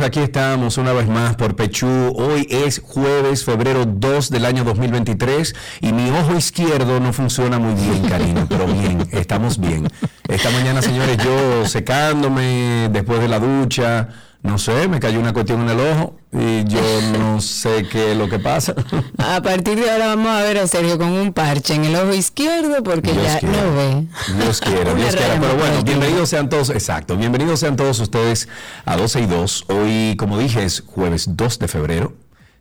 Aquí estamos una vez más por Pechú. Hoy es jueves, febrero 2 del año 2023 y mi ojo izquierdo no funciona muy bien, Karina, pero bien, estamos bien. Esta mañana, señores, yo secándome después de la ducha, no sé, me cayó una cuestión en el ojo y yo no sé qué es lo que pasa. A partir de ahora vamos a ver a Sergio con un parche en el ojo izquierdo porque Dios ya quiera. no ve. Dios quiera, Dios quiera. Pero bueno, bienvenidos sean todos, exacto, bienvenidos sean todos ustedes a 12 y 2. Hoy, como dije, es jueves 2 de febrero.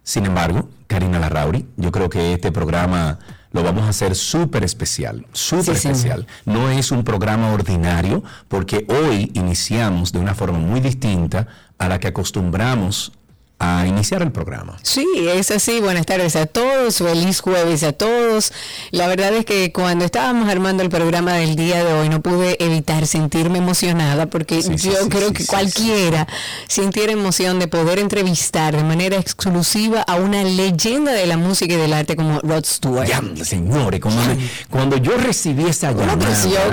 Sin embargo, Karina Larrauri, yo creo que este programa lo vamos a hacer súper especial, súper Sí, especial. No es un programa ordinario porque hoy iniciamos de una forma muy distinta a la que acostumbramos a iniciar el programa. Sí, es así. Buenas tardes a todos. Feliz jueves a todos. La verdad es que cuando estábamos armando el programa del día de hoy no pude evitar sentirme emocionada porque Sí, yo sí, creo sí, que cualquiera sintiera emoción de poder entrevistar de manera exclusiva a una leyenda de la música y del arte como Rod Stewart. Ya, señores, cuando, me- cuando yo recibí esa llamada...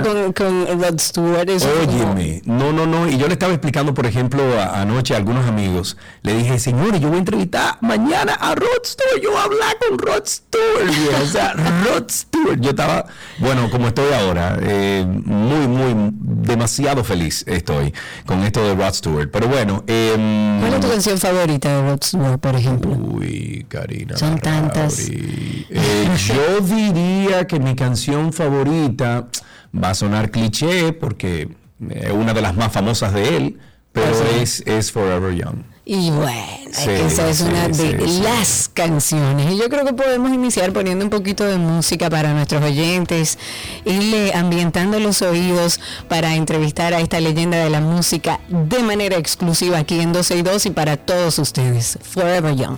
con, con Rod Stewart. como- Óyeme, no, no, no. Y yo le estaba explicando, por ejemplo, a- anoche a algunos amigos. Le dije, señores, yo voy a entrevistar mañana a Rod Stewart. Yo voy a hablar con Rod Stewart. viejo". O sea, Rod Stewart. Yo estaba, bueno, como estoy ahora, eh, muy, muy, demasiado feliz estoy con esto de Rod Stewart. Pero bueno, em, ¿Cuál es tu canción favorita de Rod Stewart, por ejemplo? Uy, Karina. Son tantas. Larrauri. Eh, yo diría que mi canción favorita va a sonar cliché porque es una de las más famosas de él, pero ¿Cuál será? es, es Forever Young. Y bueno, Sí, esa es sí, una de sí, las canciones. Y yo creo que podemos iniciar poniendo un poquito de música para nuestros oyentes, irle ambientando los oídos para entrevistar a esta leyenda de la música de manera exclusiva aquí en 12 y 2 y para todos ustedes. Forever Young.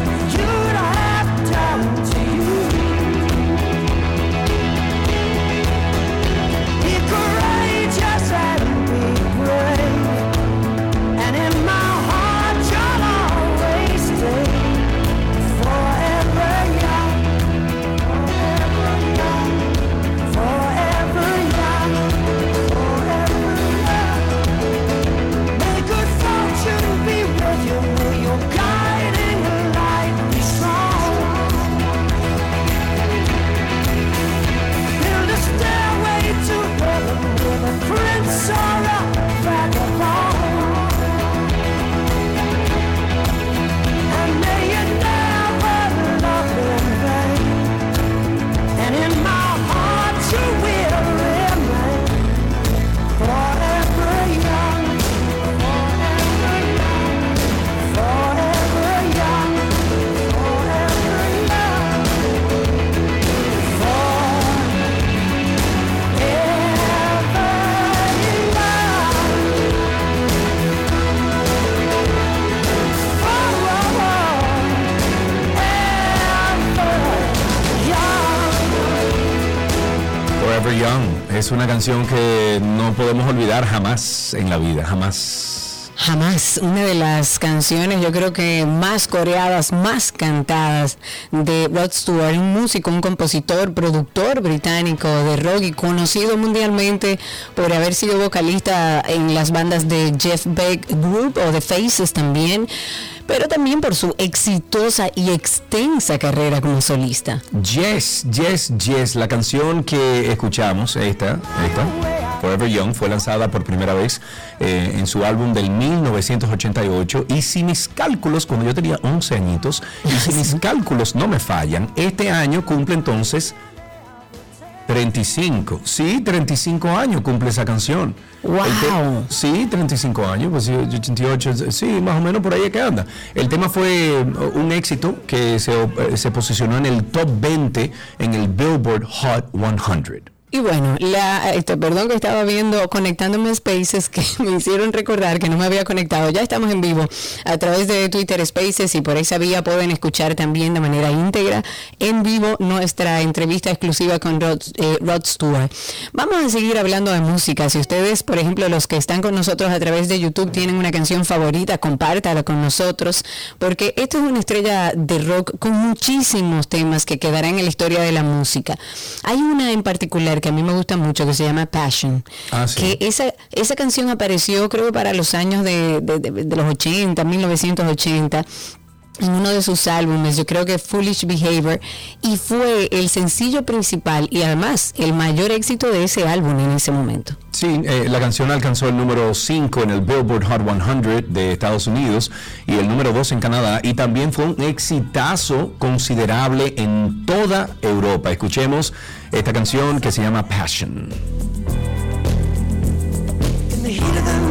es una canción que no podemos olvidar jamás en la vida, jamás. Jamás, una de las canciones yo creo que más coreadas, más cantadas de Rod Stewart, un músico, un compositor, productor británico de rock y conocido mundialmente por haber sido vocalista en las bandas de Jeff Beck Group o The Faces también, pero también por su exitosa y extensa carrera como solista. Yes, yes, yes. La canción que escuchamos, esta, esta. Forever Young, fue lanzada por primera vez eh, en su álbum del 1988 y si mis cálculos, cuando yo tenía 11 añitos, y si mis cálculos no me fallan, este año cumple entonces 35. Sí, 35 años cumple esa canción. Wow. Te- sí, 35 años, pues sí, 88, sí, más o menos por ahí es que anda. El tema fue uh, un éxito que se, eh, se posicionó en el top 20 en el Billboard Hot 100. Y bueno, la, este, perdón que estaba viendo, conectándome a Spaces que me hicieron recordar que no me había conectado. Ya estamos en vivo a través de Twitter Spaces y por esa vía pueden escuchar también de manera íntegra en vivo nuestra entrevista exclusiva con Rod, eh, Rod Stewart. Vamos a seguir hablando de música. Si ustedes, por ejemplo, los que están con nosotros a través de YouTube tienen una canción favorita, compártala con nosotros, porque esto es una estrella de rock con muchísimos temas que quedarán en la historia de la música. Hay una en particular que a mí me gusta mucho que se llama Passion. Ah, sí. Que esa, esa canción apareció creo para los años de, de- de- de los 80, 1980 en uno de sus álbumes, yo creo que Foolish Behavior, y fue el sencillo principal y además el mayor éxito de ese álbum en ese momento. Sí, eh, la canción alcanzó el número 5 en el Billboard Hot 100 de Estados Unidos y el número 2 en Canadá y también fue un exitazo considerable en toda Europa. Escuchemos esta canción que se llama Passion. in the heat of the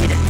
hidden.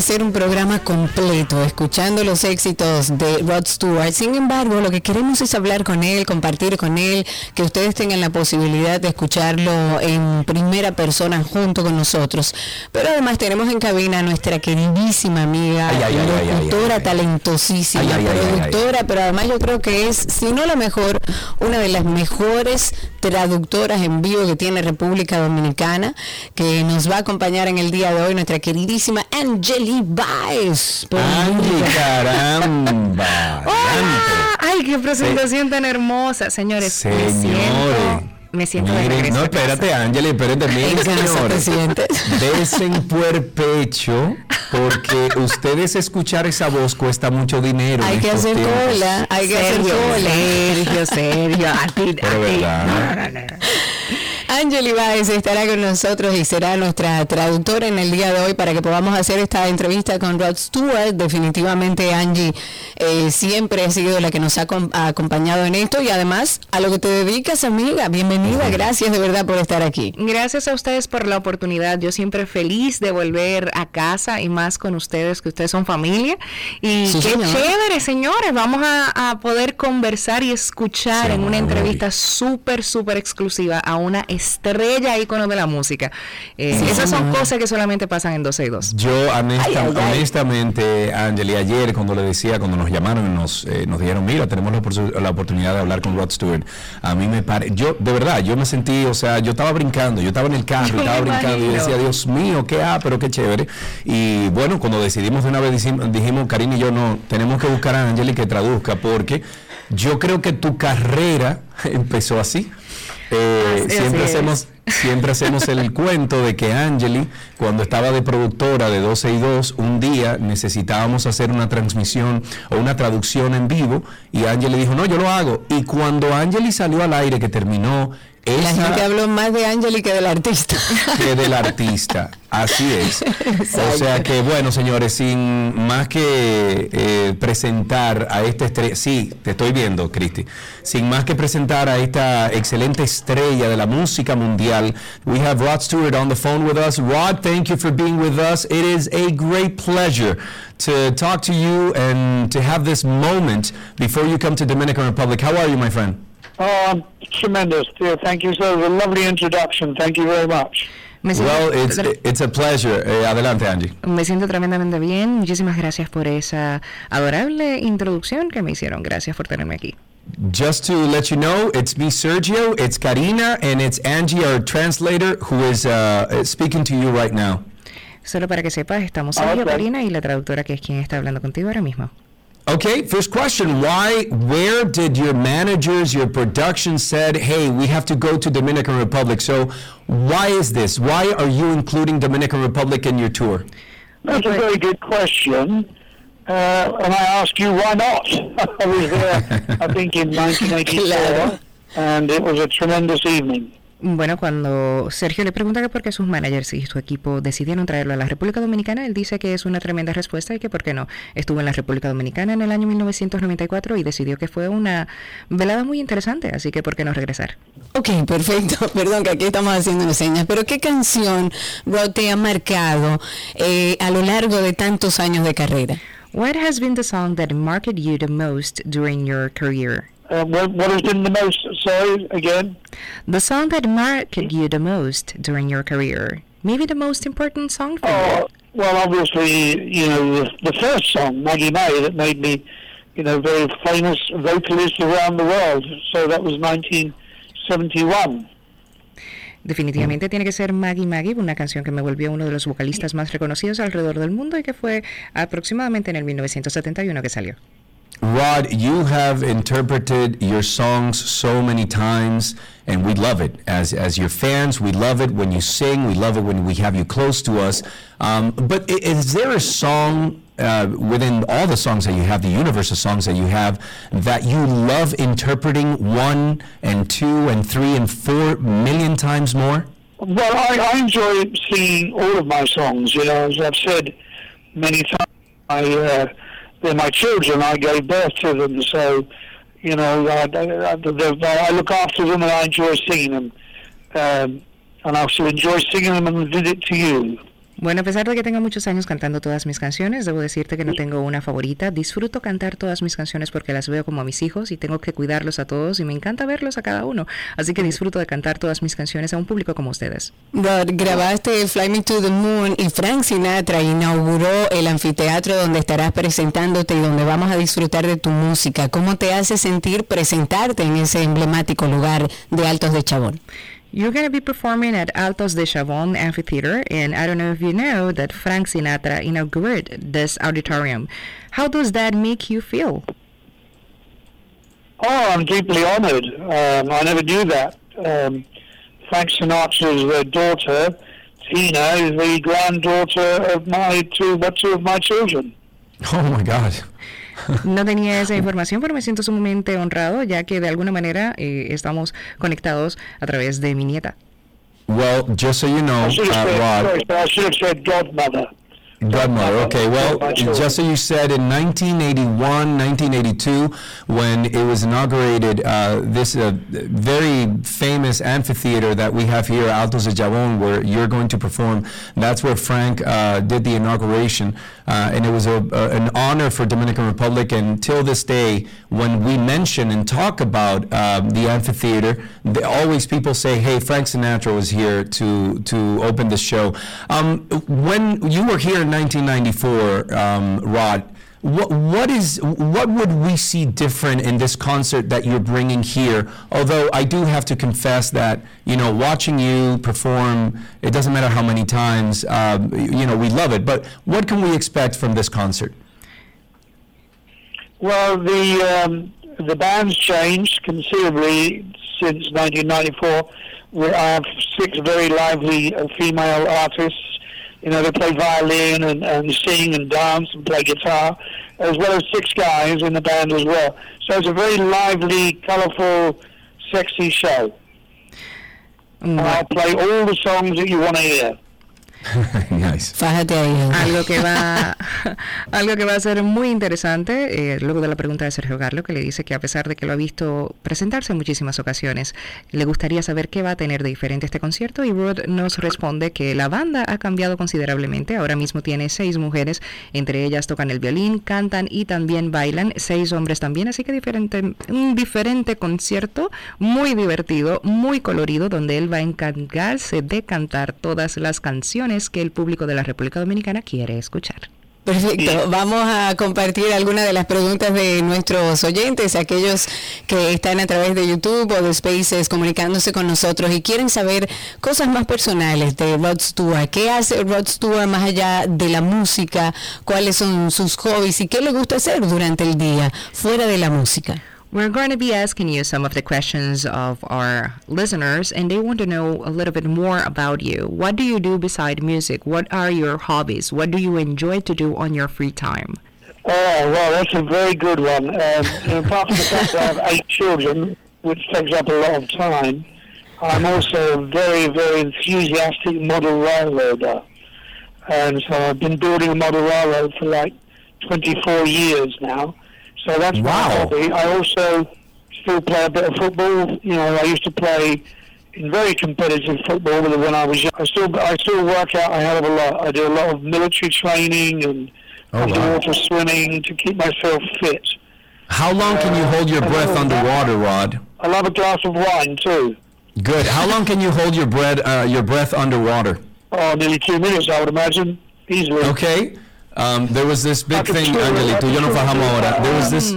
Hacer un programa completo escuchando los éxitos de Rod Stewart. Sin embargo, lo que queremos es hablar con él, compartir con él, que ustedes tengan la posibilidad de escucharlo en primera persona junto con nosotros. Pero además tenemos en cabina a nuestra queridísima amiga, Ay, locutora talentosísima, productora, pero además yo creo que es, si no la mejor, una de las mejores traductoras en vivo que tiene República Dominicana, que nos va a acompañar en el día de hoy, nuestra queridísima Angeli Baez. Ejemplo. caramba. ¡Hola! ¡Ay, qué presentación tan hermosa, señores! Me Señores. Me siento de Miren, regreso no, espérate, Ángel, espérate, miren, señores. porque ustedes escuchar esa voz cuesta mucho dinero. Hay que hacer tiempos. cola, hay que hacer cola. Sergio, Sergio, a ti, Pero a ti. verdad. No, no, no, no. Angeli Baez estará con nosotros y será nuestra traductora en el día de hoy para que podamos hacer esta entrevista con Rod Stewart. Definitivamente Angie eh, siempre ha sido la que nos ha, ha, acompañado en esto y además a lo que te dedicas, amiga. Bienvenida, gracias de verdad por estar aquí. Gracias a ustedes por la oportunidad. Yo siempre feliz de volver a casa y más con ustedes, que ustedes son familia. Y Sí, qué señor. chévere, señores. Vamos a, a poder conversar y escuchar Sí, en una entrevista súper, súper exclusiva a una estrella ícono de la música. Eh, Sí, esas son cosas que solamente pasan en 12 y 2. Yo honesta- Ay, ay, honestamente, Angeli, ayer cuando le decía, cuando nos llamaron y nos, eh, nos dijeron, mira, tenemos la, opor- la oportunidad de hablar con Rod Stewart, a mí me pare, yo, de verdad, yo me sentí, o sea, yo estaba brincando, yo estaba en el carro, Yo y estaba brincando y imagino. decía, Dios mío, qué ah, pero qué chévere. Y bueno, cuando decidimos de una vez, dijimos, dijimos Karina y yo, no, tenemos que buscar a Angeli que traduzca, porque yo creo que tu carrera empezó así. Eh, siempre hacemos siempre hacemos el cuento de que Angeli, cuando estaba de productora de 12 y 2, un día necesitábamos hacer una transmisión o una traducción en vivo y Angeli dijo, no, yo lo hago. Y cuando Angeli salió al aire, que terminó La esa gente habló más de Angeli que del artista. que del artista. Así es. O sea que, bueno, señores, sin más que eh, presentar a esta estrella, sí, te estoy viendo, Cristi, sin más que presentar a esta excelente estrella de la música mundial, we have Rod Stewart on the phone with us. Rod, thank you for being with us. It is a great pleasure to talk to you and to have this moment before you come to Dominican Republic. How are you, my friend? Oh, tremendous. dear. Thank you, sir. A lovely introduction. Thank you very much. Me siento, Well, it's, it's a pleasure. Eh, adelante, Angie. me siento tremendamente bien. Muchísimas gracias por esa adorable introducción que me hicieron. Gracias por tenerme aquí. Just to let you know, it's me, Sergio, it's Karina, and it's Angie, our translator, who is uh, speaking to you right now. Solo para que sepas, estamos Sergio, ok. Karina y la traductora que es quien está hablando contigo ahora mismo. Okay, first question. Why, where did your managers, your production said, hey, we have to go to Dominican Republic? So, why is this? Why are you including Dominican Republic in your tour? That's a very good question. Uh, and I ask you, why not? I was there, I think, in 1984, and it was a tremendous evening. Bueno, cuando Sergio le pregunta que por qué sus managers y su equipo decidieron traerlo a la República Dominicana, él dice que es una tremenda respuesta y que por qué no. Estuvo en la República Dominicana en el año 1994 y decidió que fue una velada muy interesante, así que por qué no regresar. Ok, perfecto. Perdón que aquí estamos haciendo señas, pero ¿qué canción Rod te ha marcado eh, a lo largo de tantos años de carrera? What has been the song that marked you the most during your career? Uh, what, what has been the most, sorry, again? The song that marked you the most during your career. Maybe the most important song for you. Oh, well, obviously, you know, the, the first song, Maggie May, that made me, you know, very famous vocalist around the world. So that was 1971. Definitivamente tiene que ser Maggie Maggie, una canción que me volvió uno de los vocalistas más reconocidos alrededor del mundo y que fue aproximadamente en el 1971 que salió. Rod, you have interpreted your songs so many times, and we love it. As, as your fans, we love it when you sing, we love it when we have you close to us. Um, but is there a song uh, within all the songs that you have, the universe of songs that you have, that you love interpreting one and two and three and four million times more? Well, I, I enjoy singing all of my songs. You know, as I've said many times, I, uh, they're my children. I gave birth to them, so you know, I, I, I- I look after them and I enjoy seeing them. Um, and I also enjoy singing them and did it to you. Bueno, a pesar de que tengo muchos años cantando todas mis canciones, debo decirte que no tengo una favorita. Disfruto cantar todas mis canciones porque las veo como a mis hijos y tengo que cuidarlos a todos y me encanta verlos a cada uno. Así que disfruto de cantar todas mis canciones a un público como ustedes. Rod, grabaste Fly Me to the Moon y Frank Sinatra inauguró el anfiteatro donde estarás presentándote y donde vamos a disfrutar de tu música. ¿Cómo te hace sentir presentarte en ese emblemático lugar de Altos de Chabón? You're going to be performing at Altos de Chavon Amphitheater, and I don't know if you know that Frank Sinatra inaugurated this auditorium. How does that make you feel? Oh, I'm deeply honoured. Um, I never knew that. Um, Frank Sinatra's uh, daughter, Tina, is the granddaughter of my two, what, two of my children. Oh my God. No tenía esa información, pero me siento sumamente honrado, ya que de alguna manera eh, estamos conectados a través de mi nieta. Well, just so you know, I should have uh, said, Rod. sorry, sir, I should have said godmother. Godmother. Okay. Well, just so you said, in 1981, 1982, when it was inaugurated, uh, this uh, very famous amphitheater that we have here, Altos de Jabón, where you're going to perform, that's where Frank uh, did the inauguration, uh, and it was a, a, an honor for Dominican Republic. And till this day, when we mention and talk about um, the amphitheater, the, always people say, "Hey, Frank Sinatra was here to to open the show." Um, when you were here in 1994, um, Rod, what what is what would we see different in this concert that you're bringing here? Although I do have to confess that you know watching you perform, it doesn't matter how many times, um, you know we love it. But what can we expect from this concert? Well, the um, the band's changed considerably since 1994. We have six very lively uh, female artists. You know, they play violin and, and sing and dance and play guitar, as well as six guys in the band as well. So it's a very lively, colourful, sexy show. And I'll play all the songs that you want to hear. nice. Fájate ahí. Algo que va, algo que va a ser muy interesante, eh, luego de la pregunta de Sergio Garlo, que le dice que a pesar de que lo ha visto presentarse en muchísimas ocasiones, le gustaría saber qué va a tener de diferente este concierto. Y Rod nos responde que la banda ha cambiado considerablemente. Ahora mismo tiene seis mujeres, entre ellas tocan el violín, cantan y también bailan. Seis hombres también, así que diferente, un diferente concierto, muy divertido, muy colorido, donde él va a encargarse de cantar todas las canciones que el público de la República Dominicana quiere escuchar. Perfecto. Vamos a compartir algunas de las preguntas de nuestros oyentes, aquellos que están a través de YouTube o de Spaces comunicándose con nosotros y quieren saber cosas más personales de Rod Stewart. ¿Qué hace Rod Stewart más allá de la música? ¿Cuáles son sus hobbies y qué le gusta hacer durante el día fuera de la música? We're going to be asking you some of the questions of our listeners, and they want to know a little bit more about you. What do you do beside music? What are your hobbies? What do you enjoy to do on your free time? Oh, well, that's a very good one. Um, apart from the fact that I have eight children, which takes up a lot of time, I'm also a very, very enthusiastic model railroader. And so I've been building a model railroad for like 24 years now. So that's my Wow. hobby. I also still play a bit of football. You know, I used to play in very competitive football when I was young. I still, I still work out a hell of a lot. I do a lot of military training and Oh, wow. underwater swimming to keep myself fit. How long can you hold your breath underwater, Rod? I love a glass of wine too. Good. How long can you hold your breath uh, your breath underwater? Oh, nearly two minutes, I would imagine, easily. Okay. Um, there was this big thing, Angelito. Yo no fajamos ahora. There was this.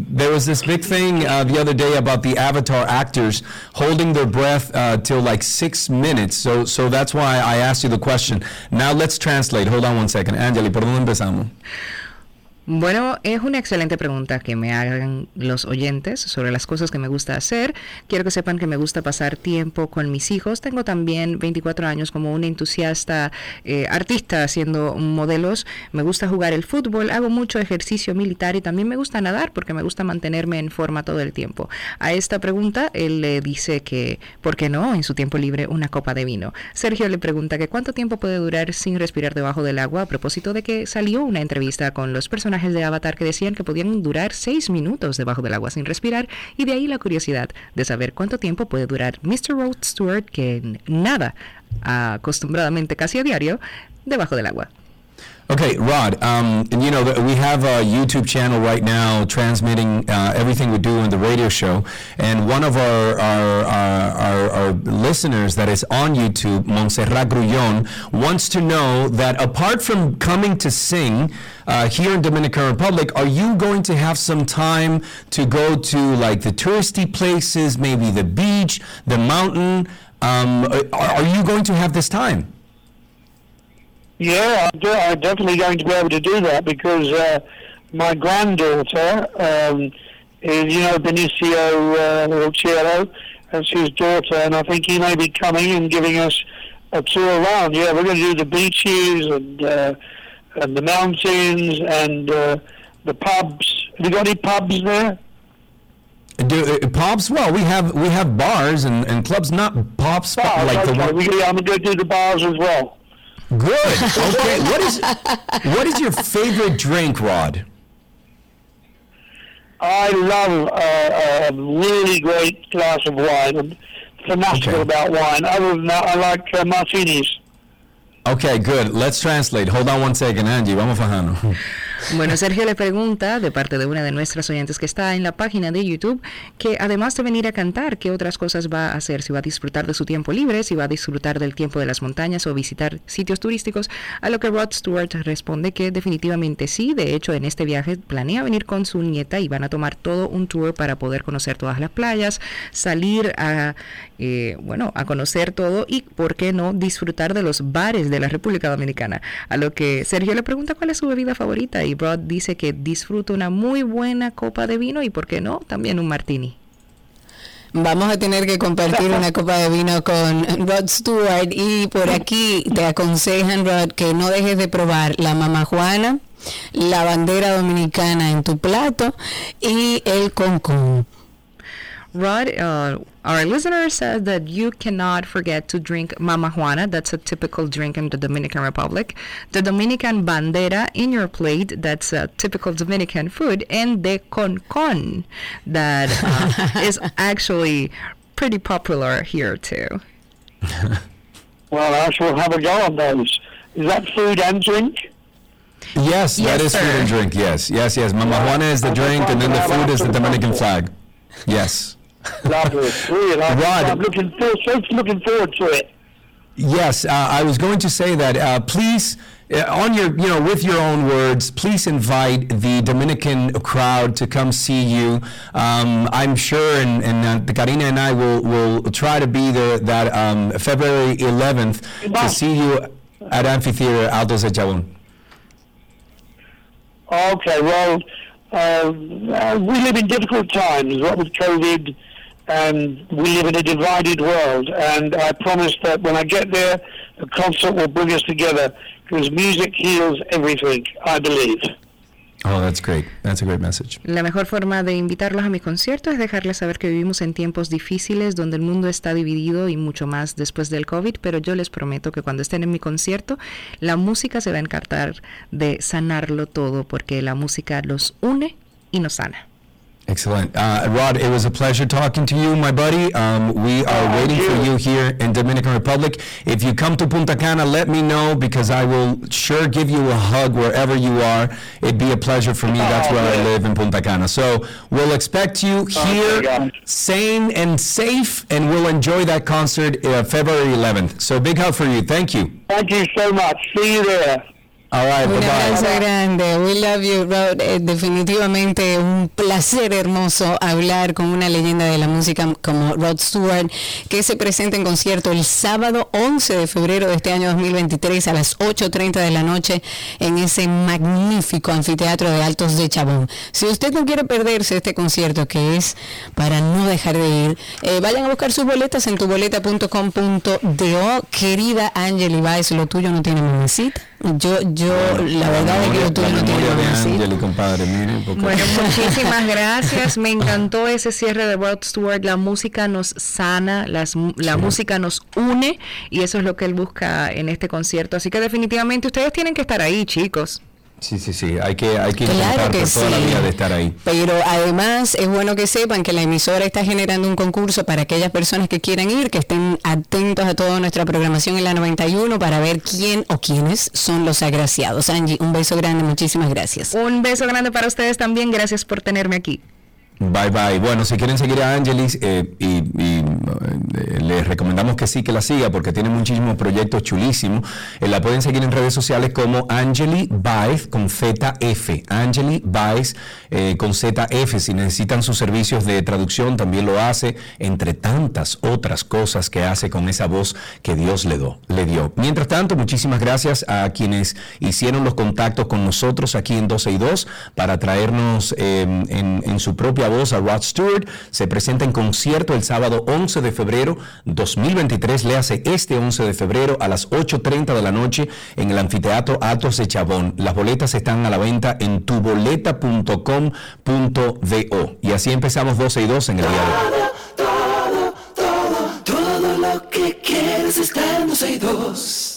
There was this big thing uh, the other day about the Avatar actors holding their breath uh, till like six minutes. So, so that's why I asked you the question. Now let's translate. Hold on one second, Angeli. ¿Por dónde empezamos? Bueno, es una excelente pregunta que me hagan los oyentes sobre las cosas que me gusta hacer. Quiero que sepan que me gusta pasar tiempo con mis hijos. Tengo también 24 años como una entusiasta eh, artista haciendo modelos. Me gusta jugar el fútbol, hago mucho ejercicio militar y también me gusta nadar porque me gusta mantenerme en forma todo el tiempo. A esta pregunta él le dice que, ¿por qué no? En su tiempo libre una copa de vino. Sergio le pregunta que cuánto tiempo puede durar sin respirar debajo del agua a propósito de que salió una entrevista con los personajes de Avatar que decían que podían durar seis minutos debajo del agua sin respirar y de ahí la curiosidad de saber cuánto tiempo puede durar Mr. Rod Stewart que nada acostumbradamente casi a diario debajo del agua. Okay, Rod. Um, and you know we have a YouTube channel right now transmitting uh, everything we do in the radio show, and one of our our, our, our our listeners that is on YouTube, Montserrat Grullon, wants to know that apart from coming to sing uh, here in Dominican Republic, are you going to have some time to go to like the touristy places, maybe the beach, the mountain? Um, are, are you going to have this time? Yeah, I'm, I'm definitely going to be able to do that because uh, my granddaughter um, is, you know, Benicio uh, Ucciero, that's his daughter, and I think he may be coming and giving us a tour around. Yeah, we're going to do the beaches and uh, and the mountains and uh, the pubs. Have you got any pubs there? Do, uh, pops? Well, we have we have bars and, and clubs, not pops, but Bars, like the okay. one. We, I'm going to do the bars as well. Good. Okay. what is what is your favorite drink, Rod? I love uh, a really great glass of wine. I'm fanatical Okay. about wine. Other than that, I like uh, martinis. Okay, good. Let's translate. Hold on one second, Angie. Vamos bajando. Bueno, Sergio le pregunta, de parte de una de nuestras oyentes que está en la página de YouTube, que además de venir a cantar, ¿qué otras cosas va a hacer? Si va a disfrutar de su tiempo libre, si va a disfrutar del tiempo de las montañas o visitar sitios turísticos, a lo que Rod Stewart responde que definitivamente sí, de hecho en este viaje planea venir con su nieta y van a tomar todo un tour para poder conocer todas las playas, salir a, eh, bueno, a conocer todo y, ¿por qué no?, disfrutar de los bares de la República Dominicana. A lo que Sergio le pregunta cuál es su bebida favorita y Rod dice que disfruta una muy buena copa de vino y, ¿por qué no?, también un martini. Vamos a tener que compartir una copa de vino con Rod Stewart y por aquí te aconsejan, Rod, que no dejes de probar la mamajuana, la bandera dominicana en tu plato y el concón. Rod, uh, our listener says that you cannot forget to drink Mama Juana. That's a typical drink in the Dominican Republic. The Dominican bandera in your plate. That's a typical Dominican food. And the con con that uh, is actually pretty popular here too. Well, I shall have a go on those. Is that food and drink? Yes, that Yes, is food and drink. Yes, yes, yes. Mama Juana is the drink, and then the food is the Dominican flag. Yes. Lovely. Really, I'm, Rod. I'm looking, so looking forward to it. Yes, uh, I was going to say that. Uh, please, uh, on your, you know, with your own words, please invite the Dominican crowd to come see you. Um, I'm sure, and, and uh, Karina and I will will try to be there that um, February 11th to see you at Amphitheater Altos de Chabón. Okay, well, uh, uh, we live in difficult times, what with COVID, and we live in a divided world. And I promise that when I get there, a concert will bring us together because music heals everything, I believe. Oh, that's great. That's a great message. La mejor forma de invitarlos a mi concierto es dejarles saber que vivimos en tiempos difíciles donde el mundo está dividido y mucho más después del COVID, pero yo les prometo que cuando estén en mi concierto, la música se va a encargar de sanarlo todo porque la música los une y nos sana. Excellent. Uh, Rod, it was a pleasure talking to you, my buddy. Um, we are Oh, waiting for you. here in Dominican Republic. If you come to Punta Cana, let me know because I will sure give you a hug wherever you are. It'd be a pleasure for me. That's Oh, where I live in Punta Cana. So we'll expect you here, God. sane and safe, and we'll enjoy that concert uh, February 11th. So big hug for you. Thank you. Thank you so much. See you there. Right. Un abrazo grande. We love you, Rod. Eh, definitivamente un placer hermoso hablar con una leyenda de la música como Rod Stewart, que se presenta en concierto el sábado 11 de febrero de este año 2023 a las 8.30 de la noche en ese magnífico anfiteatro de Altos de Chabón. Si usted no quiere perderse este concierto, que es para no dejar de ir, eh, vayan a buscar sus boletas en tuboleta.com.do. Querida Angeli Baez, lo tuyo no tiene mamacita. Yo, yo, la verdad es que tuyo La no tiene compadre, mire, porque- Bueno, muchísimas gracias. Me encantó ese cierre de Rod Stewart. La música nos sana, las mu- la música nos une y eso es lo que él busca en este concierto. Así que definitivamente ustedes tienen que estar ahí, chicos. Sí, sí, sí. Hay que, hay que Claro intentar que por toda la vida de estar ahí. Pero además es bueno que sepan que la emisora está generando un concurso para aquellas personas que quieran ir, que estén atentos a toda nuestra programación en la 91 para ver quién o quiénes son los agraciados. Angie, un beso grande, muchísimas gracias. Un beso grande para ustedes también. Gracias por tenerme aquí. Bye bye. Bueno, si quieren seguir a Angelis, eh, y, eh, les recomendamos que sí, que la siga, porque tiene muchísimos proyectos chulísimos. Eh, la pueden seguir en redes sociales como Angeli Baez con ZF. Angeli Baez con ZF. Si necesitan sus servicios de traducción, también lo hace, entre tantas otras cosas que hace con esa voz que Dios le, do- le dio. Mientras tanto, muchísimas gracias a quienes hicieron los contactos con nosotros aquí en 12 y 2 para traernos en su propia voz a Rod Stewart. Se presenta en concierto el sábado 11 de febrero, 2023, le hace este 11 de febrero a las 8.30 de la noche en el Anfiteatro Atos de Chabón. Las boletas están a la venta en tuboleta.com.do. Y así empezamos 12 y 2 en el día de hoy. Todo, todo, todo lo que quieres está en 12 y 2.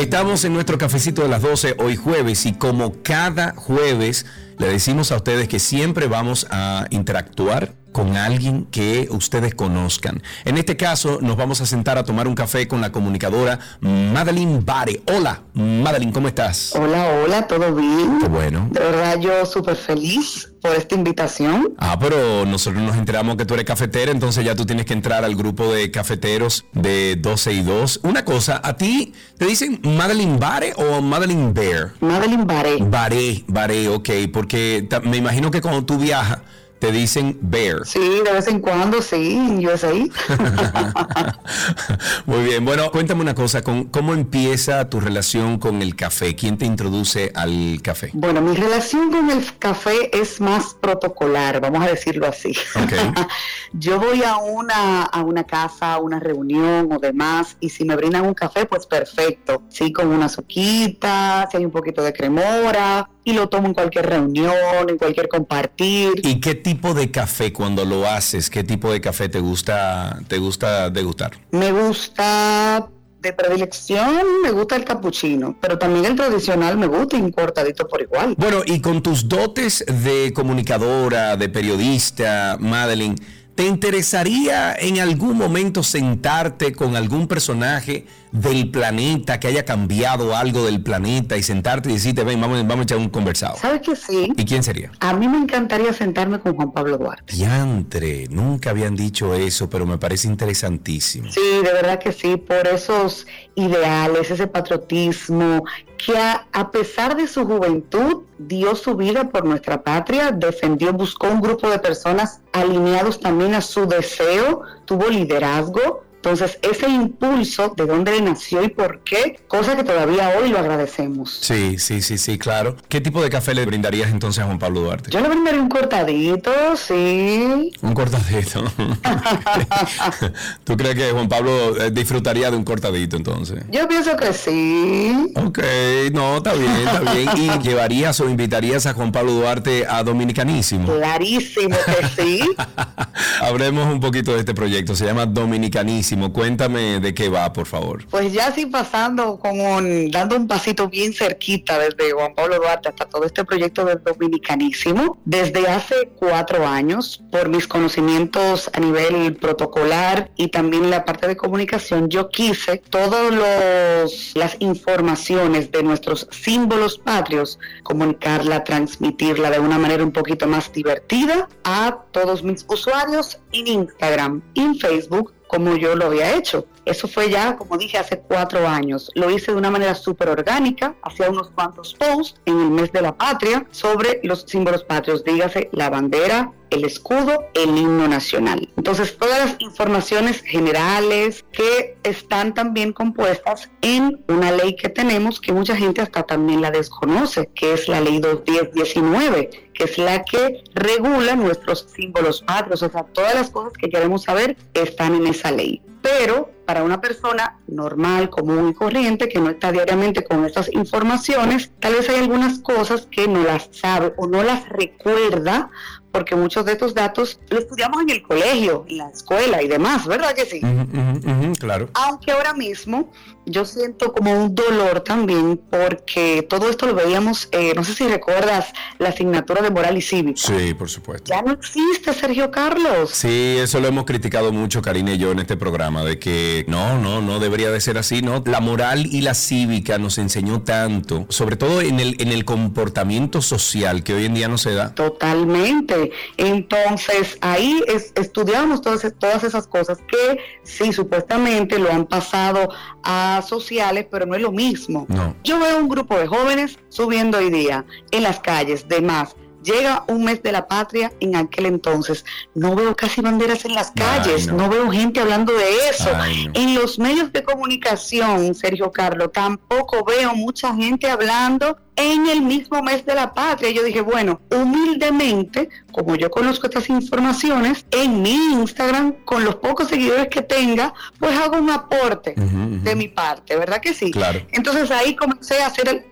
Estamos en nuestro cafecito de las 12 hoy jueves y como cada jueves le decimos a ustedes que siempre vamos a interactuar con alguien que ustedes conozcan. En este caso nos vamos a sentar a tomar un café con la comunicadora Madeline Bare. Hola, Madeline, ¿cómo estás? Hola, hola, ¿todo bien? Qué bueno. De verdad yo súper feliz por esta invitación. Ah, pero nosotros nos enteramos que tú eres cafetera, entonces ya tú tienes que entrar al grupo de cafeteros de 12 y 2. Una cosa, ¿a ti te dicen Madeline Bare o Madeline Bear? Madeline Baré. Bare, Bare, ok, porque me imagino que cuando tú viajas te dicen Bear. Sí, de vez en cuando, sí, en USA. Muy bien, bueno, cuéntame una cosa, con, ¿cómo empieza tu relación con el café? ¿Quién te introduce al café? Bueno, mi relación con el café es más protocolar, vamos a decirlo así. Ok. Yo voy a una, a una casa, a una reunión o demás, y si me brindan un café, pues perfecto. Sí, con una suquita, si hay un poquito de cremora, y lo tomo en cualquier reunión, en cualquier compartir. ¿Y qué tipo de café cuando lo haces? ¿Qué tipo de café te gusta, te gusta degustar? Me gusta de predilección, me gusta el capuchino, pero también el tradicional me gusta cortadito por igual. Bueno, y con tus dotes de comunicadora, de periodista, Madeline, ¿te interesaría en algún momento sentarte con algún personaje del planeta que haya cambiado algo del planeta y sentarte y decirte, ven, vamos, vamos a echar un conversado? ¿Sabes que sí? ¿Y quién sería? A mí me encantaría sentarme con Juan Pablo Duarte. Diantre, nunca habían dicho eso, pero me parece interesantísimo. Sí, de verdad que sí, por esos ideales, ese patriotismo, que a, a pesar de su juventud dio su vida por nuestra patria, defendió, buscó un grupo de personas alineados también a su deseo, tuvo liderazgo. Entonces, ese impulso de dónde le nació y por qué, cosa que todavía hoy lo agradecemos. Sí, sí, sí, sí, claro. ¿Qué tipo de café le brindarías entonces a Juan Pablo Duarte? Yo le brindaré un cortadito, sí. Un cortadito. ¿Tú crees que Juan Pablo eh, disfrutaría de un cortadito entonces? Yo pienso que sí. Ok, no, está bien, está bien. ¿Y llevarías o invitarías a Juan Pablo Duarte a Dominicanísimo? Clarísimo que sí. Hablemos un poquito de este proyecto, se llama Dominicanísimo. Cuéntame de qué va, por favor. Pues ya así pasando, como un- dando un pasito bien cerquita desde Juan Pablo Duarte hasta todo este proyecto del Dominicanísimo, desde hace cuatro años, por mis conocimientos a nivel protocolar y también la parte de comunicación, yo quise todas las informaciones de nuestros símbolos patrios, comunicarla, transmitirla de una manera un poquito más divertida a todos mis usuarios en Instagram, en Facebook, como yo lo había hecho. Eso fue ya, como dije, hace cuatro años. Lo hice de una manera súper orgánica, hacía unos cuantos posts en el mes de la patria sobre los símbolos patrios, dígase la bandera, el escudo, el himno nacional. Entonces, todas las informaciones generales que están también compuestas en una ley que tenemos que mucha gente hasta también la desconoce, que es la ley 21019, que es la que regula nuestros símbolos patrios. O sea, todas las cosas que queremos saber están en esa ley. Pero para una persona normal, común y corriente que no está diariamente con estas informaciones, tal vez hay algunas cosas que no las sabe o no las recuerda porque muchos de estos datos los estudiamos en el colegio, en la escuela y demás, ¿verdad que sí? Ujú, claro. Aunque ahora mismo yo siento como un dolor también porque todo esto lo veíamos, eh, no sé si recuerdas la asignatura de moral y cívica. Sí, por supuesto. Ya no existe, Sergio Carlos. Sí, eso lo hemos criticado mucho, Karina y yo, en este programa, de que no, no, no debería de ser así, ¿no? La moral y la cívica nos enseñó tanto, sobre todo en el, en el comportamiento social que hoy en día no se da. Totalmente. Entonces, ahí es- estudiamos todas, todas esas cosas que sí, supuestamente lo han pasado a sociales, pero no es lo mismo. No. Yo veo un grupo de jóvenes subiendo hoy día en las calles, demás, llega un mes de la patria en aquel entonces. No veo casi banderas en las calles, no. no. veo gente hablando de eso. Ay, no. En los medios de comunicación, Sergio Carlos, tampoco veo mucha gente hablando en el mismo mes de la patria. Yo dije, bueno, humildemente, como yo conozco estas informaciones, en mi Instagram, con los pocos seguidores que tenga, pues hago un aporte de mi parte, ¿verdad que sí? Claro. Entonces ahí comencé a hacer el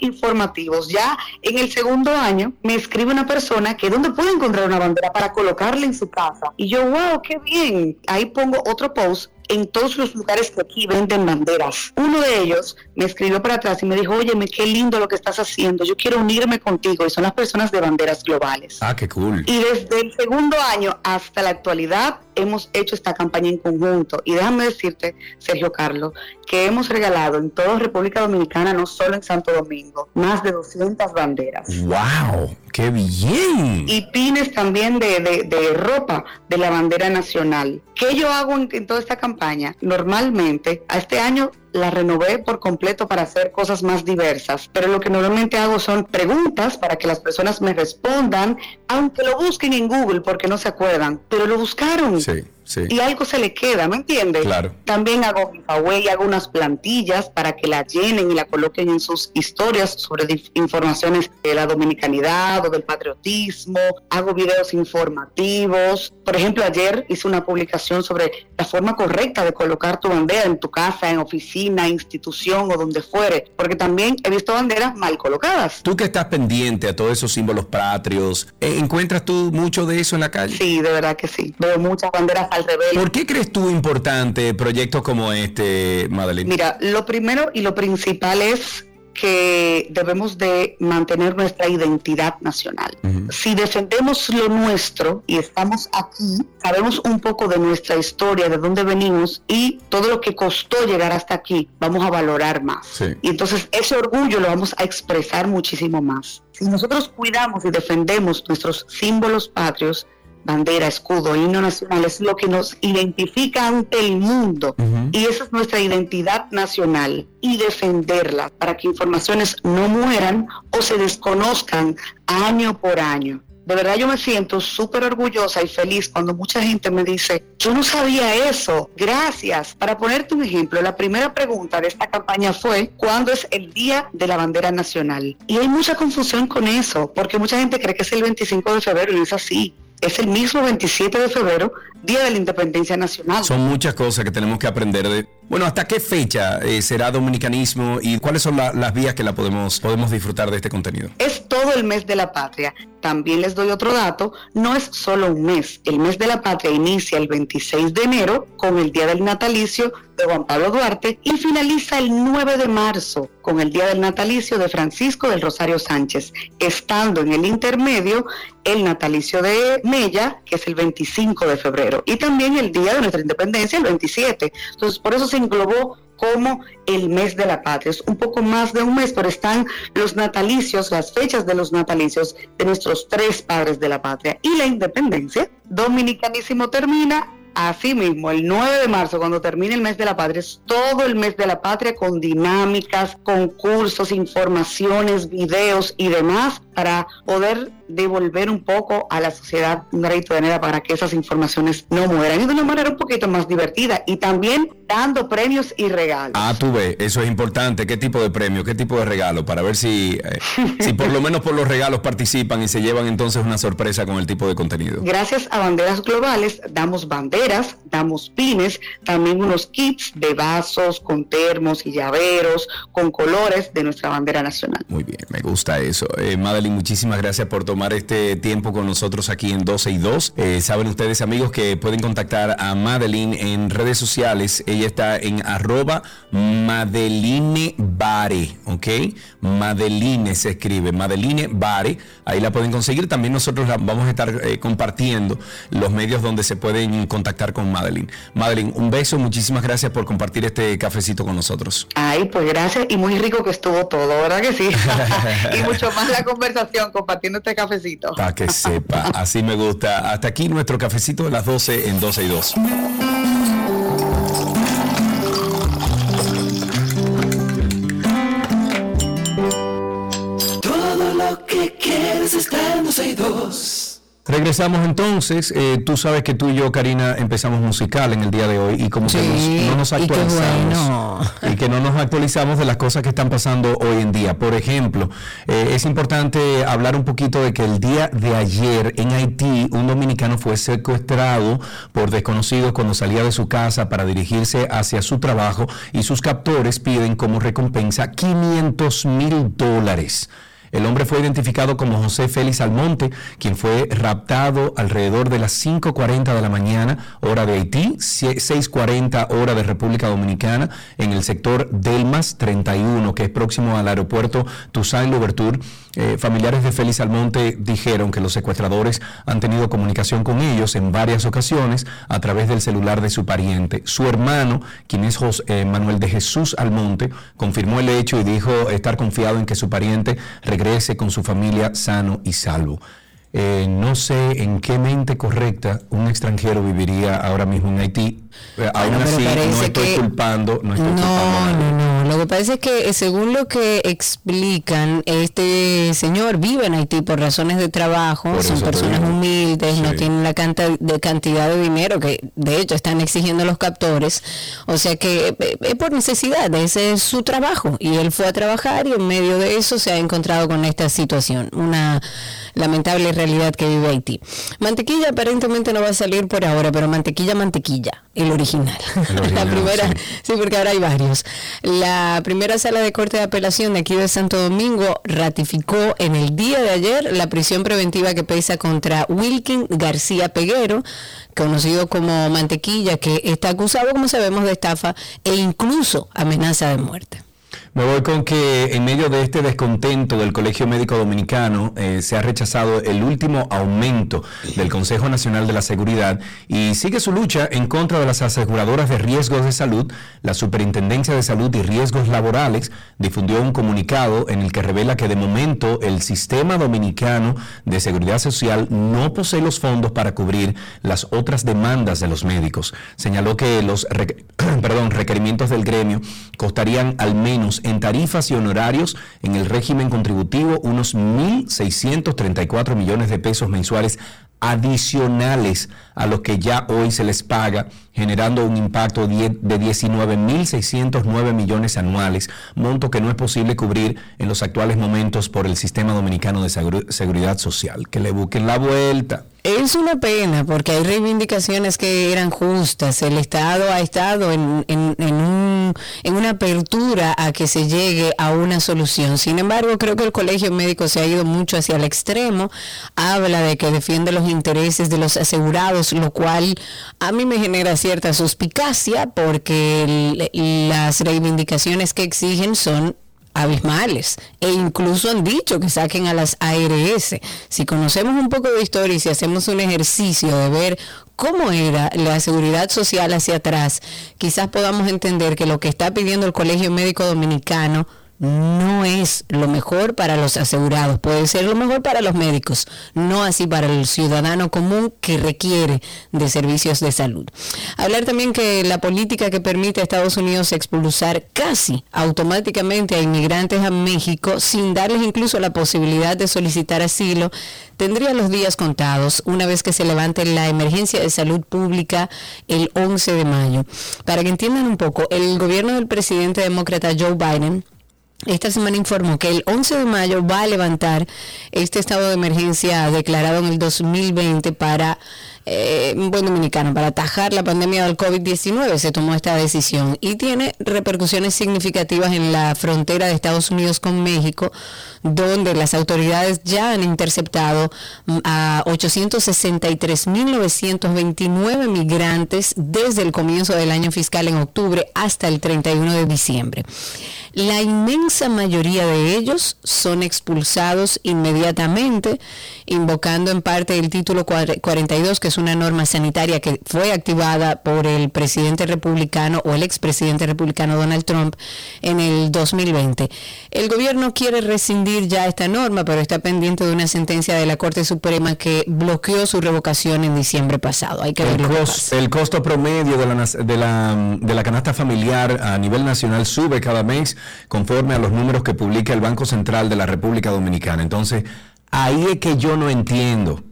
informativos. Ya en el segundo año me escribe una persona que dónde puede encontrar una bandera para colocarla en su casa. Y yo, wow, qué bien. Ahí pongo otro post en todos los lugares que aquí venden banderas. Uno de ellos me escribió para atrás y me dijo, oye, qué lindo lo que estás haciendo. Yo quiero unirme contigo. Y son las personas de banderas globales. Ah, qué cool. Y desde el segundo año hasta la actualidad hemos hecho esta campaña en conjunto. Y déjame decirte, Sergio Carlos, que hemos regalado en toda República Dominicana, no solo en Santo Domingo, más de 200 banderas. ¡Wow! ¡Qué bien! Y pines también de, de- de ropa de la bandera nacional. ¿Qué yo hago en, en toda esta campaña? Normalmente, a este año la renové por completo para hacer cosas más diversas, pero lo que normalmente hago son preguntas para que las personas me respondan, aunque lo busquen en Google porque no se acuerdan, pero lo buscaron. Sí, sí. Y algo se le queda, ¿me entiendes? Claro. También hago giveaway, hago unas plantillas para que la llenen y la coloquen en sus historias sobre informaciones de la dominicanidad o del patriotismo. Hago videos informativos. Por ejemplo, ayer hice una publicación sobre la forma correcta de colocar tu bandera en tu casa, en oficina, institución o donde fuere, porque también he visto banderas mal colocadas. Tú que estás pendiente a todos esos símbolos patrios, ¿eh, ¿encuentras tú mucho de eso en la calle? Sí, de verdad que sí. Veo muchas banderas al. ¿Por qué crees tú importante proyectos como este, Madeline? Mira, lo primero y lo principal es que debemos de mantener nuestra identidad nacional. Ujú. Si defendemos lo nuestro y estamos aquí, sabemos un poco de nuestra historia, de dónde venimos y todo lo que costó llegar hasta aquí, vamos a valorar más. Sí. Y entonces ese orgullo lo vamos a expresar muchísimo más. Si nosotros cuidamos y defendemos nuestros símbolos patrios, bandera, escudo, himno nacional, es lo que nos identifica ante el mundo. Y esa es nuestra identidad nacional y defenderla para que informaciones no mueran o se desconozcan año por año. De verdad yo me siento súper orgullosa y feliz cuando mucha gente me dice, yo no sabía eso, gracias. Para ponerte un ejemplo, la primera pregunta de esta campaña fue, ¿cuándo es el Día de la Bandera Nacional? Y hay mucha confusión con eso, porque mucha gente cree que es el 25 de febrero y no es así. Es el mismo 27 de febrero, Día de la Independencia Nacional. Son muchas cosas que tenemos que aprender de... Bueno, ¿hasta qué fecha eh, será dominicanismo y cuáles son la- las vías que la podemos, podemos disfrutar de este contenido? Es todo el mes de la patria. También les doy otro dato, no es solo un mes. El mes de la patria inicia el 26 de enero con el Día del Natalicio de Juan Pablo Duarte y finaliza el 9 de marzo con el Día del Natalicio de Francisco del Rosario Sánchez, estando en el intermedio el natalicio de Mella, que es el 25 de febrero, y también el Día de nuestra Independencia, el 27. Entonces, por eso se englobó como el mes de la patria. Es un poco más de un mes, pero están los natalicios, las fechas de los natalicios de nuestros tres padres de la patria. Y la independencia, dominicanísimo termina. Así mismo, el 9 de marzo, cuando termine el mes de la patria, es todo el mes de la patria con dinámicas, concursos, informaciones, videos y demás para poder devolver un poco a la sociedad un granito de arena para que esas informaciones no mueran y de una manera un poquito más divertida y también dando premios y regalos. Ah, tú ves, eso es importante. ¿Qué tipo de premio? ¿Qué tipo de regalo? Para ver si, eh, si por lo menos por los regalos participan y se llevan entonces una sorpresa con el tipo de contenido. Gracias a Banderas Globales damos banderas, damos pines, también unos kits de vasos con termos y llaveros con colores de nuestra bandera nacional. Muy bien, me gusta eso. Eh, Madeline, muchísimas gracias por tomar este tiempo con nosotros aquí en 12 y 2. Eh, saben ustedes, amigos, que pueden contactar a Madeline en redes sociales. Ella está en arroba Madeline Bare, ¿ok? Madeline se escribe, Madeline Bare. Ahí la pueden conseguir. También nosotros la vamos a estar eh, compartiendo los medios donde se pueden contactar con Madeline. Madeline, un beso, muchísimas gracias por compartir este cafecito con nosotros. Ay, pues gracias y muy rico que estuvo todo, ¿verdad que sí? y mucho más la conversación compartiendo este cafecito. Para que sepa, así me gusta. Hasta aquí nuestro cafecito de las 12 en 12 y 2. Regresamos entonces. Eh, tú sabes que tú y yo, Karina, empezamos musical en el día de hoy y como que nos- no nos y actualizamos. bueno. Y que no nos actualizamos de las cosas que están pasando hoy en día. Por ejemplo, eh, es importante hablar un poquito de que el día de ayer en Haití un dominicano fue secuestrado por desconocidos cuando salía de su casa para dirigirse hacia su trabajo y sus captores piden como recompensa 500 mil dólares. El hombre fue identificado como José Félix Almonte, quien fue raptado alrededor de las 5.40 de la mañana, hora de Haití, 6.40 hora de República Dominicana, en el sector Delmas 31, que es próximo al aeropuerto Toussaint Louverture. Eh, familiares de Félix Almonte dijeron que los secuestradores han tenido comunicación con ellos en varias ocasiones a través del celular de su pariente. Su hermano, quien es Jos- eh, Manuel de Jesús Almonte, confirmó el hecho y dijo estar confiado en que su pariente regrese con su familia sano y salvo. Eh, no sé en qué mente correcta un extranjero viviría ahora mismo en Haití. Eh, aún Bueno, así, no estoy que- culpando, no estoy culpando No, nadie. no, no. Lo que pasa es que eh, según lo que explican, este señor vive en Haití por razones de trabajo, Por son personas humildes, no tienen la canta de cantidad de dinero que de hecho están exigiendo los captores. O sea que eh, es por necesidad, ese es su trabajo. Y él fue a trabajar y en medio de eso se ha encontrado con esta situación. Una lamentable realidad que vive Haití. Mantequilla aparentemente no va a salir por ahora, pero mantequilla, mantequilla, el original. El original, la primera, sí. sí. porque ahora hay varios. La primera sala de corte de apelación de aquí de Santo Domingo ratificó en el día de ayer la prisión preventiva que pesa contra Wilkin García Peguero, conocido como Mantequilla, que está acusado, como sabemos, de estafa e incluso amenaza de muerte. Me voy con que en medio de este descontento del Colegio Médico Dominicano eh, se ha rechazado el último aumento del Consejo Nacional de la Seguridad y sigue su lucha en contra de las aseguradoras de riesgos de salud. La Superintendencia de Salud y Riesgos Laborales difundió un comunicado en el que revela que de momento el sistema dominicano de seguridad social no posee los fondos para cubrir las otras demandas de los médicos. Señaló que los perdón, requerimientos del gremio costarían al menos en tarifas y honorarios en el régimen contributivo unos 1.634 millones de pesos mensuales adicionales a los que ya hoy se les paga, generando un impacto de 19.609 millones anuales, monto que no es posible cubrir en los actuales momentos por el Sistema Dominicano de Seguridad Social. Que le busquen la vuelta. Es una pena porque hay reivindicaciones que eran justas. El Estado ha estado en, en- en un- en una apertura a que se llegue a una solución. Sin embargo, creo que el Colegio Médico se ha ido mucho hacia el extremo. Habla de que defiende los intereses de los asegurados, lo cual a mí me genera cierta suspicacia porque las reivindicaciones que exigen son abismales e incluso han dicho que saquen a las ARS. Si conocemos un poco de historia y si hacemos un ejercicio de ver cómo era la seguridad social hacia atrás, quizás podamos entender que lo que está pidiendo el Colegio Médico Dominicano no es lo mejor para los asegurados, puede ser lo mejor para los médicos, no así para el ciudadano común que requiere de servicios de salud. Hablar también que la política que permite a Estados Unidos expulsar casi automáticamente a inmigrantes a México sin darles incluso la posibilidad de solicitar asilo, tendría los días contados una vez que se levante la emergencia de salud pública el 11 de mayo. Para que entiendan un poco, el gobierno del presidente demócrata Joe Biden esta semana informó que el 11 de mayo va a levantar este estado de emergencia declarado en el 2020 para, eh, buen dominicano, para atajar la pandemia del COVID-19. Se tomó esta decisión y tiene repercusiones significativas en la frontera de Estados Unidos con México, donde las autoridades ya han interceptado mm, a 863.929 migrantes desde el comienzo del año fiscal en octubre hasta el 31 de diciembre. La inmensa mayoría de ellos son expulsados inmediatamente, invocando en parte el título 42, que es una norma sanitaria que fue activada por el presidente republicano o el expresidente republicano Donald Trump en el 2020. El gobierno quiere rescindir ya esta norma, pero está pendiente de una sentencia de la Corte Suprema que bloqueó su revocación en diciembre pasado. Hay que ver El, lo que cos- pasa. el costo promedio de la, de, la, de la canasta familiar a nivel nacional sube cada mes conforme a los números que publica el Banco Central de la República Dominicana. Entonces, Ahí es que yo no entiendo.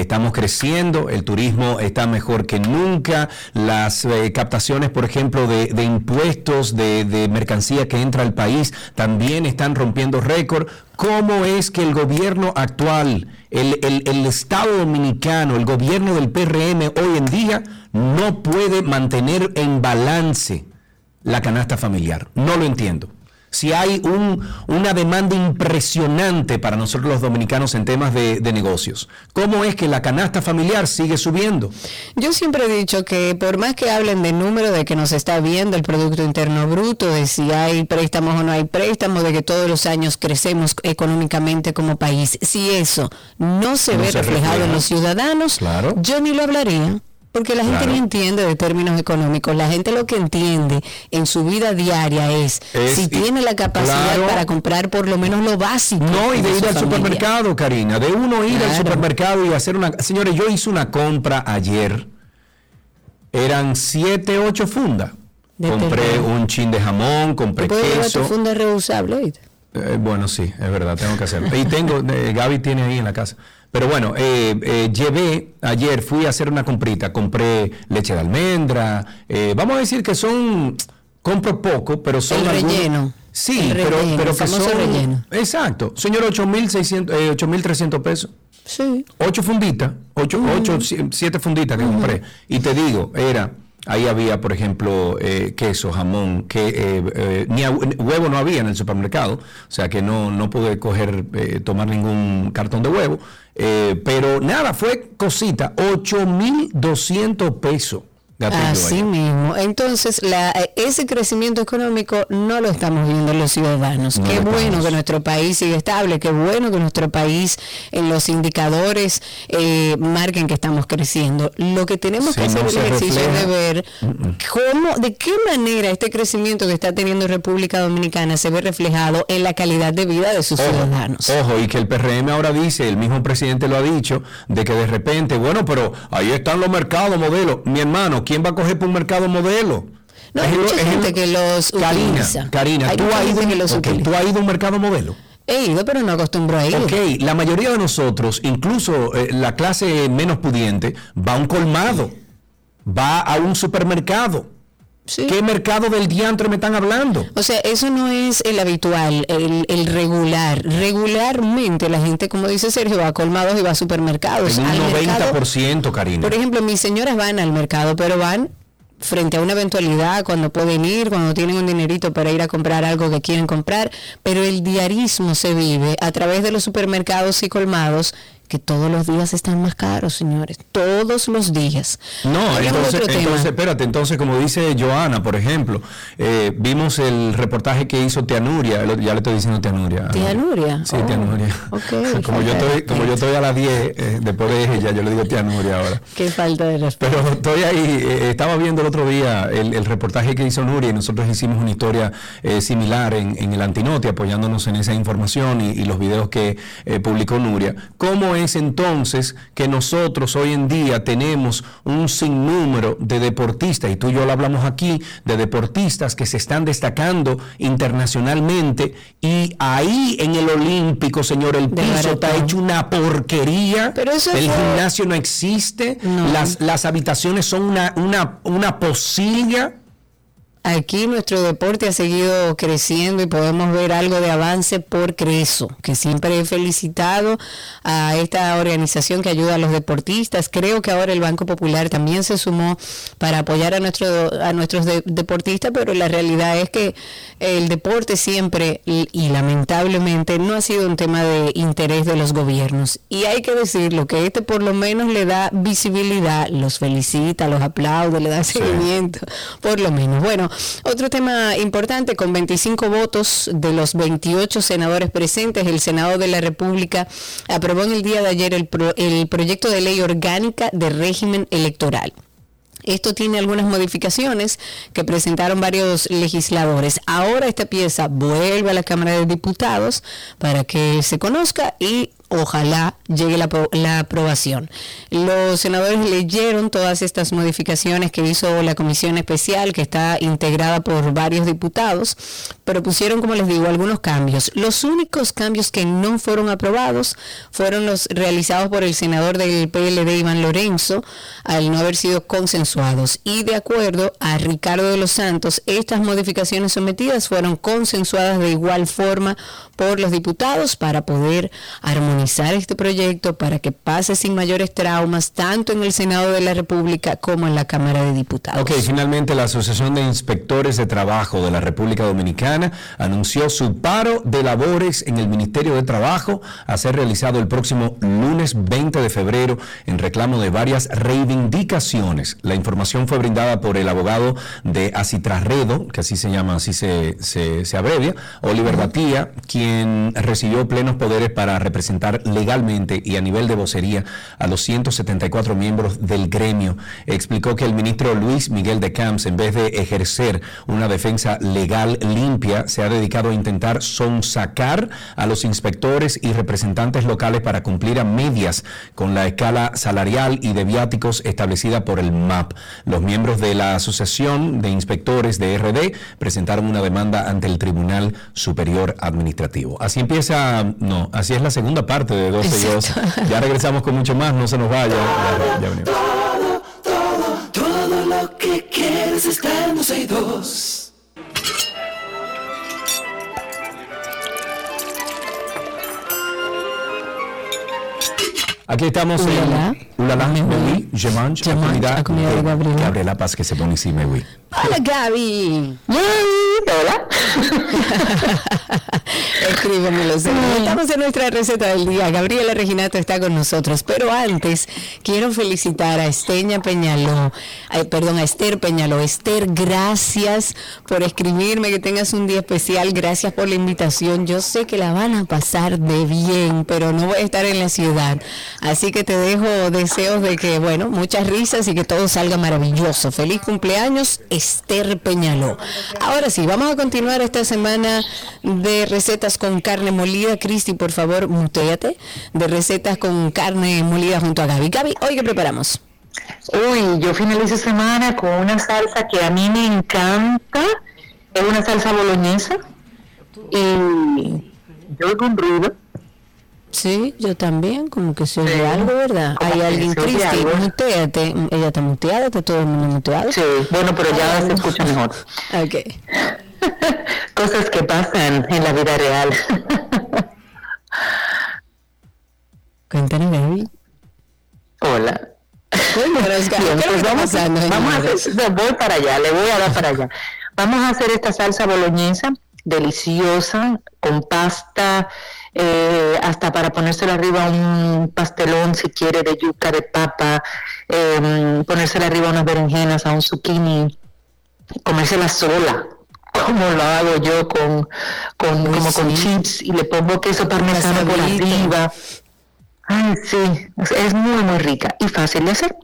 Estamos creciendo, el turismo está mejor que nunca, las eh, captaciones, por ejemplo, de, impuestos de, de mercancía que entra al país también están rompiendo récord. ¿Cómo es que el gobierno actual, el Estado dominicano, el gobierno del PRM hoy en día no puede mantener en balance la canasta familiar? No lo entiendo. Si hay un- una demanda impresionante para nosotros los dominicanos en temas de, de negocios, ¿cómo es que la canasta familiar sigue subiendo? Yo siempre he dicho que por más que hablen de número, de que nos está viendo el Producto Interno Bruto, de si hay préstamos o no hay préstamos, de que todos los años crecemos económicamente como país, si eso no se No ve se reflejado en los ciudadanos, Claro. yo ni lo hablaría. Porque la gente Claro. no entiende de términos económicos. La gente lo que entiende en su vida diaria es, Es- si tiene la capacidad claro. para comprar por lo menos lo básico. No, y de ir al familia. supermercado, Karina, de uno ir al supermercado y hacer una... Señores, yo hice una compra ayer, eran siete, ocho fundas. De compré terreno. un chin de jamón, compré llevar tu queso. funda reusable. Eh, bueno, sí, es verdad, tengo que hacerlo. Y tengo, eh, Gaby tiene ahí en la casa. Pero bueno, eh, eh, llevé, ayer fui a hacer una comprita, compré leche de almendra, eh, vamos a decir que son, compro poco, pero son El algunos- relleno. Sí, El pero, relleno, pero que son... relleno. Exacto, señor, 8.600, eh, 8.300 pesos. Sí. Ocho funditas, ocho, ocho, si- siete funditas que compré. Y te digo, era, ahí había, por ejemplo, eh, queso, jamón, que eh, eh, ni huevo no había en el supermercado, o sea que no, no pude coger, eh, tomar ningún cartón de huevo. Eh, pero nada, fue cosita, 8.200 pesos. Así mismo. Entonces, la, ese crecimiento económico no lo estamos viendo los ciudadanos. No qué bueno estamos. que nuestro país sigue estable, qué bueno que nuestro país en los indicadores eh, marquen que estamos creciendo. Lo que tenemos que hacer no el ejercicio es de ver cómo, de qué manera este crecimiento que está teniendo República Dominicana se ve reflejado en la calidad de vida de sus ciudadanos. Ojo, y que el PRM ahora dice, el mismo presidente lo ha dicho, de que de repente, bueno, pero ahí están los mercados modelos. Mi hermano, ¿quién va a coger por un mercado modelo? No, hay mucha gente que los Karina, utiliza. Karina, ¿tú, has ido, que los. ¿tú has ido a un mercado modelo? He ido, pero no acostumbro a ir. Ok, la mayoría de nosotros, incluso eh, la clase menos pudiente, va a un colmado, va a un supermercado. Sí. ¿Qué mercado del diantre me están hablando? O sea, eso no es el habitual, el, el regular. Regularmente la gente, como dice Sergio, va a colmados y va a supermercados. En un Al mercado- 90%, Karina. por ejemplo, mis señoras van al mercado, pero van frente a una eventualidad, cuando pueden ir, cuando tienen un dinerito para ir a comprar algo que quieren comprar, pero el diarismo se vive a través de los supermercados y colmados que todos los días están más caros, señores, todos los días. No, entonces, entonces, espérate, entonces como dice Joana, por ejemplo, eh, vimos el reportaje que hizo Tianuria, ya le estoy diciendo Tianuria. Tía Nuria. Sí, Oh, Tianuria. ok, como, yo estoy, como yo estoy a las 10, eh, después de ella, yo le digo Tianuria ahora. Qué falta de respeto. Pero estoy ahí, eh, estaba viendo el otro día el, el reportaje que hizo Nuria y nosotros hicimos una historia eh, similar en, en el Antinote, apoyándonos en esa información y, y los videos que eh, publicó Nuria. ¿Cómo es entonces que nosotros hoy en día tenemos un sinnúmero de deportistas, y tú y yo lo hablamos aquí, de deportistas que se están destacando internacionalmente y ahí en el Olímpico, señor, el piso está hecho una porquería, Pero eso el fue- gimnasio no existe, No. las, las habitaciones son una, una, una posilla. Aquí nuestro deporte ha seguido creciendo y podemos ver algo de avance por Creso, que siempre he felicitado a esta organización que ayuda a los deportistas. Creo que ahora el Banco Popular también se sumó para apoyar a, nuestro, a nuestros de- deportistas, pero la realidad es que el deporte siempre y, y lamentablemente no ha sido un tema de interés de los gobiernos. Y hay que decirlo, que este por lo menos le da visibilidad, los felicita, los aplaude, le da seguimiento, por lo menos. Bueno, otro tema importante, con 25 votos de los 28 senadores presentes, el Senado de la República aprobó en el día de ayer el, pro- el proyecto de ley orgánica de régimen electoral. Esto tiene algunas modificaciones que presentaron varios legisladores. Ahora esta pieza vuelve a la Cámara de Diputados para que se conozca y ojalá llegue la, la, aprobación. Los senadores leyeron todas estas modificaciones que hizo la comisión especial, que está integrada por varios diputados, pero pusieron, como les digo, algunos cambios. Los únicos cambios que no fueron aprobados fueron los realizados por el senador del PLD, Iván Lorenzo, al no haber sido consensuados. Y de acuerdo a Ricardo de los Santos, estas modificaciones sometidas fueron consensuadas de igual forma por los diputados para poder armonizar este proyecto, para que pase sin mayores traumas, tanto en el Senado de la República como en la Cámara de Diputados. Ok, finalmente la Asociación de Inspectores de Trabajo de la República Dominicana anunció su paro de labores en el Ministerio de Trabajo a ser realizado el próximo lunes 20 de febrero en reclamo de varias reivindicaciones. La información fue brindada por el abogado de Acitrarredo, que así se llama, así se, se, se abrevia, Oliver Batía, quien recibió plenos poderes para representar legalmente y a nivel de vocería a los 174 miembros del gremio. Explicó que el ministro Luis Miguel de Camps, en vez de ejercer una defensa legal limpia, se ha dedicado a intentar sonsacar a los inspectores y representantes locales para cumplir a medias con la escala salarial y de viáticos establecida por el MAP. Los miembros de la Asociación de Inspectores de RD presentaron una demanda ante el Tribunal Superior Administrativo. Así empieza, no, así es la segunda parte de 12 y 2. Ya regresamos con mucho más, no se nos vaya. Ya, ya Todo, todo, todo lo que quieres está en 12 y 2. Aquí estamos Ulala. en Ulala, oui, je mange, la mange, comida de de Gabriela. Gabriela Paz, que se pone oui. Hola Gaby. Hola. Escríbemelo. Sergio. Estamos en nuestra receta del día. Gabriela Reginato está con nosotros. Pero antes, quiero felicitar a Esteña Peñaló, ay, perdón, a Esther Peñaló. Esther, gracias por escribirme, que tengas un día especial. Gracias por la invitación. Yo sé que la van a pasar de bien, pero no voy a estar en la ciudad. Así que te dejo deseos de que, bueno, muchas risas y que todo salga maravilloso. Feliz cumpleaños, Esther Peñaló. Ahora sí, vamos a continuar esta semana de recetas con carne molida. Cristi, por favor, muteate. De recetas con carne molida junto a Gaby. Gaby, ¿hoy qué preparamos? Uy, yo finalizo semana con una salsa que a mí me encanta. Es una salsa boloñesa. Y yo con ruido. Sí, yo también, como que se oye Sí. algo, ¿verdad? Hay alguien, Cristi, muteate. Ella está muteada, está todo el mundo muteado. Sí, bueno, pero ya se escucha mejor. Ok. Cosas que pasan en la vida real. Cuéntanos, Gaby. Hola. Cuéntanos, Gaby. Bien, ¿Qué es lo pues que vamos, a hacer, voy para allá, le voy a dar para allá. Vamos a hacer esta salsa boloñesa deliciosa con pasta, eh, hasta para ponérselo arriba un pastelón si quiere de yuca, de papa, eh, ponérselo arriba unas berenjenas, a un zucchini, comérsela sola, como lo hago yo con, con Uy, como con chips y le pongo queso parmesano por arriba. Ay, sí, es- muy, muy rica y fácil de hacer.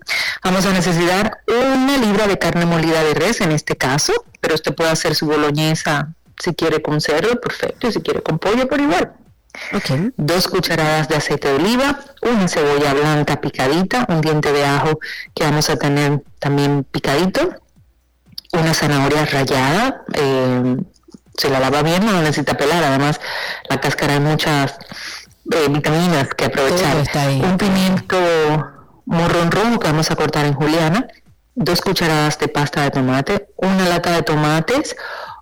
Vamos a necesitar una libra de carne molida de res en este caso, pero usted puede hacer su boloñesa si quiere con cerdo, perfecto, y si quiere con pollo, por igual. Dos cucharadas de aceite de oliva, una cebolla blanca picadita, un diente de ajo que vamos a tener también picadito, una zanahoria rallada, eh, se la lava bien, no necesita pelar, además la cáscara hay muchas eh, vitaminas que aprovechar. Un pimiento morrón rojo que vamos a cortar en juliana, dos cucharadas de pasta de tomate, una lata de tomates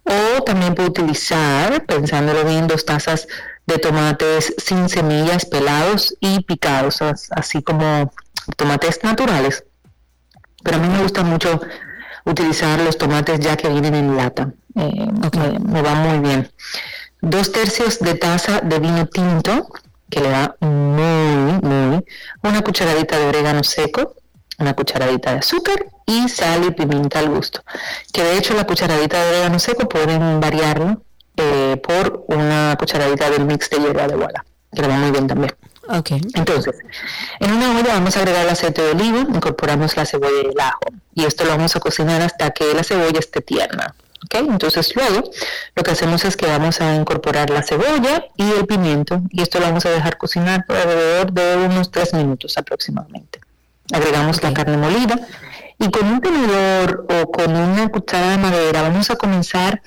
o también puede utilizar, pensándolo bien, dos tazas de tomates sin semillas, pelados y picados, as- así como tomates naturales. Pero a mí me gusta mucho utilizar los tomates ya que vienen en lata. Eh, me, me va muy bien. Dos tercios de taza de vino tinto, que le da muy, muy. Una cucharadita de orégano seco, una cucharadita de azúcar y sal y pimienta al gusto. Que de hecho la cucharadita de orégano seco pueden variarlo eh, por una cucharadita del mix de hierba de guala, que le va muy bien también. Ok. Entonces, en una olla vamos a agregar el aceite de oliva, incorporamos la cebolla y el ajo. Y esto lo vamos a cocinar hasta que la cebolla esté tierna. ¿ok? Entonces luego lo que hacemos es que vamos a incorporar la cebolla y el pimiento y esto lo vamos a dejar cocinar por alrededor de unos 3 minutos aproximadamente. Agregamos la carne molida y con un tenedor o con una cuchara de madera vamos a comenzar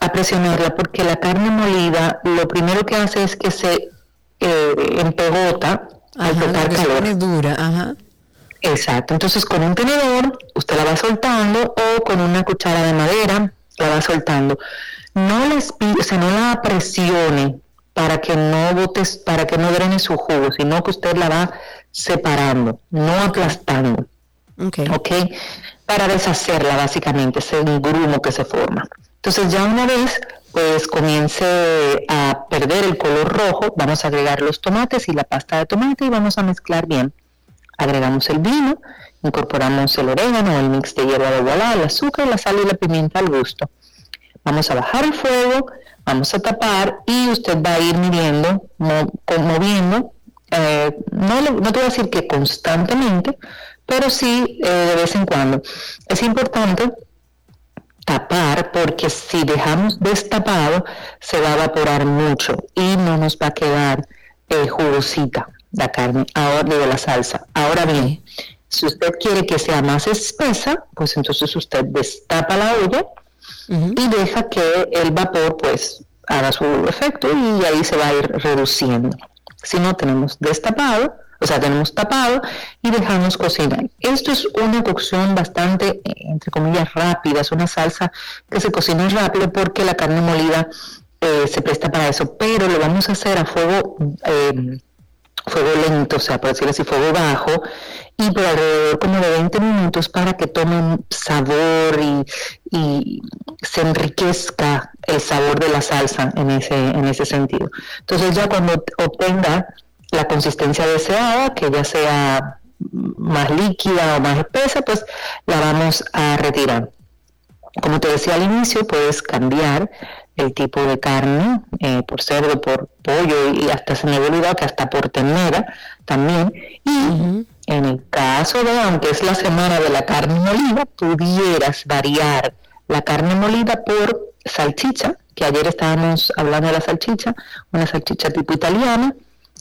a presionarla porque la carne molida lo primero que hace es que se eh, empegota al tocar calor. dura, ajá. Exacto, entonces con un tenedor usted la va soltando o con una cuchara de madera la va soltando. No la o sea, no la presione para que no botes, para que no drene su jugo, sino que usted la va separando, no aplastando. Okay. ¿Ok? Para deshacerla básicamente, ese grumo que se forma. Entonces ya una vez pues comience a perder el color rojo, vamos a agregar los tomates y la pasta de tomate y vamos a mezclar bien agregamos el vino, incorporamos el orégano, el mix de hierba de voilà, el azúcar, la sal y la pimienta al gusto. Vamos a bajar el fuego, vamos a tapar y usted va a ir midiendo, moviendo, eh, no, no te voy a decir que constantemente, pero sí eh, de vez en cuando. Es importante tapar porque si dejamos destapado se va a evaporar mucho y no nos va a quedar eh, jugosita la carne ahora de la salsa. Ahora bien, si usted quiere que sea más espesa, pues entonces usted destapa la olla y deja que el vapor pues haga su efecto y ahí se va a ir reduciendo. Si no tenemos destapado, o sea, tenemos tapado y dejamos cocinar. Esto es una cocción bastante, entre comillas, rápida, es una salsa que se cocina rápido porque la carne molida eh, se presta para eso, pero lo vamos a hacer a fuego eh, fuego lento, o sea, por decirlo así, fuego bajo, y por alrededor como de 20 minutos para que tome sabor y, se enriquezca el sabor de la salsa en ese, en ese sentido. Entonces ya cuando obtenga la consistencia deseada, que ya sea más líquida o más espesa, pues la vamos a retirar. Como te decía al inicio, puedes cambiar el tipo de carne, eh, por cerdo, por pollo y hasta se me olvidado que hasta por ternera también. Y en el caso de, aunque es la semana de la carne molida, pudieras variar la carne molida por salchicha, que ayer estábamos hablando de la salchicha, una salchicha tipo italiana,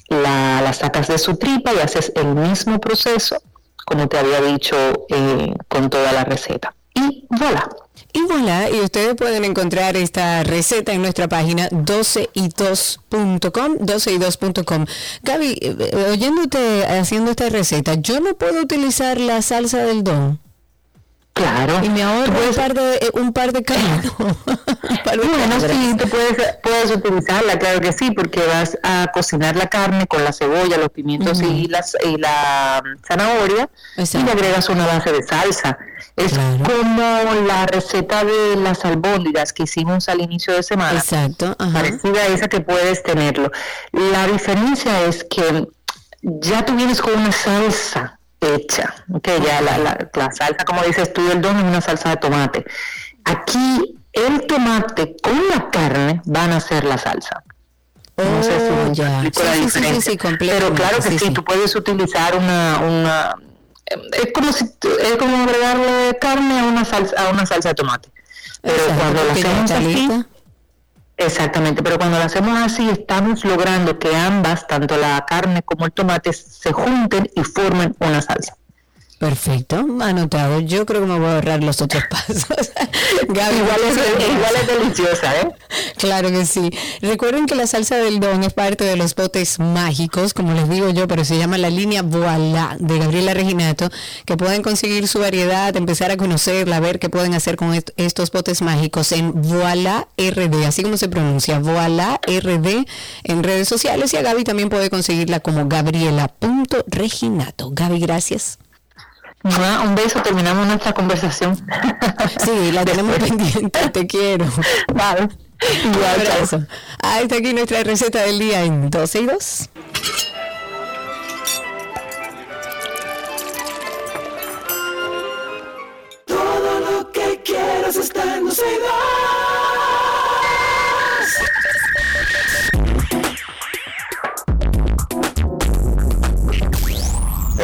la, la sacas de su tripa y haces el mismo proceso, como te había dicho eh, con toda la receta. Y voilà. Y voilà, y ustedes pueden encontrar esta receta en nuestra página 12y2.com, 12y2.com. Gaby, eh, oyéndote haciendo esta receta, ¿yo no puedo utilizar la salsa del don? Claro. Y me ahorro un par de, eh, un par de bueno, sí, tú puedes, puedes utilizarla, claro que sí, porque vas a cocinar la carne con la cebolla, los pimientos y, las, y la zanahoria y le agregas una base de salsa. Es como la receta de las albóndigas que hicimos al inicio de semana. Exacto. Parecida a esa que puedes tenerlo. La diferencia es que ya tú vienes con una salsa hecha. que ya la, la, salsa, como dices tú, el don es una salsa de tomate. Aquí el tomate con la carne van a ser la salsa. no sé si oh, ya. Sí, Pero claro que sí, tú puedes utilizar una, una es como si es como agregarle carne a una salsa a una salsa de tomate. Pero cuando la hacemos así, Exactamente, pero cuando lo hacemos así estamos logrando que ambas, tanto la carne como el tomate, se junten y formen una salsa. Perfecto, anotado. Yo creo que me voy a ahorrar los otros pasos. Gaby, igual, es, igual es deliciosa, ¿eh? Claro que sí. Recuerden que la salsa del don es parte de los botes mágicos, como les digo yo, pero se llama la línea Voilà de Gabriela Reginato, que pueden conseguir su variedad, empezar a conocerla, ver qué pueden hacer con estos botes mágicos en Voilà RD, así como se pronuncia, Voilà RD en redes sociales y a Gaby también puede conseguirla como gabriela.reginato. Gaby, gracias. Un beso, terminamos nuestra conversación. Sí, la tenemos pendiente, te quiero. Vale. Un abrazo. Ah, está aquí nuestra receta del día en 12 y 2. Todo lo que quieras está en 12 y 2.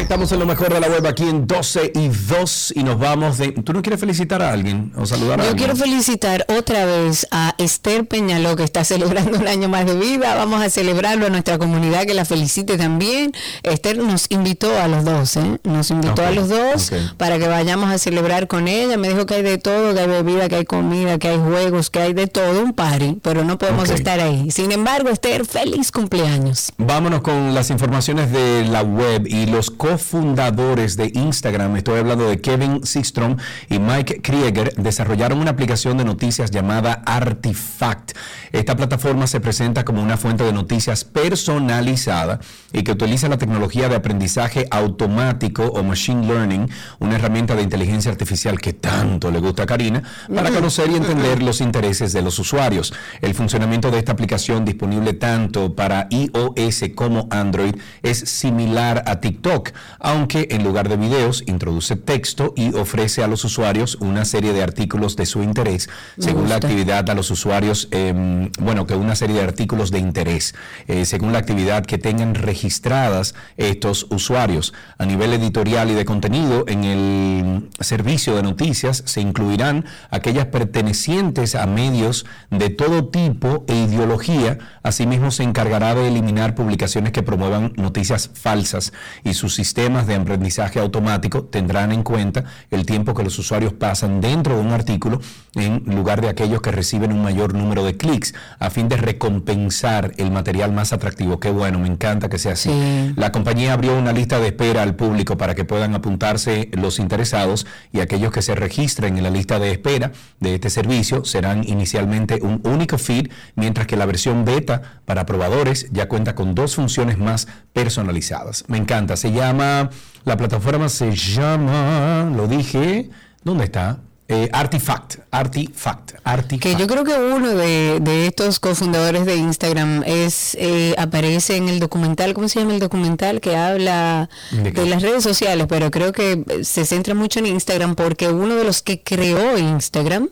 Estamos en lo mejor de la web aquí en 12 y 2 y nos vamos de... ¿Tú no quieres felicitar a alguien o saludar a Yo alguien? quiero felicitar otra vez a Esther Peñaló, que está celebrando un año más de vida. Vamos a celebrarlo a nuestra comunidad, que la felicite también. Esther nos invitó a los dos, ¿eh? Nos invitó a los dos para que vayamos a celebrar con ella. Me dijo que hay de todo, que hay bebida, que hay comida, que hay juegos, que hay de todo, un party, pero no podemos estar ahí. Sin embargo, Esther, feliz cumpleaños. Vámonos con las informaciones de la web y los cofundadores de Instagram. Estoy hablando de Kevin Systrom y Mike Krieger. Desarrollaron una aplicación de noticias llamada Artifact. Esta plataforma se presenta como una fuente de noticias personalizada y que utiliza la tecnología de aprendizaje automático o machine learning, una herramienta de inteligencia artificial que tanto le gusta a Karina, para conocer y entender los intereses de los usuarios. El funcionamiento de esta aplicación disponible tanto para iOS como Android es similar a TikTok, aunque en lugar de videos introduce texto y ofrece a los usuarios una serie de artículos de su interés, según la actividad a los usuarios, em, bueno, que una serie de artículos de interés, eh, según la actividad que tengan registradas estos usuarios. A nivel editorial y de contenido, en el servicio de noticias se incluirán aquellas pertenecientes a medios de todo tipo e ideología. Asimismo, se encargará de eliminar publicaciones que promuevan noticias falsas y sus sistemas de aprendizaje automático tendrán en cuenta el tiempo que los usuarios pasan dentro de un artículo en lugar de aquellos que reciben un mayor número de clics a fin de recompensar el material más atractivo. Qué bueno, me encanta que sea así. Sí. La compañía abrió una lista de espera al público para que puedan apuntarse los interesados y aquellos que se registren en la lista de espera de este servicio serán inicialmente un único feed, mientras que la versión beta para probadores ya cuenta con dos funciones más personalizadas. Me encanta, se llama, la plataforma se llama, lo dije, ¿dónde está? Eh, Artifact, Artifact, Artifact. Que yo creo que uno de, de estos cofundadores de Instagram es eh, aparece en el documental, ¿cómo se llama el documental? Que habla ¿De las redes sociales, pero creo que eh, se centra mucho en Instagram porque uno de los que creó Instagram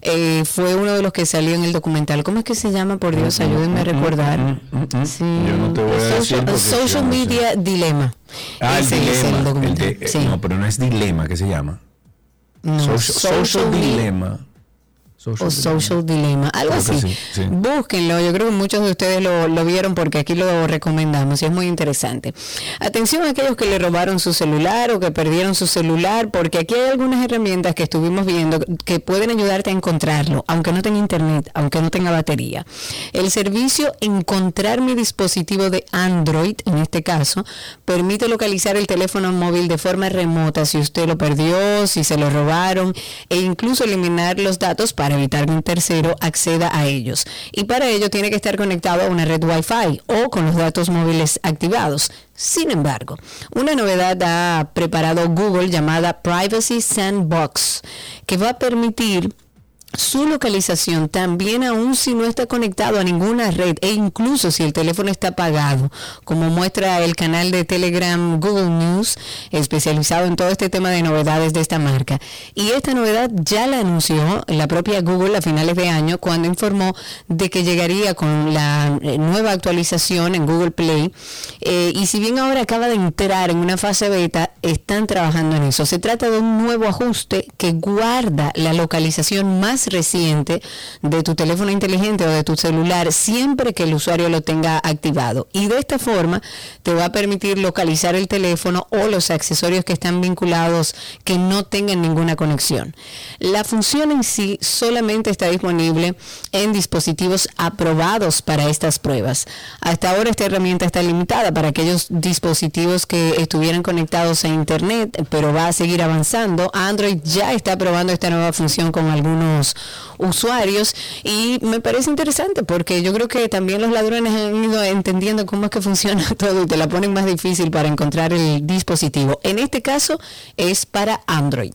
eh, fue uno de los que salió en el documental. ¿Cómo es que se llama? Por Dios, ayúdenme a recordar. Sí. Yo no te voy a decir Social. Media Dilemma. Ah, el Ese es dilema. el documental. de- Sí. No, pero no es dilema que se llama. No, social, Social social Di- dilema. Social o Dilemma. Social Dilemma, algo Creo así. sí, sí. Búsquenlo, yo creo que muchos de ustedes lo, lo vieron porque aquí lo recomendamos y es muy interesante. Atención a aquellos que le robaron su celular o que perdieron su celular, porque aquí hay algunas herramientas que estuvimos viendo que pueden ayudarte a encontrarlo, aunque no tenga internet, aunque no tenga batería. El servicio Encontrar mi dispositivo de Android, en este caso, permite localizar el teléfono móvil de forma remota si usted lo perdió, si se lo robaron e incluso eliminar los datos para evitar que un tercero acceda a ellos. Y para ello tiene que estar conectado a una red Wi-Fi o con los datos móviles activados. Sin embargo, una novedad ha preparado Google llamada Privacy Sandbox, que va a permitir su localización también aún si no está conectado a ninguna red e incluso si el teléfono está apagado, como muestra el canal de Telegram Google News, especializado en todo este tema de novedades de esta marca. Y esta novedad ya la anunció la propia Google a finales de año cuando informó de que llegaría con la eh, nueva actualización en Google Play. Eh, y si bien ahora acaba de entrar en una fase beta, están trabajando en eso. Se trata de un nuevo ajuste que guarda la localización más reciente de tu teléfono inteligente o de tu celular siempre que el usuario lo tenga activado. Y de esta forma te va a permitir localizar el teléfono o los accesorios que están vinculados que no tengan ninguna conexión. La función en sí solamente está disponible en dispositivos aprobados para estas pruebas. Hasta ahora esta herramienta está limitada para aquellos dispositivos que estuvieran conectados a internet, pero va a seguir avanzando. Android ya está probando esta nueva función con algunos usuarios y me parece interesante porque yo creo que también los ladrones han ido entendiendo cómo es que funciona todo y te la ponen más difícil para encontrar el dispositivo. En este caso es para Android.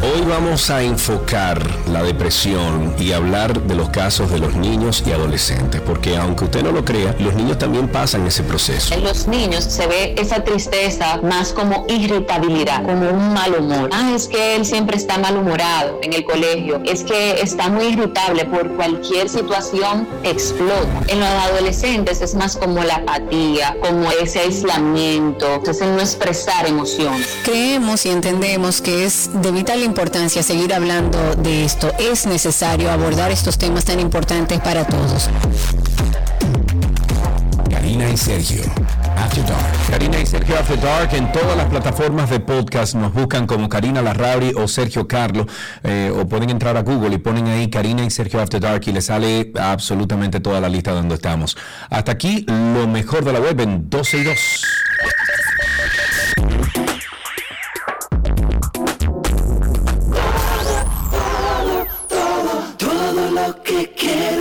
Hoy vamos a enfocar la depresión y hablar de los casos de los niños y adolescentes, porque aunque usted no lo crea, los niños también pasan ese proceso. En los niños se ve esa tristeza más como irritabilidad, como un mal humor. Ah, es que él siempre está malhumorado en el colegio, es que está muy irritable por cualquier situación, explota. En los adolescentes es más como la apatía, como ese aislamiento, es el no expresar emociones. Creemos y entendemos que es de vital importancia seguir hablando de esto. Es necesario abordar estos temas tan importantes para todos. Karina y Sergio. After Dark. Karina y Sergio After Dark en todas las plataformas de podcast nos buscan como Karina Larrauri o Sergio Carlo eh, o pueden entrar a Google y ponen ahí Karina y Sergio After Dark y les sale absolutamente toda la lista donde estamos. Hasta aquí lo mejor de la web en 12 y 2.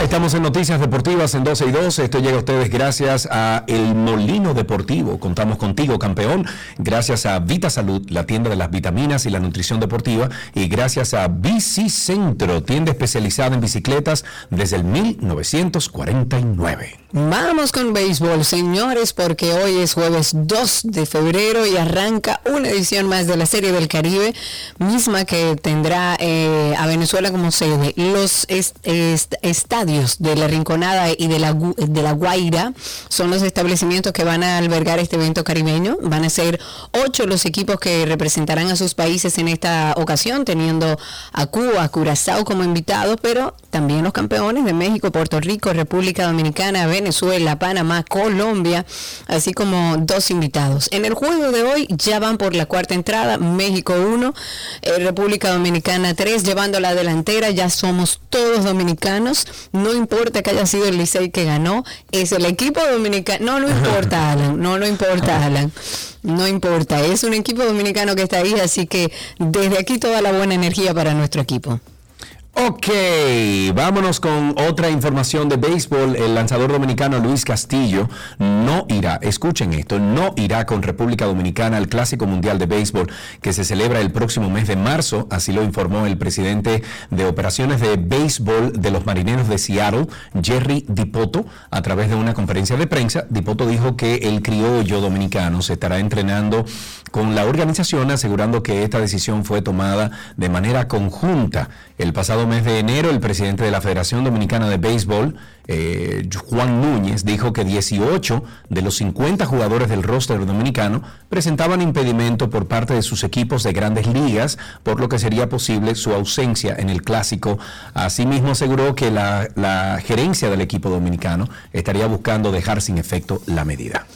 Estamos en Noticias Deportivas en 12 y 2. Esto llega a ustedes gracias a El Molino Deportivo. Contamos contigo, campeón. Gracias a Vita Salud, la tienda de las vitaminas y la nutrición deportiva. Y gracias a Bici Centro, tienda especializada en bicicletas desde el 1949. Vamos con béisbol, señores, porque hoy es jueves 2 de febrero y arranca una edición más de la Serie del Caribe, misma que tendrá eh, a Venezuela como sede. Los est- de la Rinconada y de la, de la Guaira son los establecimientos que van a albergar este evento caribeño. Van a ser ocho los equipos que representarán a sus países en esta ocasión, teniendo a Cuba, Curazao como invitados, pero también los campeones de México, Puerto Rico, República Dominicana, Venezuela, Panamá, Colombia, así como dos invitados. En el juego de hoy ya van por la cuarta entrada, México 1, República Dominicana 3, llevando la delantera, ya somos todos dominicanos, no importa que haya sido el Licey que ganó, es el equipo dominicano, no, no importa Alan, no, no importa Alan. No importa, es un equipo dominicano que está ahí, así que desde aquí toda la buena energía para nuestro equipo. Ok, vámonos con otra información de béisbol. El lanzador dominicano Luis Castillo no irá, escuchen esto, no irá con República Dominicana al Clásico Mundial de Béisbol que se celebra el próximo mes de marzo, así lo informó el presidente de operaciones de béisbol de los Marineros de Seattle, Jerry Dipoto, a través de una conferencia de prensa. Dipoto dijo que el criollo dominicano se estará entrenando con la organización, asegurando que esta decisión fue tomada de manera conjunta. El pasado mes de enero, el presidente de la Federación Dominicana de Béisbol, eh, Juan Núñez, dijo que 18 de los 50 jugadores del roster dominicano presentaban impedimento por parte de sus equipos de grandes ligas, por lo que sería posible su ausencia en el clásico. Asimismo, aseguró que la, la gerencia del equipo dominicano estaría buscando dejar sin efecto la medida.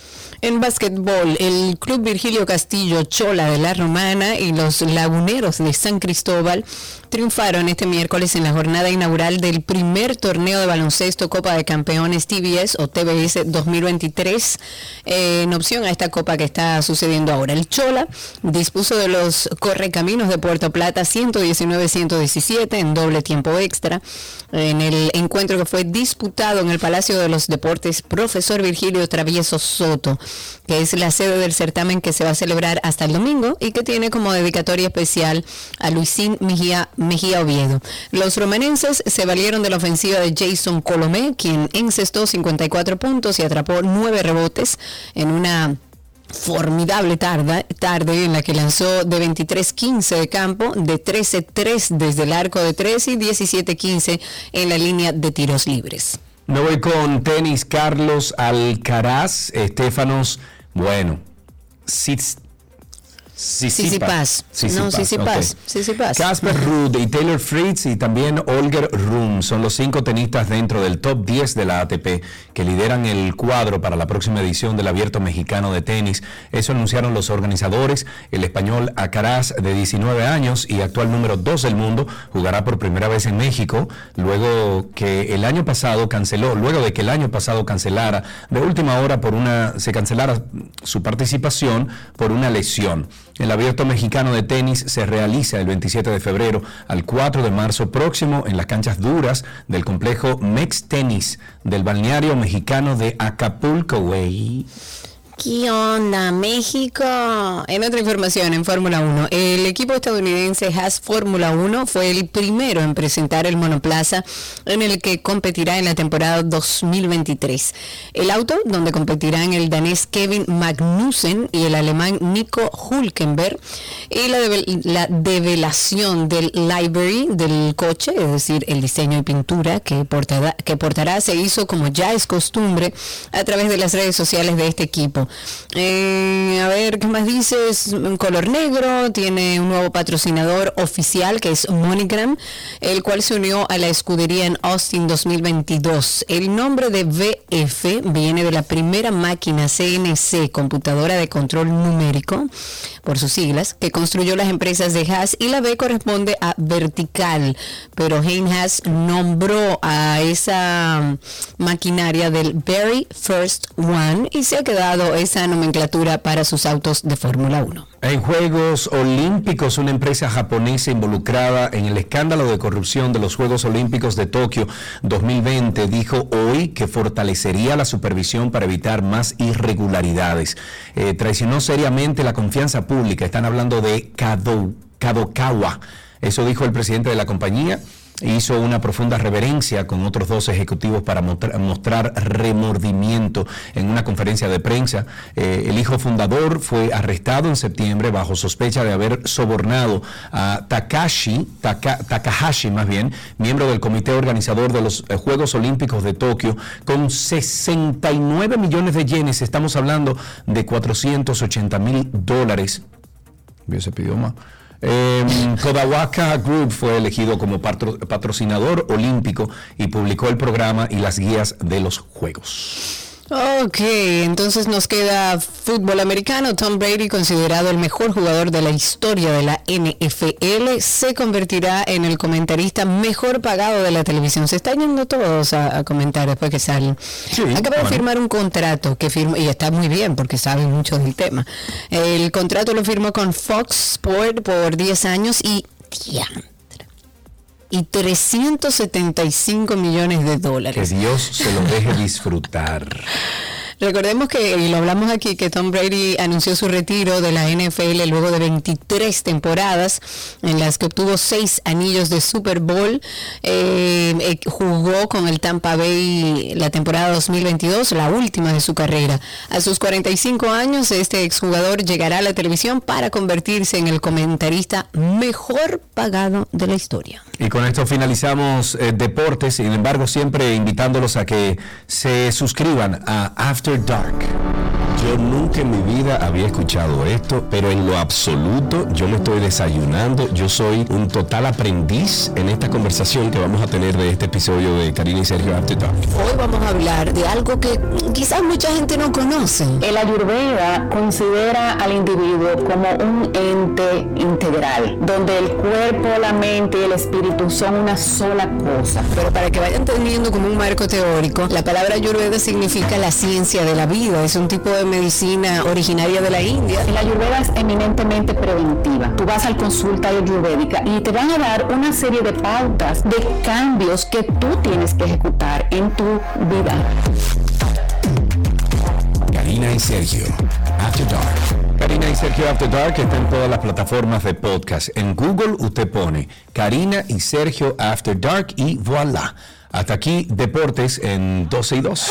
En básquetbol, el Club Virgilio Castillo Chola de la Romana y los Laguneros de San Cristóbal triunfaron este miércoles en la jornada inaugural del primer torneo de baloncesto Copa de Campeones TBS o TBS 2023 eh, en opción a esta copa que está sucediendo ahora. El Chola dispuso de los correcaminos de Puerto Plata 119-117 en doble tiempo extra en el encuentro que fue disputado en el Palacio de los Deportes Profesor Virgilio Travieso Soto, que es la sede del certamen que se va a celebrar hasta el domingo y que tiene como dedicatoria especial a Luisín Mejía, Mejía Oviedo. Los romanenses se valieron de la ofensiva de Jason Colomé, quien encestó 54 puntos y atrapó 9 rebotes en una formidable tarde, tarde en la que lanzó de 23-15 de campo, de 13-3 desde el arco de 3 y 17-15 en la línea de tiros libres. Me voy con tenis Carlos Alcaraz, Estefanos, bueno, Sis- Sisipas. No, Sisipas. ok. Sisipas. Casper Ruud y Taylor Fritz y también Olger Rum son los cinco tenistas dentro del top 10 de la ATP que lideran el cuadro para la próxima edición del Abierto Mexicano de Tenis. Eso anunciaron los organizadores. El español Acaraz, de 19 años y actual número 2 del mundo, jugará por primera vez en México, luego que el año pasado canceló, luego de que el año pasado cancelara de última hora por una, se cancelara su participación por una lesión. El Abierto Mexicano de Tenis se realiza el 27 de febrero al 4 de marzo próximo en las canchas duras del complejo Mex Tenis del balneario mexicano de Acapulco, güey. ¿Qué onda, México? En otra información, en Fórmula 1, el equipo estadounidense Haas Fórmula 1 fue el primero en presentar el monoplaza en el que competirá en la temporada 2023. El auto, donde competirán el danés Kevin Magnussen y el alemán Nico Hulkenberg, y la, devel- la develación del livery del coche, es decir, el diseño y pintura que portará, que portará, se hizo como ya es costumbre a través de las redes sociales de este equipo. Eh, a ver, ¿qué más dices? Color negro, tiene un nuevo patrocinador oficial que es MoneyGram, el cual se unió a la escudería en Austin 2022. El nombre de VF viene de la primera máquina CNC, computadora de control numérico, por sus siglas, que construyó las empresas de Haas y la B corresponde a vertical, pero Hein Haas nombró a esa maquinaria del very first one y se ha quedado esa nomenclatura para sus autos de Fórmula 1. En Juegos Olímpicos, una empresa japonesa involucrada en el escándalo de corrupción de los Juegos Olímpicos de Tokio 2020 dijo hoy que fortalecería la supervisión para evitar más irregularidades. Eh, traicionó seriamente la confianza pública. Están hablando de Kado- Kadokawa. Eso dijo el presidente de la compañía. Hizo una profunda reverencia con otros dos ejecutivos para mostrar, remordimiento en una conferencia de prensa. Eh, el hijo fundador fue arrestado en septiembre bajo sospecha de haber sobornado a Takashi, Taka- Takahashi más bien, miembro del comité organizador de los eh, Juegos Olímpicos de Tokio, con 69 millones de yenes. Estamos hablando de 480 mil dólares. Vio ese idioma. Eh, Group fue elegido como patro- patrocinador olímpico y publicó el programa y las guías de los Juegos. Ok, entonces nos queda fútbol americano. Tom Brady, considerado el mejor jugador de la historia de la NFL, se convertirá en el comentarista mejor pagado de la televisión. Se están yendo todos a, a comentar después que salen. Sí, Acaba de firmar un contrato que firmó, y está muy bien porque sabe mucho del tema. El contrato lo firmó con Fox Sport por 10 años y... diantre, Y 375 millones de Que dólares. Dios se lo deje disfrutar. Recordemos que, y lo hablamos aquí, que Tom Brady anunció su retiro de la NFL luego de 23 temporadas en las que obtuvo seis anillos de Super Bowl. Eh, eh, jugó con el Tampa Bay la temporada 2022, la última de su carrera. A sus 45 años, este exjugador llegará a la televisión para convertirse en el comentarista mejor pagado de la historia. Y con esto finalizamos eh, deportes, sin embargo siempre invitándolos a que se suscriban a After Dark. Yo nunca en mi vida había escuchado esto, pero en lo absoluto yo me estoy desayunando. Yo soy un total aprendiz en esta conversación que vamos a tener de este episodio de Karina y Sergio After Dark. Hoy vamos a hablar de algo que quizás mucha gente no conoce. El Ayurveda considera al individuo como un ente integral, donde el cuerpo, la mente y el espíritu son una sola cosa. Pero para que vayan entendiendo como un marco teórico, la palabra ayurveda significa la ciencia de la vida. Es un tipo de medicina originaria de la India. La ayurveda es eminentemente preventiva. Tú vas al consulta ayurvédica y te van a dar una serie de pautas de cambios que tú tienes que ejecutar en tu vida. Karina y Sergio After Dark. Karina y Sergio After Dark está en todas las plataformas de podcast. En Google usted pone Karina y Sergio After Dark y voilà. Hasta aquí Deportes en 12 y 2.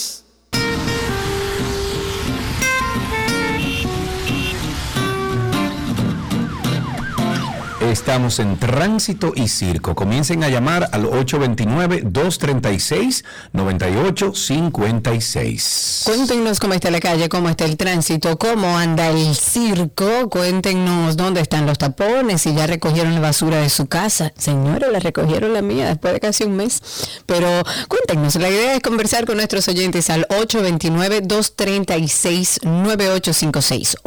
Estamos en tránsito y circo. Comiencen a llamar al 829-236-9856. Cuéntenos cómo está la calle, cómo está el tránsito, cómo anda el circo. Cuéntenos dónde están los tapones, si ya recogieron la basura de su casa. Señora, la recogieron la mía después de casi un mes. Pero cuéntenos, la idea es conversar con nuestros oyentes al 829-236-9856.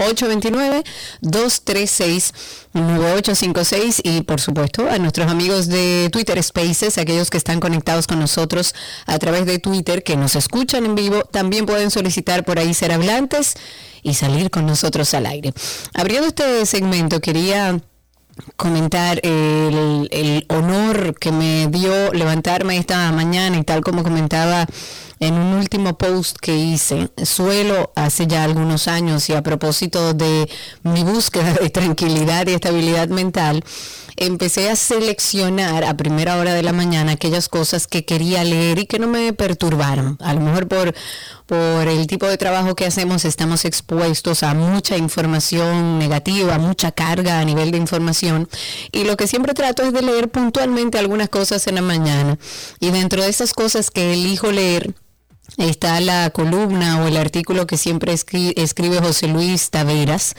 829-236-9856 y por supuesto a nuestros amigos de Twitter Spaces, aquellos que están conectados con nosotros a través de Twitter, que nos escuchan en vivo, también pueden solicitar por ahí ser hablantes y salir con nosotros al aire. Abriendo este segmento, quería comentar el, honor que me dio levantarme esta mañana y tal como comentaba en un último post que hice, suelo hace ya algunos años y a propósito de mi búsqueda de tranquilidad y estabilidad mental, empecé a seleccionar a primera hora de la mañana aquellas cosas que quería leer y que no me perturbaron. A lo mejor por, por el tipo de trabajo que hacemos estamos expuestos a mucha información negativa, mucha carga a nivel de información y lo que siempre trato es de leer puntualmente algunas cosas en la mañana y dentro de esas cosas que elijo leer está la columna o el artículo que siempre escri- escribe José Luis Taveras.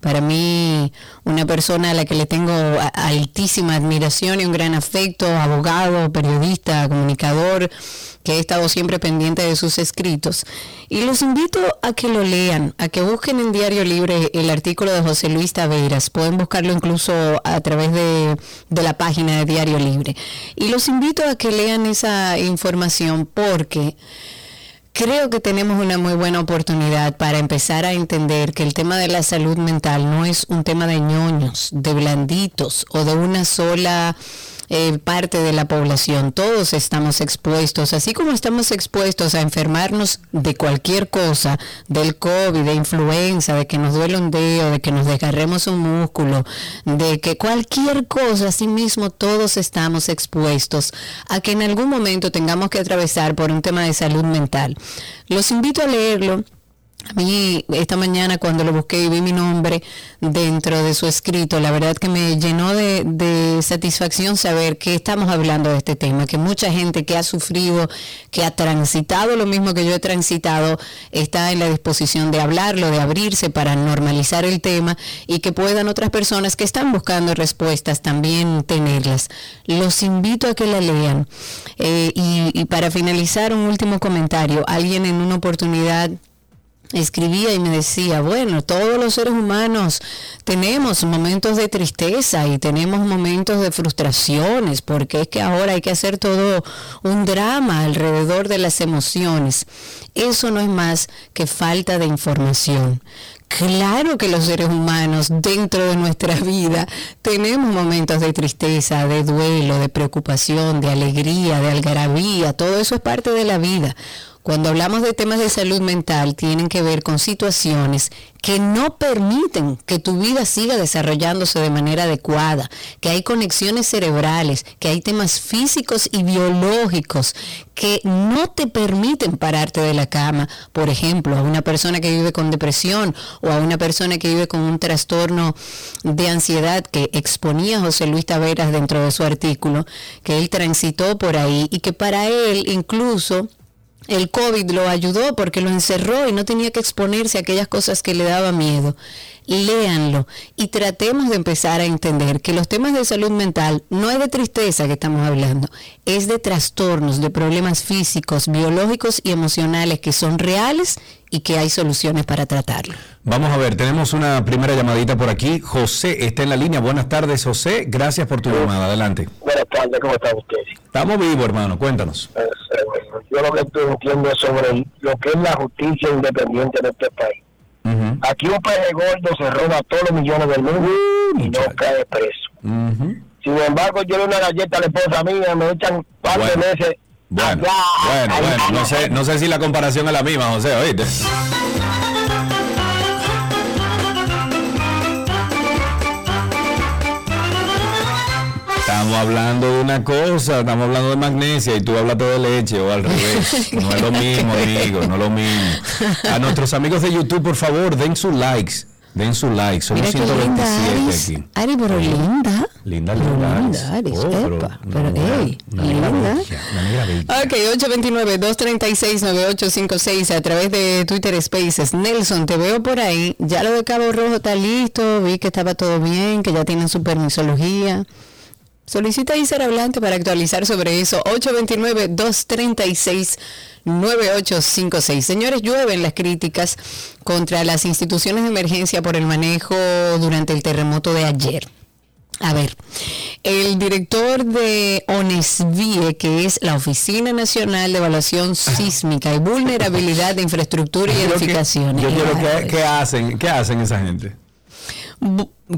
Para mí, una persona a la que le tengo altísima admiración y un gran afecto, abogado, periodista, comunicador, he estado siempre pendiente de sus escritos. Y los invito a que lo lean, a que busquen en Diario Libre el artículo de José Luis Taveras. Pueden buscarlo incluso a través de, de la página de Diario Libre. Y los invito a que lean esa información porque... Creo que tenemos una muy buena oportunidad para empezar a entender que el tema de la salud mental no es un tema de ñoños, de blanditos o de una sola eh, parte de la población. Todos estamos expuestos, así como estamos expuestos a enfermarnos de cualquier cosa, del COVID, de influenza, de que nos duele un dedo, de que nos desgarremos un músculo, de que cualquier cosa, así mismo todos estamos expuestos a que en algún momento tengamos que atravesar por un tema de salud mental. Los invito a leerlo. A mí esta mañana cuando lo busqué y vi mi nombre dentro de su escrito, la verdad que me llenó de, satisfacción saber que estamos hablando de este tema, que mucha gente que ha sufrido, que ha transitado lo mismo que yo he transitado, está en la disposición de hablarlo, de abrirse para normalizar el tema y que puedan otras personas que están buscando respuestas también tenerlas. Los invito a que la lean. Eh, y, y para finalizar, un último comentario. Alguien en una oportunidad escribía y me decía, bueno, todos los seres humanos tenemos momentos de tristeza y tenemos momentos de frustraciones, porque es que ahora hay que hacer todo un drama alrededor de las emociones. Eso no es más que falta de información. Claro que los seres humanos dentro de nuestra vida tenemos momentos de tristeza, de duelo, de preocupación, de alegría, de algarabía, todo eso es parte de la vida. Cuando hablamos de temas de salud mental, tienen que ver con situaciones que no permiten que tu vida siga desarrollándose de manera adecuada, que hay conexiones cerebrales, que hay temas físicos y biológicos que no te permiten pararte de la cama. Por ejemplo, a una persona que vive con depresión o a una persona que vive con un trastorno de ansiedad que exponía José Luis Taveras dentro de su artículo, que él transitó por ahí y que para él incluso el COVID lo ayudó porque lo encerró y no tenía que exponerse a aquellas cosas que le daba miedo. Léanlo y tratemos de empezar a entender que los temas de salud mental no es de tristeza que estamos hablando, es de trastornos, de problemas físicos, biológicos y emocionales que son reales y que hay soluciones para tratarlo. Vamos a ver, tenemos una primera llamadita por aquí. José está en la línea. Buenas tardes, José. Gracias por tu llamada. Adelante. Buenas tardes, ¿cómo están ustedes? Estamos vivos, hermano. Cuéntanos. Pues, eh, bueno, yo lo que estoy entiendo es sobre lo que es la justicia independiente de este país. Aquí un peje gordo se roba todos los millones del mundo y no cae preso. Sin embargo, yo le una galleta a la esposa mía, me echan un par de meses. Bueno, allá, bueno, allá, bueno. No sé, no sé si la comparación es la misma, José, oíste. Estamos hablando de una cosa, estamos hablando de magnesia y tú hablaste de leche o al revés. No es lo mismo, amigo, no es lo mismo. A nuestros amigos de YouTube, por favor, den sus likes. Den sus likes. Somos Mira qué linda 127 Aris. aquí. Ari, pero linda. Linda, linda. linda, Aris. Oh, Epa, pero hey, linda. Ok, 829-236-9856 a través de Twitter Spaces. Nelson, te veo por ahí. Ya lo de Cabo Rojo está listo. Vi que estaba todo bien, que ya tienen su permisología. Solicita a Isar Hablante para actualizar sobre eso. 829-236-9856. Señores, llueven las críticas contra las instituciones de emergencia por el manejo durante el terremoto de ayer. A ver, el director de ONESVIE, que es la Oficina Nacional de Evaluación Sísmica y Vulnerabilidad de Infraestructura y que- Edificaciones. Yo quiero Ay, que, ¿qué hacen, ¿qué hacen esa gente?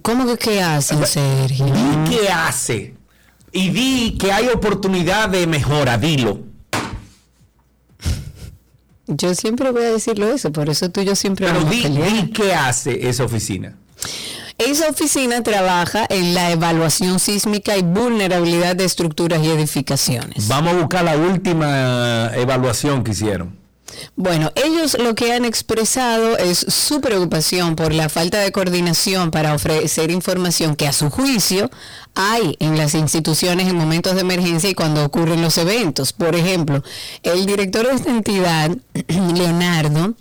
¿Cómo que qué hacen, Sergio? Di qué hace y di que hay oportunidad de mejora, dilo. Yo siempre voy a decirlo eso, por eso tú y yo siempre Pero vamos a di, di qué hace esa oficina. Esa oficina trabaja en la evaluación sísmica y vulnerabilidad de estructuras y edificaciones. Vamos a buscar la última evaluación que hicieron. Bueno, ellos lo que han expresado es su preocupación por la falta de coordinación para ofrecer información que a su juicio hay en las instituciones en momentos de emergencia y cuando ocurren los eventos. Por ejemplo, el director de esta entidad, Leonardo,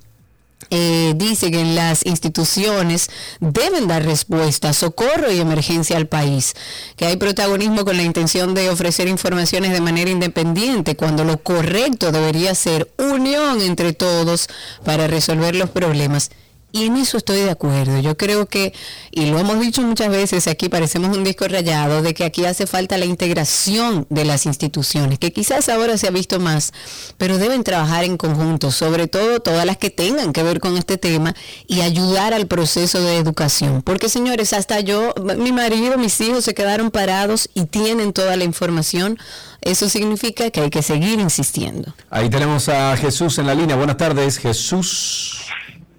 eh, dice que las instituciones deben dar respuesta, socorro y emergencia al país, que hay protagonismo con la intención de ofrecer informaciones de manera independiente, cuando lo correcto debería ser unión entre todos para resolver los problemas. Y en eso estoy de acuerdo. Yo creo que, y lo hemos dicho muchas veces aquí, parecemos un disco rayado, de que aquí hace falta la integración de las instituciones, que quizás ahora se ha visto más, pero deben trabajar en conjunto, sobre todo todas las que tengan que ver con este tema y ayudar al proceso de educación. Porque señores, hasta yo, mi marido, mis hijos se quedaron parados y tienen toda la información. Eso significa que hay que seguir insistiendo. Ahí tenemos a Jesús en la línea. Buenas tardes, Jesús.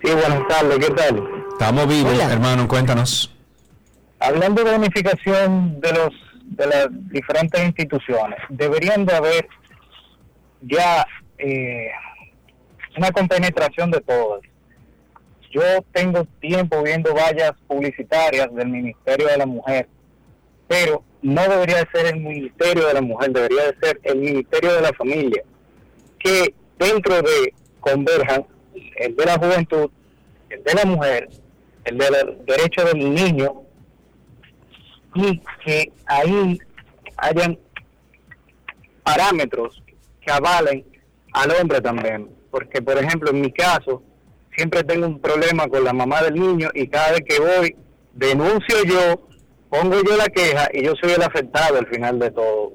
Sí, buenas tardes, ¿qué tal? Estamos vivos, Hola. hermano, cuéntanos. Hablando de unificación de los de las diferentes instituciones, deberían de haber ya eh, una compenetración de todas. Yo tengo tiempo viendo vallas publicitarias del Ministerio de la Mujer, pero no debería de ser el Ministerio de la Mujer, debería de ser el Ministerio de la Familia, que dentro de converjan el de la juventud, el de la mujer, el de los derechos del niño, y que ahí hayan parámetros que avalen al hombre también. Porque, por ejemplo, en mi caso, siempre tengo un problema con la mamá del niño y cada vez que voy, denuncio yo, pongo yo la queja y yo soy el afectado al final de todo.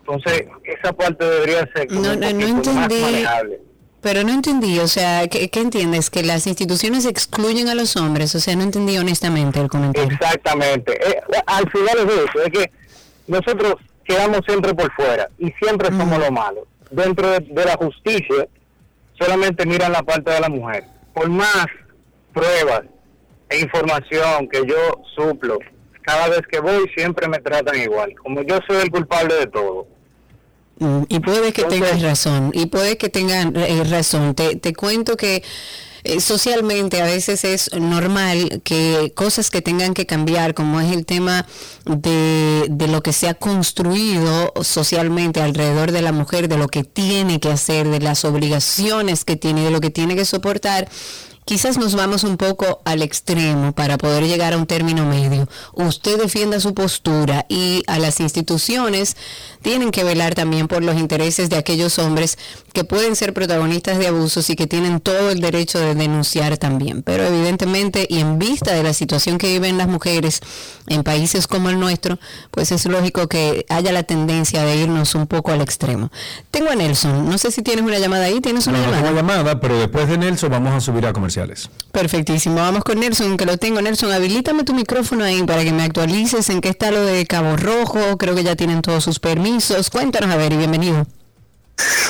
Entonces, esa parte debería ser como No, un no, no poquito más manejable. Pero no entendí, o sea, ¿qué, qué entiendes? ¿Que las instituciones excluyen a los hombres? O sea, no entendí honestamente el comentario. Exactamente. Eh, al final es eso, es que nosotros quedamos siempre por fuera y siempre somos lo malo. Dentro de, de la justicia solamente miran la parte de la mujer. Por más pruebas e información que yo suplo, cada vez que voy siempre me tratan igual. Como yo soy el culpable de todo. Y puede que Entonces- tengas razón, y puede que tengan eh, razón. Te, te cuento que eh, socialmente a veces es normal que cosas que tengan que cambiar, como es el tema de, de lo que se ha construido socialmente alrededor de la mujer, de lo que tiene que hacer, de las obligaciones que tiene, de lo que tiene que soportar, quizás nos vamos un poco al extremo para poder llegar a un término medio. Usted defienda su postura y a las instituciones tienen que velar también por los intereses de aquellos hombres que pueden ser protagonistas de abusos y que tienen todo el derecho de denunciar también. Pero evidentemente y en vista de la situación que viven las mujeres en países como el nuestro, pues es lógico que haya la tendencia de irnos un poco al extremo. Tengo a Nelson, no sé si tienes una llamada ahí, ¿tienes una No, no llamada? tengo llamada, pero después de Nelson vamos a subir a comerciales. Perfectísimo, vamos con Nelson, que lo tengo. Nelson, habilítame tu micrófono ahí para que me actualices en qué está lo de Cabo Rojo. Creo que ya tienen todos sus permisos. Cuéntanos, a ver, y bienvenido.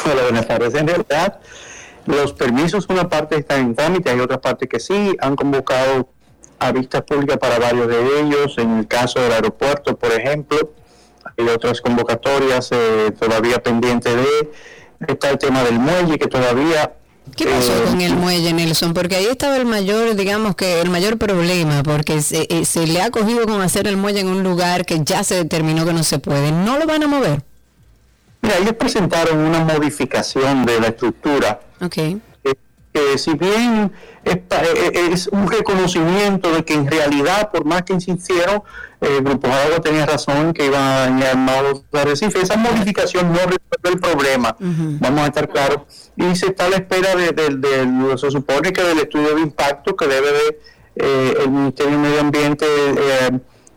Hola, buenas tardes. En realidad, los permisos, una parte están en trámite, hay otra parte que sí. Han convocado a vistas públicas para varios de ellos. En el caso del aeropuerto, por ejemplo, hay otras convocatorias eh, todavía pendientes de, está el tema del muelle que todavía... ¿Qué pasó eh, con el muelle, Nelson? Porque ahí estaba el mayor, digamos que el mayor problema, porque se, eh, se le ha cogido con hacer el muelle en un lugar que ya se determinó que no se puede. ¿No lo van a mover? Mira, ellos presentaron una modificación de la estructura Ok. Que si bien es, eh, eh, es un reconocimiento de que en realidad, por más que insistieron, eh, el Grupo Agua tenía razón que iban a dañar más los arrecifes. Esa modificación no resuelve el problema, vamos a estar claros. Y se está a la espera de, de- de- se supone que del estudio de impacto que debe de eh, el Ministerio de Medio Ambiente eh,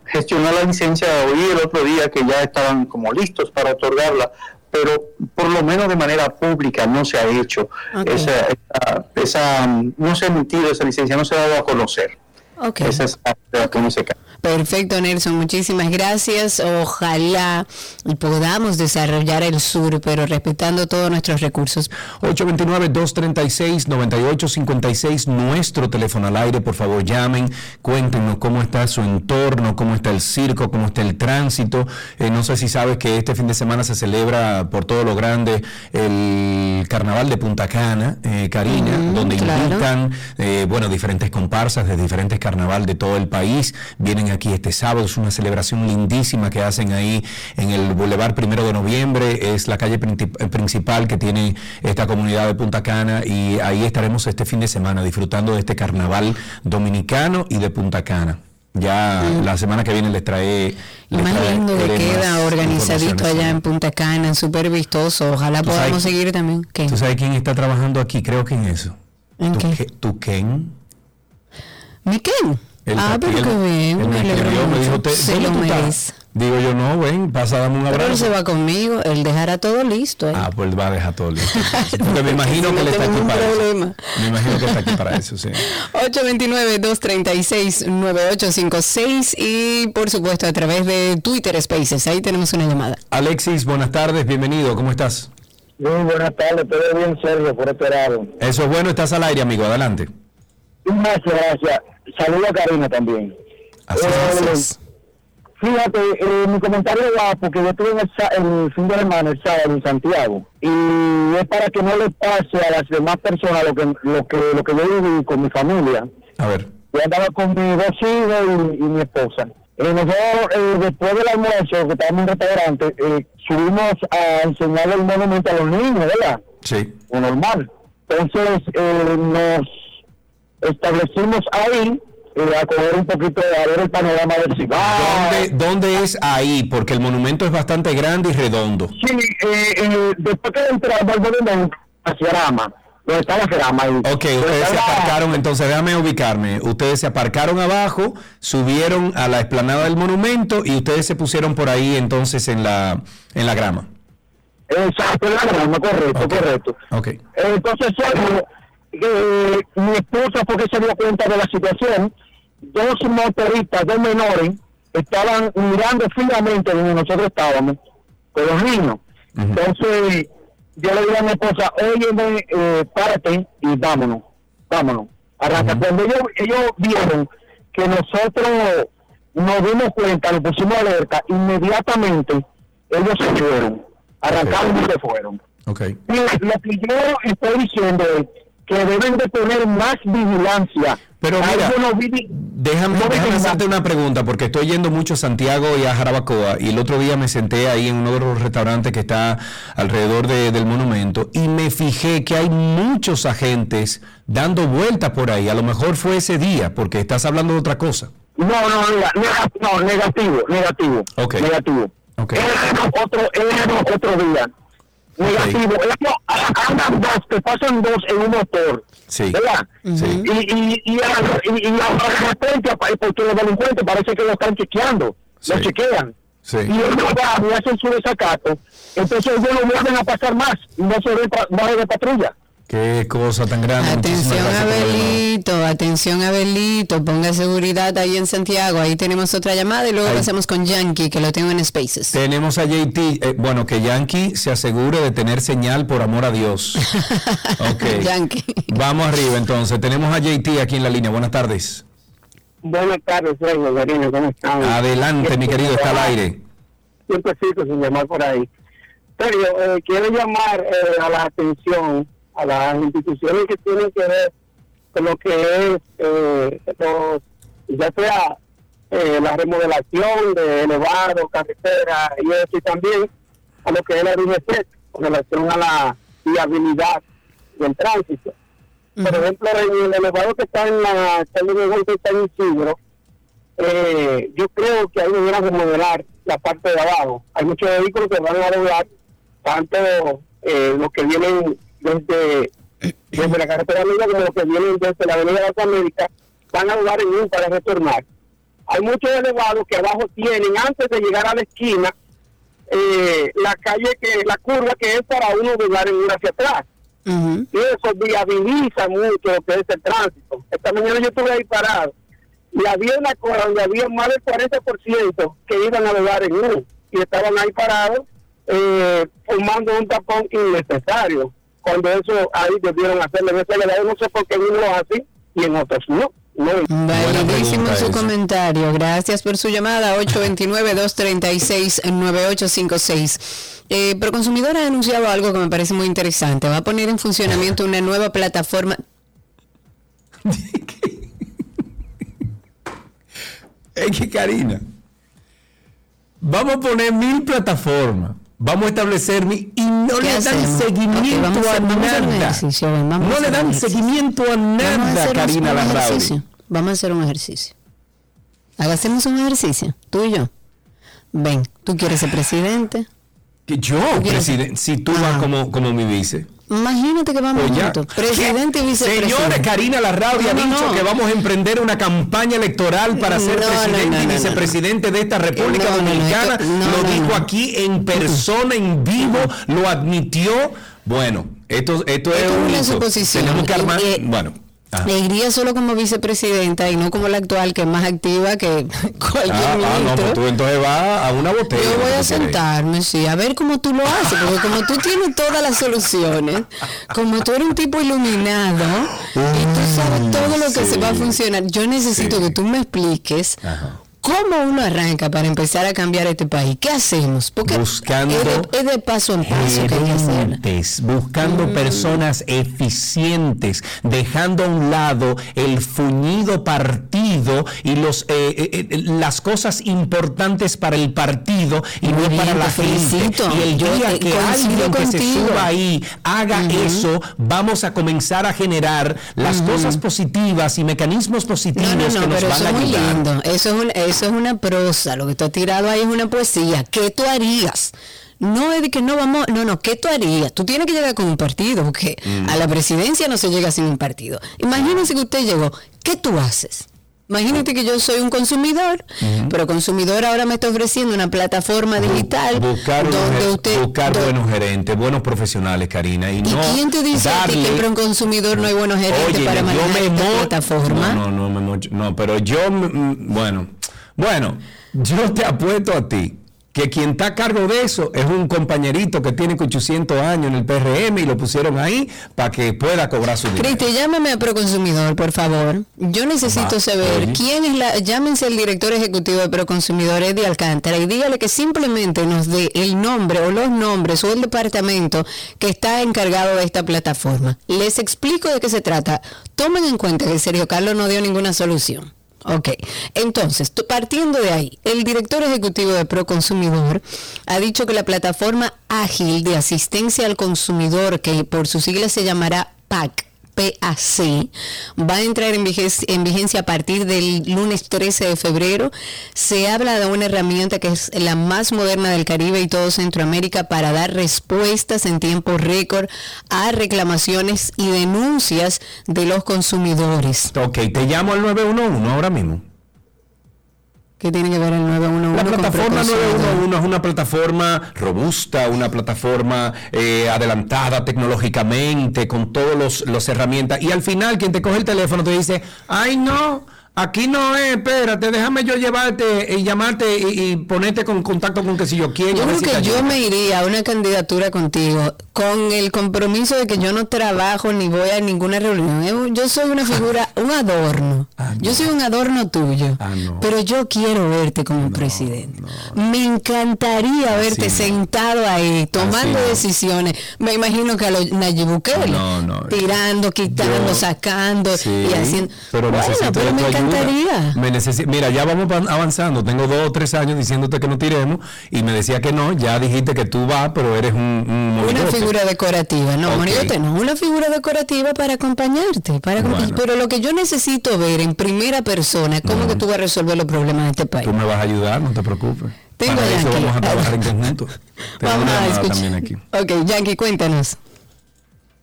gestionar la licencia hoy y el otro día que ya estaban como listos para otorgarla pero por lo menos de manera pública no se ha hecho esa, esa, esa, mm, no se ha emitido esa licencia, no se ha dado a conocer. Ok. Esa es la cae. Perfecto, Nelson. Muchísimas gracias. Ojalá podamos desarrollar el sur, pero respetando todos nuestros recursos. 829-236-9856, nuestro teléfono al aire, por favor llamen, cuéntenos cómo está su entorno, cómo está el circo, cómo está el tránsito. Eh, no sé si sabes que este fin de semana se celebra por todo lo grande el carnaval de Punta Cana, eh, Karina, donde claro. invitan, eh, bueno, diferentes comparsas de diferentes carnaval de todo el país. Vienen aquí este sábado, es una celebración lindísima que hacen ahí en el Boulevard Primero de Noviembre, es la calle eh, principal que tiene esta comunidad de Punta Cana y ahí estaremos este fin de semana disfrutando de este carnaval dominicano y de Punta Cana. Ya la semana que viene les trae... les Más lindo que queda organizadito allá en Punta Cana, súper vistoso. Ojalá ¿Tú podamos sabes- seguir también. ¿Qué? ¿Tú sabes quién está trabajando aquí? Creo que en eso. ¿En qué- ¿Tu Ken? ¿Mi Ken? El ah, pero qué bien. él Me escribió, mucho. dijo, "Te- Se ¿dónde lo tú estás?" merece. Digo yo, no, ven, pasa, dame un Pero él abrazo. se va conmigo, él dejará todo listo. ¿eh? Ah, pues va a dejar todo listo. Porque me imagino que él está aquí para problema. eso. Me imagino que está aquí para eso, sí. 829-236-9856 y por supuesto a través de Twitter Spaces. Ahí tenemos una llamada. Alexis, buenas tardes, bienvenido, ¿cómo estás? Muy buenas tardes, todo bien, Sergio, por esperar. Eso es bueno, estás al aire, amigo, adelante. Muchas gracias. Saludos a Karina también. Así Eh, es. Fíjate, eh, mi comentario va porque yo estuve en el, el fin de semana, el sábado, en Santiago. Y es para que no le pase a las demás personas lo que, lo que, lo que yo viví con mi familia. A ver. Yo andaba con mis dos hijos y, y mi esposa. Eh, nosotros, eh, después del almuerzo, que estábamos en un restaurante, eh, subimos a enseñarle el monumento a los niños, ¿verdad? Sí. Lo normal. Entonces, eh, nos establecimos ahí eh, a coger un poquito, a ver el panorama del cigarro. ¿Dónde, ¿Dónde es ahí? Porque el monumento es bastante grande y redondo. Sí, eh, eh, después que entramos al monumento, hacia Rama, donde está la Cerama ahí. Ok, ustedes se aparcaron, entonces déjame ubicarme. Ustedes se aparcaron abajo, subieron a la explanada del monumento y ustedes se pusieron por ahí entonces en la, en la grama. Exacto, la Grama, correcto, correcto. Ok. Entonces, eh, mi esposa fue que se dio cuenta de la situación. Dos motoristas, dos menores, estaban mirando fijamente donde nosotros estábamos, con los niños. Entonces, yo le dije a mi esposa, oye, eh, párate y vámonos, vámonos. Arranca. Cuando ellos, ellos vieron que nosotros nos dimos cuenta, nos pusimos alerta, inmediatamente ellos se fueron, arrancaron y se fueron. Ok. Y lo que yo estoy diciendo es que deben de tener más vigilancia. Pero mira, no vi- Déjame, no déjame hacerte una pregunta, porque estoy yendo mucho a Santiago y a Jarabacoa, y el otro día me senté ahí en uno de los restaurantes que está alrededor de- del monumento, y me fijé que hay muchos agentes dando vueltas por ahí. A lo mejor fue ese día, porque estás hablando de otra cosa. No, no, mira, nega- no, negativo, negativo. Ok. Negativo. Ok. Era otro, era otro día. Negativo. Andan dos, te pasan dos en un motor. Sí. ¿Verdad? Sí. Y, y, y, a- y, a- repente, porque los delincuentes parece que lo están chequeando. Lo Sí. chequean. Sí. Y ellos van y hacen su desacato. Entonces ellos no vuelven a pasar más. Y no se ve pa- bajo de patrulla. Qué cosa tan grande. Atención. Abelito, atención Abelito, ponga seguridad ahí en Santiago. Ahí tenemos otra llamada y luego Ahí. pasamos con Yankee, que lo tengo en Spaces. Tenemos a JT, eh, bueno, que Yankee se asegure de tener señal por amor a Dios. Ok. Yankee. Vamos arriba entonces. Tenemos a JT aquí en la línea. Buenas tardes. Buenas tardes, Sergio, Karina, ¿cómo están? Adelante, mi querido, está al aire. tiempecito sin llamar por ahí. Pero eh, quiero llamar eh, a la atención a las instituciones que tienen que ver con lo que es, eh, los- ya sea eh, la remodelación de elevados, carreteras y eso, y también a lo que es la RINESET con relación a la viabilidad del tránsito. Por ejemplo, en el elevado que está en la calle de Golpe San Isidro, eh, yo creo que ahí deberían remodelar la parte de abajo. Hay muchos vehículos que van a doblar, tanto eh, los que vienen desde, desde la carretera Liga como los que vienen desde la avenida de las Américas, van a doblar en un para retornar. Hay muchos elevados que abajo tienen, antes de llegar a la esquina, eh, la calle que, la curva que es para uno doblar en un hacia atrás. Y eso viabiliza mucho lo que es el tránsito. Esta mañana yo estuve ahí parado y había una cola donde había más del 40% que iban a doblar en uno y estaban ahí parados eh, formando un tapón innecesario. Cuando eso ahí debieron hacerlo en ese no sé por qué unos así y en otros no. no. Su comentario. Gracias por su llamada. 829-236-9856. Eh, Proconsumidor ha anunciado algo que me parece muy interesante. Va a poner en funcionamiento una nueva plataforma. Es que Karina, vamos a poner mil plataformas, vamos a establecer y no ¿Qué le dan hacemos? seguimiento a- a, nada. ejercicio, no le dan seguimiento a nada, Karina Larrauri. Vamos a hacer un ejercicio. Hagamos un ejercicio, tú y yo. Ven, tú quieres ser presidente. Que yo, presidente, si tú vas como, como mi vice. Imagínate que vamos Pues juntos. Presidente y vicepresidente. Señora Karina Larrauri ha No, dicho no. que vamos a emprender una campaña electoral para ser No, presidente y vicepresidente de esta República Dominicana. lo dijo aquí en persona, en vivo, lo admitió. Bueno, esto, esto es Esto es un una hito. suposición. Tenemos que armar. Eh, bueno. Ajá. Le iría solo como vicepresidenta y no como la actual, que es más activa que cualquier Ah, ah, no, ministro. pues tú entonces vas a una botella. Yo voy a sentarme, sí, a ver cómo tú lo haces, porque como tú tienes todas las soluciones, como tú eres un tipo iluminado y tú sabes todo lo que sí. se va a funcionar, yo necesito Sí. que tú me expliques Ajá. Cómo uno arranca para empezar a cambiar este país. ¿Qué hacemos? Porque Buscando es de, es de paso en paso que hay que hacer. gerentes, buscando personas eficientes, dejando a un lado el fuñido partido y los eh, eh, eh, las cosas importantes para el partido y no para la te gente. Y el Yo, día eh, que alguien que se contigo. suba ahí haga eso, vamos a comenzar a generar las cosas positivas y mecanismos positivos No, no, no, que nos pero van eso a muy ayudar. lindo. Eso es, un- eso es una prosa. Lo que tú has tirado ahí es una poesía. ¿Qué tú harías? No es de que no vamos, no, no, ¿qué tú harías? Tú tienes que llegar con un partido, porque Mm. a la presidencia no se llega sin un partido. Imagínense que usted llegó, ¿qué tú haces? Imagínate que yo soy un consumidor, pero consumidor ahora me está ofreciendo una plataforma digital buscar, donde usted... buscar do- buenos gerentes, buenos profesionales, Karina, y, ¿Y no quién te dice a ti que darle- para un consumidor no hay buenos gerentes Oye, para manejar esta plataforma? No, no, no, no, pero yo, bueno, bueno, yo te apuesto a ti que quien está a cargo de eso es un compañerito que tiene 800 años en el PRM y lo pusieron ahí para que pueda cobrar su dinero. Cristi, llámame a Proconsumidor, por favor. Yo necesito Va, saber oye. quién es la. Llámense al director ejecutivo de Proconsumidor, Eddie Alcántara, y dígale que simplemente nos dé el nombre o los nombres o el departamento que está encargado de esta plataforma. Les explico de qué se trata. Tomen en cuenta que Sergio Carlos no dio ninguna solución. Ok, entonces, partiendo de ahí, el director ejecutivo de Proconsumidor ha dicho que la plataforma ágil de asistencia al consumidor, que por su sigla se llamará PAC, PAC, va a entrar en vigencia, en vigencia a partir del lunes 13 de febrero. Se habla de una herramienta que es la más moderna del Caribe y todo Centroamérica para dar respuestas en tiempo récord a reclamaciones y denuncias de los consumidores. Ok, te llamo al 911 ahora mismo. ¿Qué tiene que ver el 911 La plataforma Proconsumidor? 911 es una plataforma robusta, una plataforma eh, adelantada tecnológicamente, con todas los, los herramientas. Y al final, quien te coge el teléfono te dice, ay no, Aquí no es, espérate, déjame yo llevarte y llamarte y, y ponerte con contacto con que si yo quiero. Yo creo que yo me iría a una candidatura contigo con el compromiso de que yo no trabajo ni voy a ninguna reunión. Eh, Yo soy una figura, un adorno. Yo soy un adorno tuyo. Pero yo quiero verte como presidente. Me encantaría verte sentado ahí, tomando decisiones. Me imagino que a los Nayib Bukele, tirando, quitando, Yo- sacando Sí, y haciendo. Pero bueno, pero me tu Me Mira, ya vamos avanzando. Tengo dos o tres años diciéndote que no tiremos y me decía que no. Ya dijiste que tú vas, pero eres un, un Una figura decorativa, no, Ok. monigote no, una figura decorativa para acompañarte, para Bueno. pero lo que yo necesito ver en primera persona es cómo que tú vas a resolver los problemas de este país. Tú me vas a ayudar, no te preocupes. Tengo Para eso vamos a trabajar en conjunto. Tengo Vamos una a llamada escuchar. también aquí. Ok, Yankee, cuéntanos.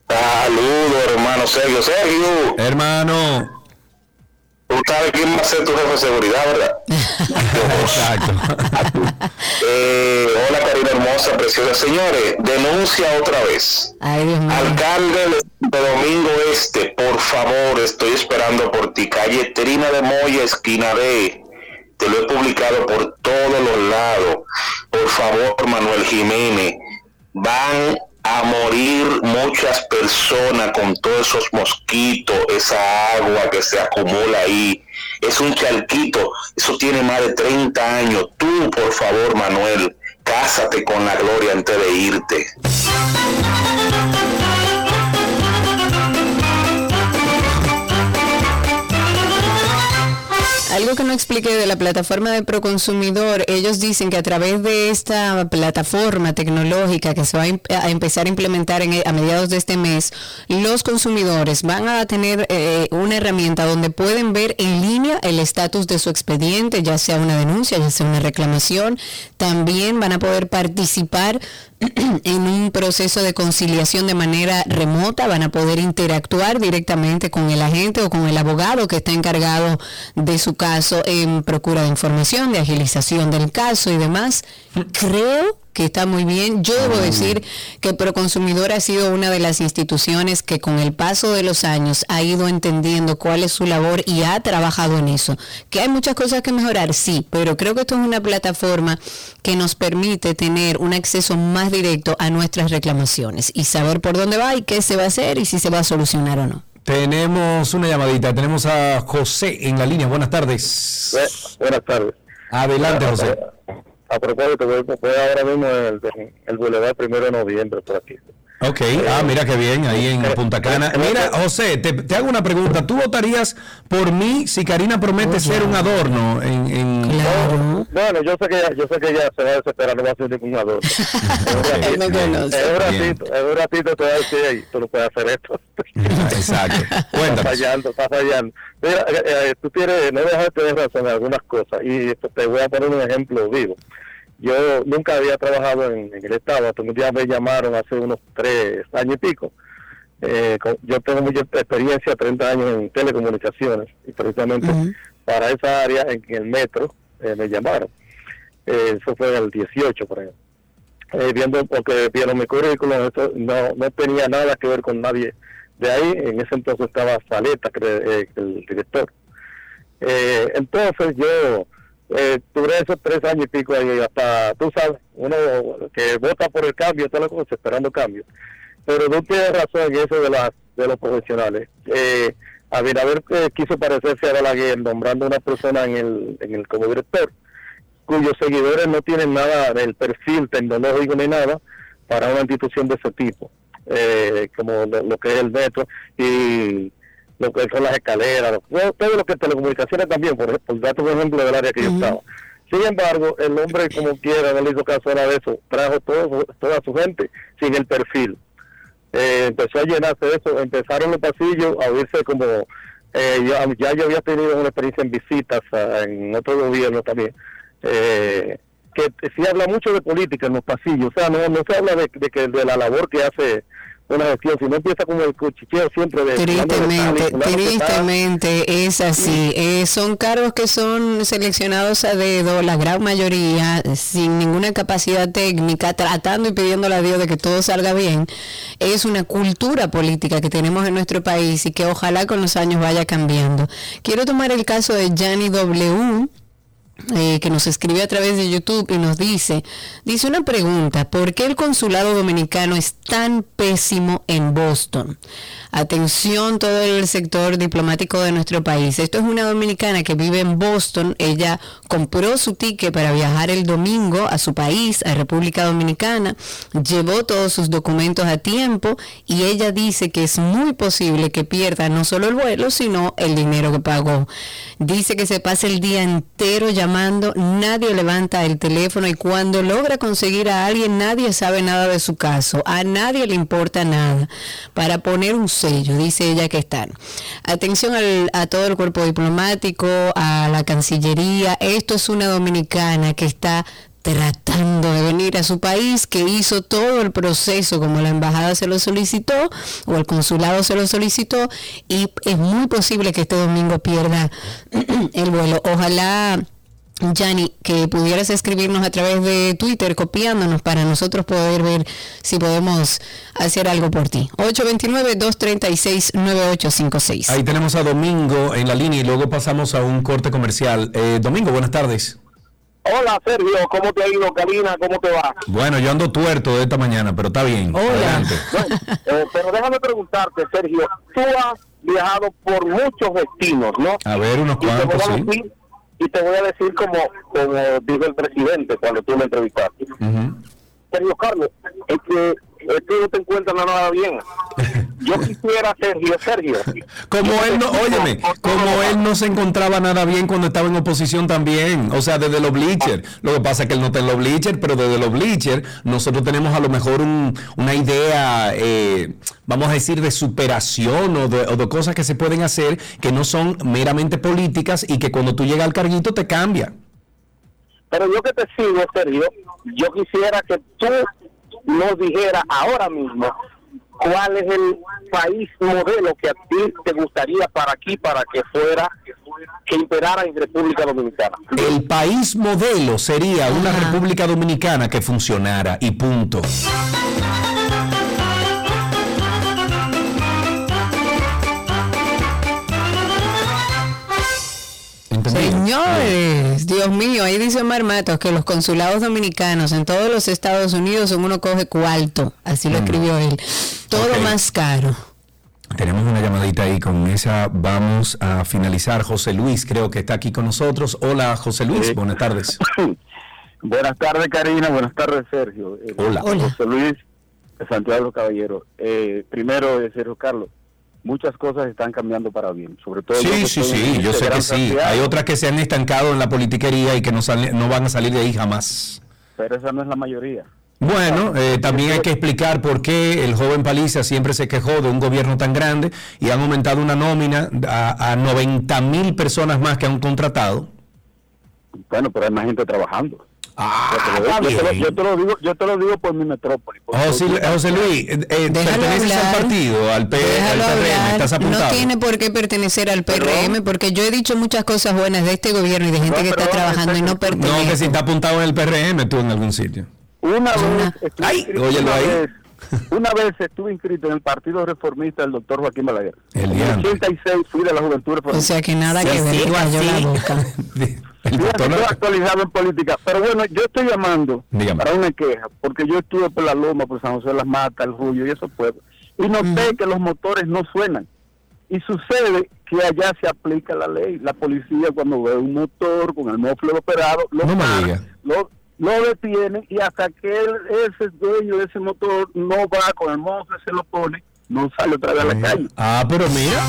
Saludos, hermano Sergio. Sergio, Hermano. Tú sabes quién va a ser tu jefe de seguridad, ¿verdad? Exacto. Eh, hola, Karina hermosa, preciosa. Señores, denuncia otra vez. Ay, Dios mío. Alcalde de Domingo Este, por favor, estoy esperando por ti. Calle Trina de Moya, esquina D. Te lo he publicado por todos los lados. Por favor, Manuel Jiménez. Van a morir muchas personas con todos esos mosquitos, esa agua que se acumula ahí. Es un charquito, eso tiene más de 30 años. Tú, por favor, Manuel, cásate con la gloria antes de irte. Algo que no expliqué de la plataforma de Proconsumidor, ellos dicen que a través de esta plataforma tecnológica que se va a, em- a empezar a implementar en- a mediados de este mes, los consumidores van a tener eh, una herramienta donde pueden ver en línea el estatus de su expediente, ya sea una denuncia, ya sea una reclamación. También van a poder participar en un proceso de conciliación de manera remota, van a poder interactuar directamente con el agente o con el abogado que está encargado de su caso en procura de información, de agilización del caso y demás. Creo que está muy bien. Yo debo decir que Proconsumidor ha sido una de las instituciones que con el paso de los años ha ido entendiendo cuál es su labor y ha trabajado en eso. Que hay muchas cosas que mejorar, sí, pero creo que esto es una plataforma que nos permite tener un acceso más directo a nuestras reclamaciones y saber por dónde va y qué se va a hacer y si se va a solucionar o no. Tenemos una llamadita. Tenemos a José en la línea. Buenas tardes. Buenas tardes. Adelante, José. A propósito, voy, voy ahora mismo en el, en el Boulevard primero de noviembre por aquí. Ok, ah, mira qué bien, ahí en Punta Cana. Mira, José, te, te hago una pregunta. ¿Tú votarías por mí si Karina promete ser un adorno en... en- Bueno, yo sé que ella, yo sé que ella se va a desesperar, no va a ser ningún adorno. Es un ratito, es un ratito te va a decir, "Ey, tú no puedes hacer esto. Exacto. Está fallando, está fallando. Mira, eh, eh, tú tienes, no dejas de tener razón en algunas cosas y esto te voy a poner un ejemplo vivo. Yo nunca había trabajado en, en el Estado, hasta un día me llamaron hace unos tres años y pico. Eh, con- yo tengo mucha experiencia, 30 años en telecomunicaciones, y precisamente para esa área en el metro eh, me llamaron. Eh, eso fue en el 18, por ejemplo. Eh, viendo, porque vieron mi currículum, eso no, no tenía nada que ver con nadie de ahí. En ese entonces estaba Saleta, cre- eh, el director. Eh, entonces yo eh, esos tres años y pico ahí, hasta, tú sabes, uno que vota por el cambio, toda la cosa, esperando cambio. Pero tú tienes razón en eso de, las de los profesionales. Eh, Abinader eh, quiso parecerse a Balaguer nombrando una persona en el, en el como director, cuyos seguidores no tienen nada del perfil tecnológico ni nada para una institución de ese tipo, eh, como lo, lo que es el metro y lo que son las escaleras, lo- todo lo que telecomunicaciones también, por, por darte un ejemplo del área que yo estaba. Sin embargo, el hombre como quiera, no le hizo caso a de eso, trajo todo, toda su gente sin el perfil. Eh, empezó a llenarse de eso, empezaron los pasillos a oírse como, eh, ya, ya yo había tenido una experiencia en visitas a- en otro gobierno también, eh, que se habla mucho de política en los pasillos, o sea, no, no se habla de, de que de la labor que hace una gestión, si no empieza como el cuchicheo siempre de... Tristemente, tristemente es así. Eh, son cargos que son seleccionados a dedo, la gran mayoría, sin ninguna capacidad técnica, tratando y pidiéndole a Dios de que todo salga bien. Es una cultura política que tenemos en nuestro país y que ojalá con los años vaya cambiando. Quiero tomar el caso de Gianni W. eh, que nos escribe a través de YouTube y nos dice, dice una pregunta, ¿por qué el consulado dominicano es tan pésimo en Boston? Atención todo el sector diplomático de nuestro país. Esto es una dominicana que vive en Boston. Ella compró su ticket para viajar el domingo a su país, a República Dominicana. Llevó todos sus documentos a tiempo y ella dice que es muy posible que pierda no solo el vuelo, sino el dinero que pagó. Dice que se pasa el día entero llamando, nadie levanta el teléfono y cuando logra conseguir a alguien, nadie sabe nada de su caso. A nadie le importa nada. Para poner un sello, dice ella que están. Atención al- a todo el cuerpo diplomático, a la Cancillería. Esto es una dominicana que está tratando de venir a su país, que hizo todo el proceso como la embajada se lo solicitó o el consulado se lo solicitó y es muy posible que este domingo pierda el vuelo. Ojalá Yanni, que pudieras escribirnos a través de Twitter copiándonos para nosotros poder ver si podemos hacer algo por ti. 829-236-9856. Ahí tenemos a Domingo en la línea y luego pasamos a un corte comercial. Eh, Domingo, buenas tardes. Hola Sergio, ¿cómo te ha ido Karina? ¿Cómo te va? Bueno, yo ando tuerto de esta mañana, pero está bien. Adelante. Eh, pero déjame preguntarte Sergio, tú has viajado por muchos destinos, ¿no? A ver, unos cuantos, sí. decir, y te voy a decir como, como dijo el presidente cuando tú me entrevistaste. Sergio Carlos, es que, que no te encuentras nada bien. Yo quisiera, Sergio, Sergio. Como él no, óyeme, como él no se encontraba nada bien cuando estaba en oposición también, o sea, desde los bleachers. Lo que pasa es que él no está en los bleachers, pero desde los bleachers nosotros tenemos a lo mejor un- una idea, eh, vamos a decir, de superación o de, o de cosas que se pueden hacer que no son meramente políticas y que cuando tú llegas al carguito te cambia. Pero yo que te sigo, Sergio, yo quisiera que tú nos dijeras ahora mismo cuál es el país modelo que a ti te gustaría para aquí, para que fuera, que imperara en República Dominicana. El país modelo sería una República Dominicana que funcionara y punto. Señores, Dios mío, ahí dice Omar Matos que los consulados dominicanos en todos los Estados Unidos son uno coge cuarto, así lo escribió él. Todo más caro. Tenemos una llamadita ahí, con esa vamos a finalizar. José Luis creo que está aquí con nosotros. Hola José Luis, Sí. buenas tardes. Buenas tardes, Karina. Buenas tardes, Sergio. Eh, Hola. Hola. José Luis de Santiago Caballero. Eh, primero, eh, Sergio Carlos, muchas cosas están cambiando para bien. Sobre todo. Sí, sí, sí, yo sé que sí. Hay otras que se han estancado en la politiquería y que no, sale- no van a salir de ahí jamás. Pero esa no es la mayoría. Bueno, eh, también hay que explicar por qué el joven Paliza siempre se quejó de un gobierno tan grande y han aumentado una nómina a, a 90 mil personas más que han contratado. Bueno, pero hay más gente trabajando. Ah, yo, te lo, yo te lo- bien. yo te lo digo, yo te lo digo por mi metrópoli. por- José, Luis, eh, eh, ¿perteneces al partido, al, P- al Déjalo PRM? ¿Estás No apuntado? tiene por qué pertenecer al PRM porque yo he dicho muchas cosas buenas de este gobierno y de gente que está trabajando y no No, que pertenece. si está apuntado en el PRM tú en algún sitio. Una vez estuve Ay, inscrito, óyelo una ahí. vez- una vez estuve inscrito en el Partido Reformista del doctor Joaquín Balaguer. El en el diantre. 86 fui de la Juventud Reformista. O sea que nada que ver, cayó la boca. Fíjate, estoy actualizado en política. Pero bueno, yo estoy llamando Dígame. para una queja, porque yo estuve por la Loma, por San José de las Matas, el Julio y esos pueblos. Y noté que los motores no suenan. Y sucede que allá se aplica la ley. La policía cuando ve un motor con el mofle operado, lo, No para, lo, lo detiene y hasta que él, ese dueño de ese motor no va con el mofle, se lo pone, no sale otra vez a la calle. Ah, pero mira.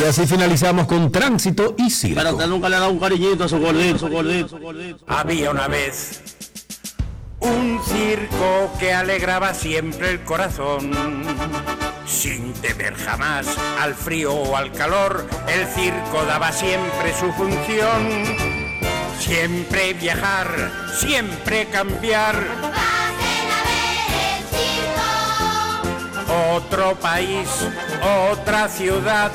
Y así finalizamos con tránsito y circo. Pero usted nunca le ha dado un cariñito a su gordito, su gordito, su gordito. Había una vez un circo que alegraba siempre el corazón. Sin temer jamás al frío o al calor, el circo daba siempre su función. Siempre viajar, siempre cambiar. Otro país, otra ciudad.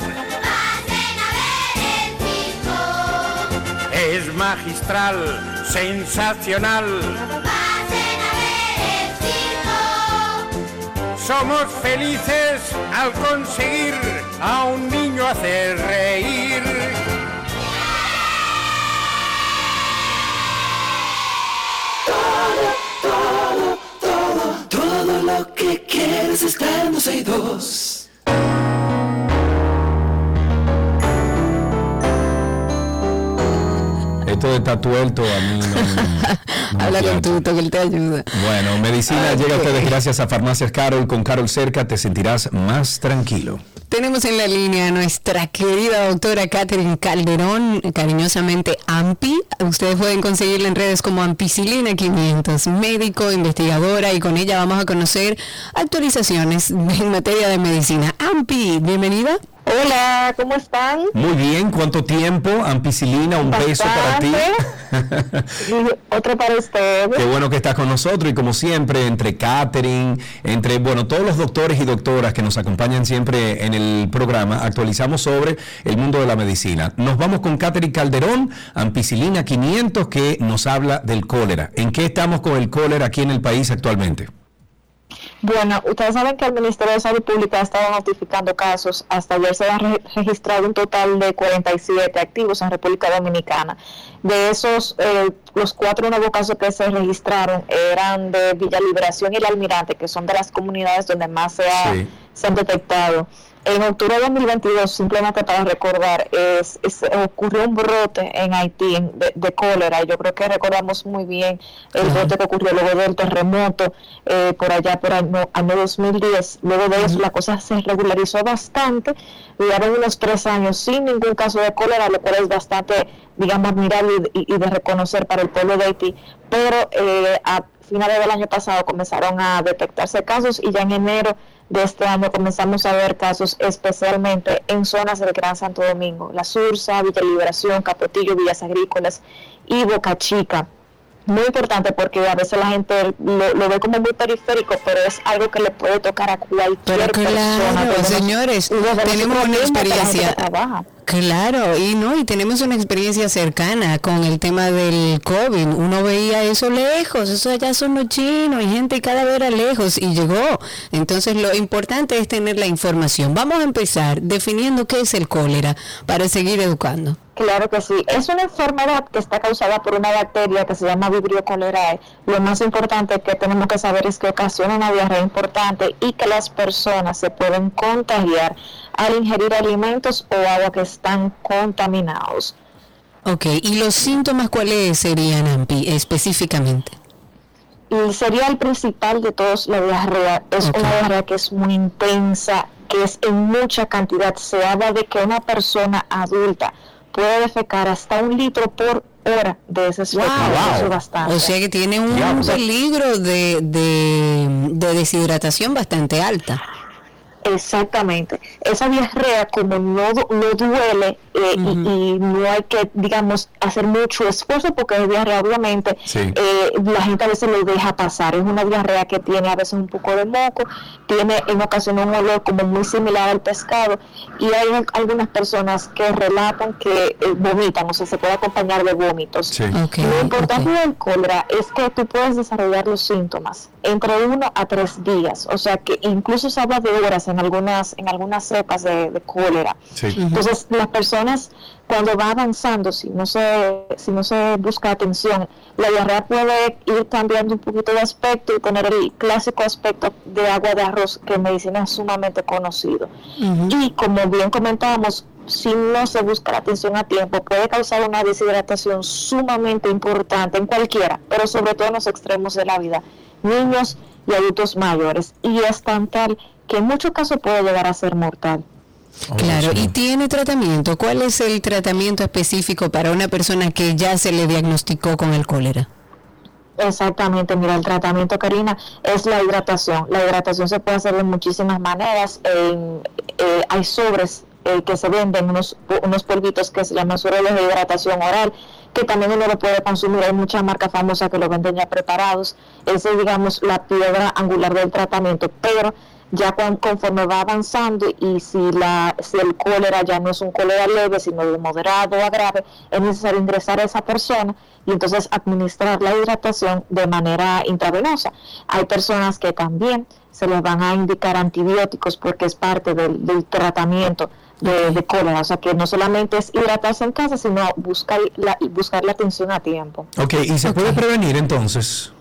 Es magistral, sensacional. Somos felices al conseguir a un niño hacer reír. Todo, todo, todo lo que quieres está en 12 y 2. Esto de tatuelto a mí no, no me Habla con. Tuto, que él te ayuda. Bueno, medicina llega a ustedes gracias a Farmacias Carol. Con Carol cerca te sentirás más tranquilo. Tenemos en la línea a nuestra querida doctora Catherine Calderón, cariñosamente AMPI. Ustedes pueden conseguirla en redes como Ampicilina 500, médico, investigadora, y con ella vamos a conocer actualizaciones en materia de medicina. AMPI, bienvenida. Hola, ¿cómo están? Muy bien, ¿cuánto tiempo? Ampicilina, un beso para ti. Otro para ustedes. Qué bueno que estás con nosotros y como siempre, entre Catherine, entre, bueno, todos los doctores y doctoras que nos acompañan siempre en el programa, actualizamos sobre el mundo de la medicina. Nos vamos con Catherine Calderón, ampicilina 500, que nos habla del cólera. ¿En qué estamos con el cólera aquí en el país actualmente? Bueno, ustedes saben que el Ministerio de Salud Pública ha estado notificando casos. Hasta ayer se han re- registrado un total de 47 activos en República Dominicana. De esos, eh, los cuatro nuevos casos que se registraron eran de Villa Liberación y El Almirante, que son de las comunidades donde más se, ha- Sí. se han detectado. En octubre de 2022, simplemente para recordar, es, es- ocurrió un brote en Haití de, de cólera. Yo creo que recordamos muy bien el brote que ocurrió luego del terremoto eh, por allá por año, año 2010. Luego de eso, la cosa se regularizó bastante. Duraron unos tres años sin ningún caso de cólera, lo cual es bastante, digamos, admirable y, y de reconocer para el pueblo de Haití. Pero eh, a finales del año pasado comenzaron a detectarse casos y ya en enero de este año comenzamos a ver casos especialmente en zonas del Gran Santo Domingo, La Sursa, Villa Liberación, Capotillo, Villas Agrícolas y Boca Chica. Muy importante porque a veces la gente lo, lo ve como muy periférico, pero es algo que le puede tocar a cualquier Pero persona. claro, Tenemos- señores, tenemos una experiencia. Claro, y no, y tenemos una experiencia cercana con el tema del COVID. Uno veía eso lejos, eso allá son los chinos y gente cada vez era lejos y llegó. Entonces lo importante es tener la información. Vamos a empezar definiendo qué es el cólera para seguir educando. Claro que sí. Es una enfermedad que está causada por una bacteria que se llama Vibrio cholerae. Lo más importante que tenemos que saber es que ocasiona una diarrea importante y que las personas se pueden contagiar al ingerir alimentos o agua que están contaminados. Ok, ¿y los síntomas cuáles serían, Ampi, específicamente? Y sería el principal de todos la diarrea. Es una diarrea que es muy intensa, que es en mucha cantidad. Se habla de que una persona adulta puede defecar hasta un litro por hora de ese suero. Eso es bastante. O sea que tiene un Diablo. peligro de, de, de deshidratación bastante alta. Exactamente. Esa diarrea, como no, no duele eh, y, y no hay que, digamos, hacer mucho esfuerzo porque es diarrea, obviamente, Sí. eh, la gente a veces lo deja pasar. Es una diarrea que tiene a veces un poco de moco, tiene en ocasiones un olor como muy similar al pescado y hay al- algunas personas que relatan que eh, vomitan, o sea, se puede acompañar de vómitos. Sí. Lo importante del cólera es que tú puedes desarrollar los síntomas entre uno a tres días, o sea que incluso se habla de horas en algunas en algunas cepas de, de cólera. Sí. Entonces las personas cuando va avanzando, si no se si no se busca atención, la diarrea puede ir cambiando un poquito de aspecto y tener el clásico aspecto de agua de arroz que en medicina es sumamente conocido. Y como bien comentábamos, si no se busca la atención a tiempo, puede causar una deshidratación sumamente importante en cualquiera, pero sobre todo en los extremos de la vida, niños y adultos mayores. Y es tan tal que en muchos casos puede llegar a ser mortal. Claro, y tiene tratamiento. ¿Cuál es el tratamiento específico para una persona que ya se le diagnosticó con el cólera? Exactamente, mira, el tratamiento, Karina, es la hidratación. La hidratación se puede hacer de muchísimas maneras. En- eh, hay sobres eh, que se venden, unos, unos polvitos que se llaman sueros de hidratación oral, que también uno lo puede consumir. Hay muchas marcas famosas que lo venden ya preparados. Esa es, digamos, la piedra angular del tratamiento. Pero ya cuan- conforme va avanzando y si, la, si el cólera ya no es un cólera leve, sino de moderado a grave, es necesario ingresar a esa persona y entonces administrar la hidratación de manera intravenosa. Hay personas que también se les van a indicar antibióticos porque es parte del, del tratamiento de, de cólera. O sea que no solamente es hidratarse en casa, sino buscar la, buscar la atención a tiempo. Ok, ¿y se puede prevenir entonces?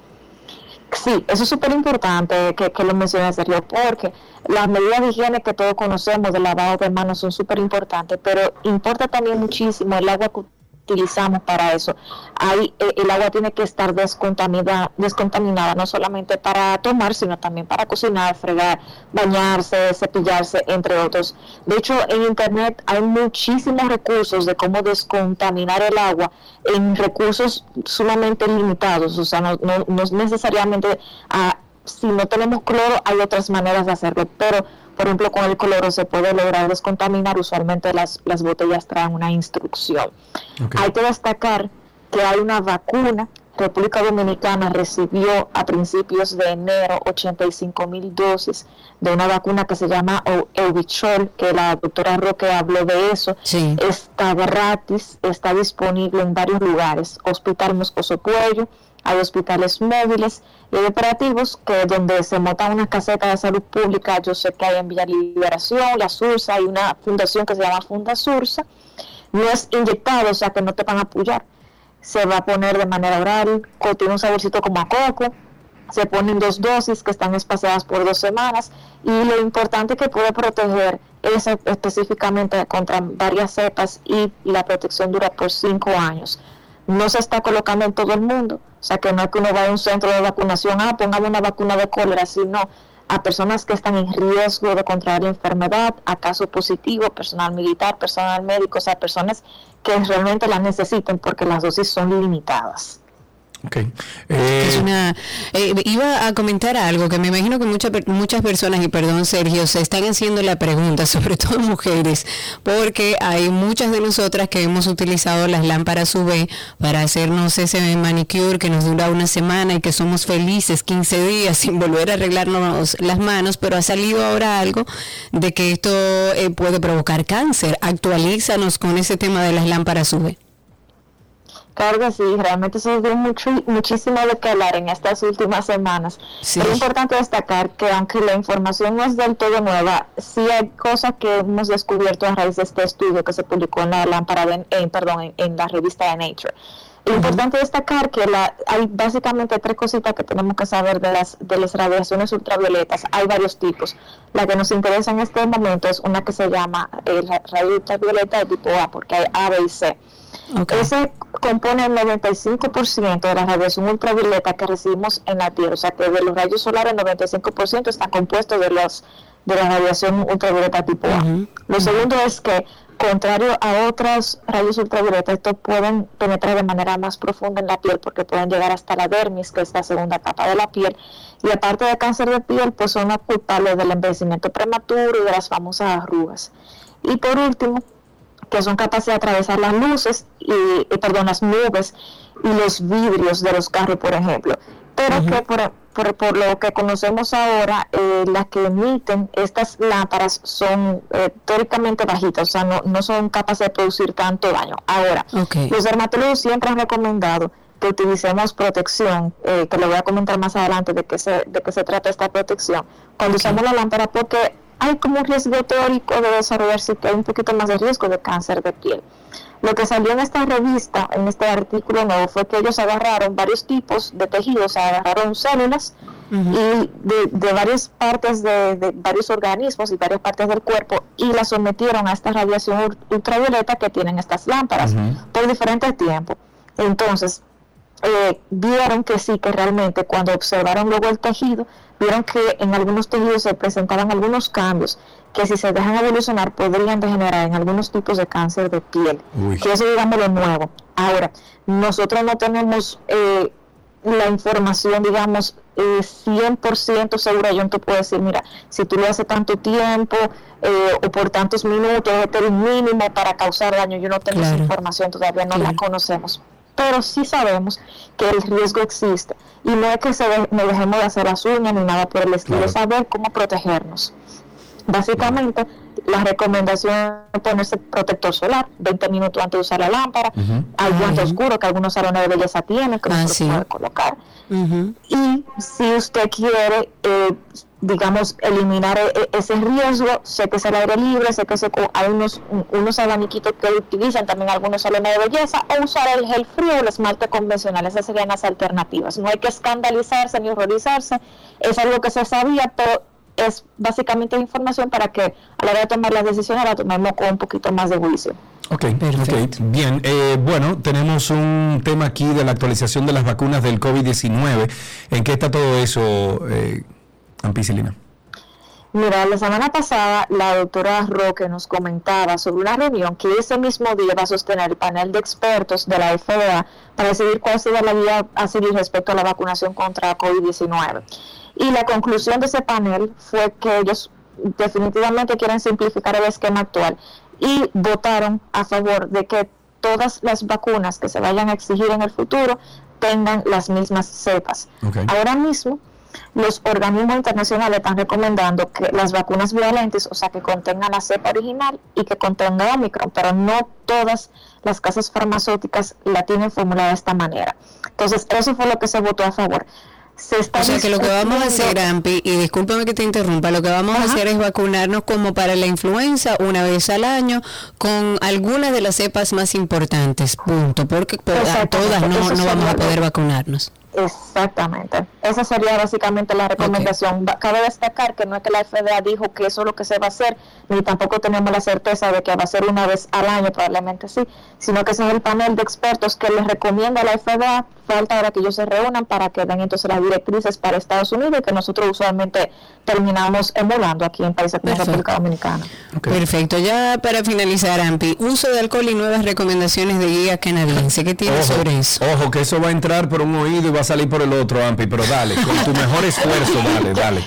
Sí, eso es súper importante que, lo mencione Sergio, porque las medidas de higiene que todos conocemos del lavado de manos son súper importantes, pero importa también muchísimo el agua utilizamos para eso. Hay, eh, el agua tiene que estar descontaminada, descontaminada, no solamente para tomar, sino también para cocinar, fregar, bañarse, cepillarse, entre otros. De hecho, en Internet hay muchísimos recursos de cómo descontaminar el agua en recursos sumamente limitados, o sea, no, no, no es necesariamente... ah, si no tenemos cloro, hay otras maneras de hacerlo, pero por ejemplo con el cloro se puede lograr descontaminar, usualmente las, las botellas traen una instrucción. Hay que destacar que hay una vacuna, República Dominicana recibió a principios de enero 85 mil dosis de una vacuna que se llama Evichol, que la doctora Roque habló de eso, está gratis, está disponible en varios lugares, Hospital Moscoso Puello, hay hospitales móviles y operativos que donde se montan unas casetas de salud pública, yo sé que hay en Villa Liberación, la Sursa, hay una fundación que se llama Funda Sursa, no es inyectado, o sea que no te van a apoyar, se va a poner de manera oral, tiene un saborcito como a coco, se ponen dos dosis que están espaciadas por dos semanas y lo importante que puede proteger es específicamente contra varias cepas y la protección dura por cinco años. No se está colocando en todo el mundo, o sea que no es que uno vaya a un centro de vacunación, ah, pongamos una vacuna de cólera, sino a personas que están en riesgo de contraer enfermedad, a caso positivo, personal militar, personal médico, o sea, personas que realmente la necesiten porque las dosis son limitadas. Es una, eh, iba a comentar algo que me imagino que muchas muchas personas, y perdón Sergio, se están haciendo la pregunta, sobre todo mujeres, porque hay muchas de nosotras que hemos utilizado las lámparas UV para hacernos ese manicure que nos dura una semana y que somos felices 15 días sin volver a arreglarnos las manos, pero ha salido ahora algo de que esto eh, puede provocar cáncer. Actualízanos con ese tema de las lámparas UV. Claro que sí, realmente se dio mucho, muchísimo de que hablar en estas últimas semanas. Es importante destacar que aunque la información no es del todo nueva, sí hay cosas que hemos descubierto a raíz de este estudio que se publicó en la lámpara, de, en, perdón, en, en la revista de Nature. Es importante destacar que la, hay básicamente tres cositas que tenemos que saber de las, de las radiaciones ultravioletas. Hay varios tipos. La que nos interesa en este momento es una que se llama eh, ra- radio ultravioleta de tipo A, porque hay A, B y C. Ese compone el 95% de la radiación ultravioleta que recibimos en la Tierra. O sea que de los rayos solares, el 95% está compuesto de, los, de la radiación ultravioleta tipo A. Lo segundo es que, contrario a otros rayos ultravioleta, estos pueden penetrar de manera más profunda en la piel porque pueden llegar hasta la dermis, que es la segunda capa de la piel. Y aparte de cáncer de piel, pues son los culpables del envejecimiento prematuro y de las famosas arrugas. Y por último, que son capaces de atravesar las luces y, y, perdón, las nubes y los vidrios de los carros, por ejemplo. Pero que por, por, por lo que conocemos ahora, eh, las que emiten estas lámparas son eh, teóricamente bajitas, o sea, no, no son capaces de producir tanto daño. Ahora, los dermatólogos siempre han recomendado que utilicemos protección, eh, que lo voy a comentar más adelante de qué se, de qué se trata esta protección, cuando usamos la lámpara, porque hay como un riesgo teórico de desarrollarse que hay un poquito más de riesgo de cáncer de piel. Lo que salió en esta revista, en este artículo nuevo, fue que ellos agarraron varios tipos de tejidos, agarraron células y de, de varias partes de, de varios organismos y varias partes del cuerpo y las sometieron a esta radiación ul- ultravioleta que tienen estas lámparas por diferentes tiempos. Entonces, eh, vieron que sí, que realmente cuando observaron luego el tejido, vieron que en algunos tejidos se presentaban algunos cambios que si se dejan evolucionar podrían degenerar en algunos tipos de cáncer de piel. Uy. Que eso digamos lo nuevo. Ahora, nosotros no tenemos eh, la información, digamos, eh, 100% segura. Yo no te puedo decir, mira, si tú lo haces tanto tiempo eh, o por tantos minutos, este es el mínimo para causar daño. Yo no tengo esa información, todavía no la conocemos. Pero sí sabemos que el riesgo existe y no es que se de- nos dejemos de hacer las uñas ni nada por el estilo, Claro. es saber cómo protegernos. Básicamente, la recomendación es ponerse protector solar 20 minutos antes de usar la lámpara. Hay guante oscuro que algunos salones de belleza tienen, que no se lo puede colocar. Y si usted quiere, eh, digamos, eliminar e- e- ese riesgo, sé que es el aire libre, sé que se- hay unos, un- unos abaniquitos que utilizan también algunos salones de belleza, o usar el gel frío o el esmalte convencional. Esas serían las alternativas. No hay que escandalizarse ni horrorizarse. Es algo que se sabía, pero es básicamente información para que a la hora de tomar las decisiones la tomemos con un poquito más de juicio. Ok, ok, bien. Eh, bueno, tenemos un tema aquí de la actualización de las vacunas del COVID-19. ¿En qué está todo eso, eh, Ampicilina? Mira, la semana pasada la doctora Roque nos comentaba sobre una reunión que ese mismo día va a sostener el panel de expertos de la FDA para decidir cuál sería la guía a seguir respecto a la vacunación contra COVID-19. Y la conclusión de ese panel fue que ellos definitivamente quieren simplificar el esquema actual y votaron a favor de que todas las vacunas que se vayan a exigir en el futuro tengan las mismas cepas. Ahora mismo, los organismos internacionales están recomendando que las vacunas bivalentes, o sea, que contengan la cepa original y que contengan Omicron, pero no todas las casas farmacéuticas la tienen formulada de esta manera. Entonces, eso fue lo que se votó a favor. Se está O sea que lo que vamos a hacer, Ampi, y discúlpame que te interrumpa, lo que vamos a hacer es vacunarnos como para la influenza una vez al año con algunas de las cepas más importantes, punto, porque a todas no, no vamos a poder vacunarnos. Exactamente. Esa sería básicamente la recomendación. Va- Cabe destacar que no es que la FDA dijo que eso es lo que se va a hacer, ni tampoco tenemos la certeza de que va a ser una vez al año, probablemente sí, sino que ese es el panel de expertos que les recomienda a la FDA. Falta ahora que ellos se reúnan para que den entonces las directrices para Estados Unidos y que nosotros usualmente terminamos emulando aquí en países como Perfecto. República Dominicana. Perfecto, ya para finalizar, Ampi, uso de alcohol y nuevas recomendaciones de guía canadiense. ¿Qué tienes Ojo, sobre eso? Ojo, que eso va a entrar por un oído y va a salir por el otro, Ampi, pero dale, con tu mejor esfuerzo, dale, dale.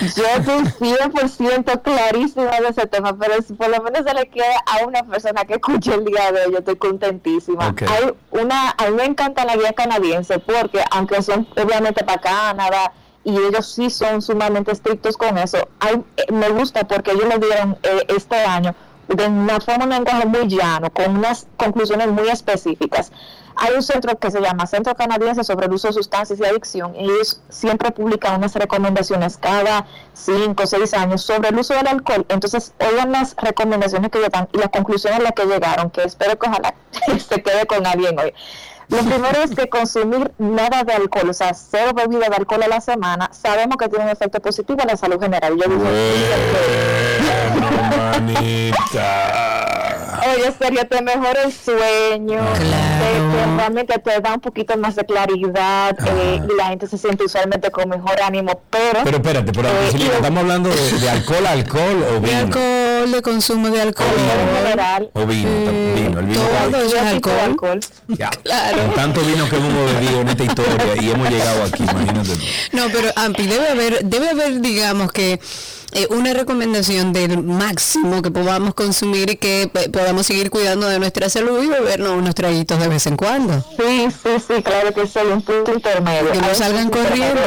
Yo estoy 100% clarísima de ese tema, pero si por lo menos se le queda a una persona que escuche el día de hoy, yo estoy contentísima. Hay una, a mí me encanta la guía canadiense porque aunque son obviamente para Canadá y ellos sí son sumamente estrictos con eso, hay, eh, me gusta porque ellos lo dieron eh, este año de una forma, un lenguaje muy llano, con unas conclusiones muy específicas. Hay un centro que se llama Centro Canadiense sobre el uso de sustancias y adicción y ellos siempre publican unas recomendaciones cada cinco o seis años sobre el uso del alcohol. Entonces, oigan las recomendaciones que ellos dan y las conclusiones a las que llegaron, que espero que ojalá se quede con alguien hoy. Lo primero es que consumir nada de alcohol, o sea, cero bebida de alcohol a la semana, sabemos que tiene un efecto positivo en la salud general. Yo Oye, serio, te mejora el sueño, te, te- realmente te da un poquito más de claridad eh, y la gente se siente usualmente con mejor ánimo, pero... Pero espérate, pero eh, estamos hablando de, de alcohol, alcohol o De vino. alcohol, de consumo de alcohol. general, O vino, vino, el vino. todo es ahí. alcohol. Ya, Con tanto vino que hemos bebido en esta historia y hemos llegado aquí, imagínate. tú. No, pero Ampi, debe haber, debe haber, digamos que eh, una recomendación del máximo que podamos consumir y que eh, podamos seguir cuidando de nuestra salud y bebernos unos traguitos de vez en cuando. Sí, sí, sí, claro que hay un punto intermedio. Que no salgan corriendo.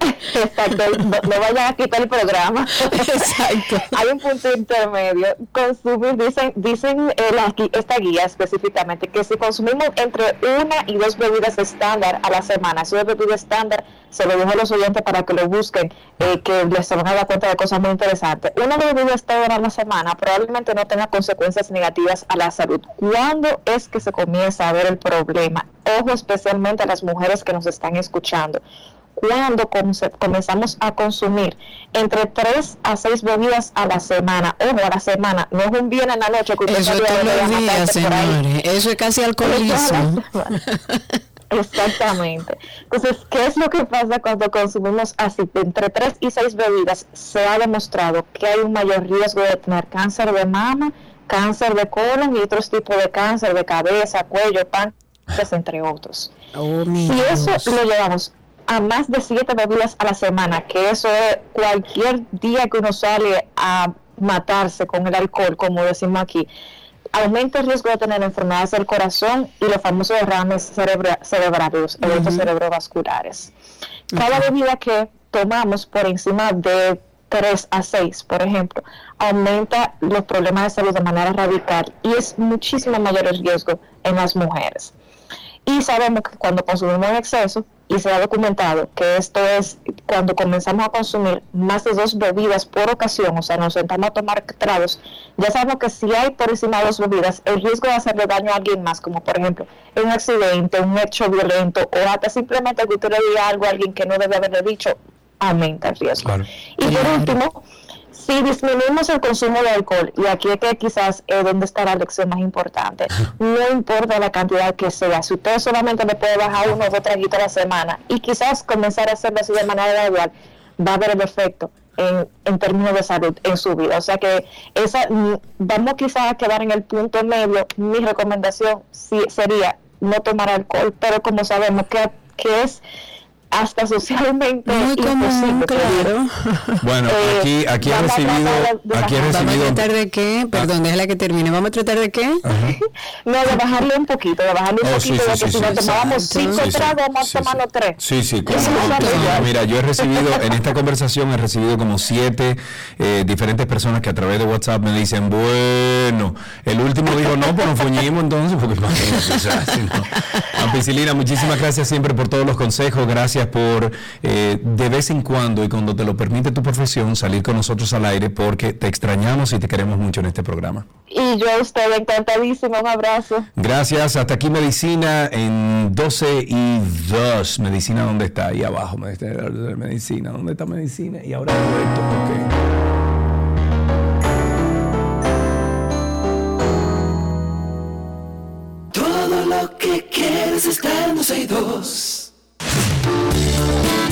Exacto, no, no vayan a quitar el programa. Exacto. Hay un punto intermedio. Consumir, dicen, dicen eh, la esta guía específicamente, que si consumimos entre una y dos bebidas estándar a la semana, si es bebida estándar, se lo dejo a los oyentes para que lo busquen, eh, que les van a dar cuenta de cosas muy interesantes. Una bebida estándar a la semana probablemente no tenga consecuencias negativas a la salud. ¿Cuándo es que se comienza a ver el problema? Ojo especialmente a las mujeres que nos están escuchando cuando come- comenzamos a consumir entre 3 a 6 bebidas a la semana, ojo, a la semana, no es un viernes en la noche que usted Eso es todos los días, señores. Eso es casi alcoholismo. Exactamente. Entonces, ¿qué es lo que pasa cuando consumimos así entre 3 y 6 bebidas? Se ha demostrado que hay un mayor riesgo de tener cáncer de mama, cáncer de colon y otros tipos de cáncer de cabeza, cuello, páncreas, entre otros. si eso Dios. lo llevamos a más de 7 bebidas a la semana, que eso es cualquier día que uno sale a matarse con el alcohol, como decimos aquí, aumenta el riesgo de tener enfermedades del corazón y los famosos derrames cerebra- cerebrales, eventos Ujú. cerebrovasculares. Cada bebida que tomamos por encima de 3 a 6, por ejemplo, aumenta los problemas de salud de manera radical y es muchísimo mayor el riesgo en las mujeres. Y sabemos que cuando consumimos en exceso, y se ha documentado que esto es cuando comenzamos a consumir más de dos bebidas por ocasión, o sea, nos sentamos a tomar tragos, ya sabemos que si hay por encima de dos bebidas, el riesgo de hacerle daño a alguien más, como por ejemplo un accidente, un hecho violento, o hasta simplemente que usted le diga algo a alguien que no debe haberle dicho, aumenta el riesgo. Y por último, si disminuimos el consumo de alcohol, y aquí es que quizás es donde está la lección más importante, no importa la cantidad que sea, si usted solamente le puede bajar uno o dos traguitos a la semana y quizás comenzar a hacerlo así de manera gradual, va a haber el efecto en, en términos de salud en su vida. O sea que esa mm, vamos quizás a quedar en el punto medio. Mi recomendación sí, sería no tomar alcohol, pero como sabemos que, que es hasta socialmente Muy común, claro. Bueno, Eh, aquí, aquí he recibido, aquí he Vamos a recibido, tratar de qué, perdón, déjala que termine. Vamos a tratar de qué. No, de bajarle un poquito, de bajarle un Oh, poquito, sí, de que sí, si sí, nos tomábamos cinco Sí, sí. tragos, vamos a tomarnos tres. Sí, sí. Mira, yo he recibido, en esta conversación he recibido como siete eh, diferentes personas que a través de WhatsApp me dicen, bueno, el último dijo, no, pues nos fuñimos entonces, porque imagínate, o sea, si no. Ampicilina, muchísimas gracias siempre por todos los consejos, gracias por eh, de vez en cuando y cuando te lo permite tu profesión salir con nosotros al aire porque te extrañamos y te queremos mucho en este programa. Y yo a usted encantadísimo, un abrazo. Gracias, hasta aquí Medicina en 12 y 2. Medicina, ¿dónde está? Ahí abajo, Medicina, Medicina, ¿dónde está Medicina? Y ahora Roberto, ok. Todo lo que quieres está en 12 y 2.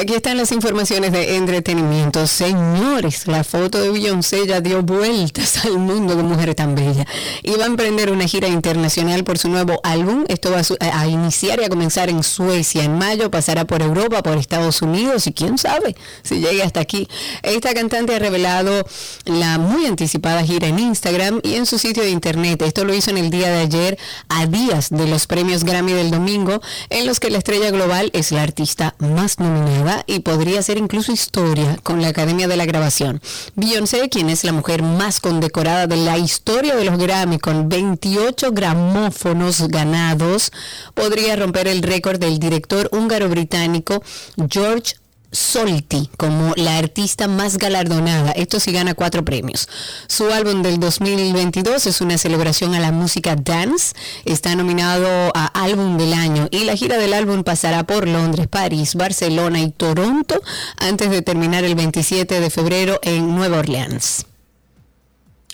Aquí están las informaciones de entretenimiento. Señores, la foto de Beyoncé ya dio vueltas al mundo de mujer tan bella. Y va a emprender una gira internacional por su nuevo álbum. Esto va a, a iniciar y a comenzar en Suecia en mayo. Pasará por Europa, por Estados Unidos y quién sabe si llegue hasta aquí. Esta cantante ha revelado la muy anticipada gira en Instagram y en su sitio de internet. Esto lo hizo en el día de ayer, a días de los premios Grammy del domingo, en los que la estrella global es la artista más nominada y podría hacer incluso historia con la Academia de la Grabación. Beyoncé, quien es la mujer más condecorada de la historia de los Grammy, con 28 gramófonos ganados, podría romper el récord del director húngaro-británico George Solti como la artista más galardonada. Esto sí gana cuatro premios. Su álbum del 2022 es una celebración a la música dance. Está nominado a álbum del año y la gira del álbum pasará por Londres, París, Barcelona y Toronto antes de terminar el 27 de febrero en Nueva Orleans.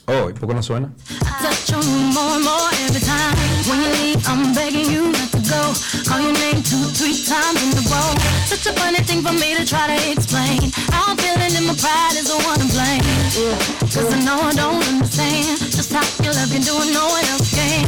Oh, ¿y poco no suena? Go. Call your name two, three times in a row. Such a funny thing for me to try to explain. How I'm feeling and my pride is the one to blame. Yeah. Cause I know I don't understand just how you love you doing no one else can.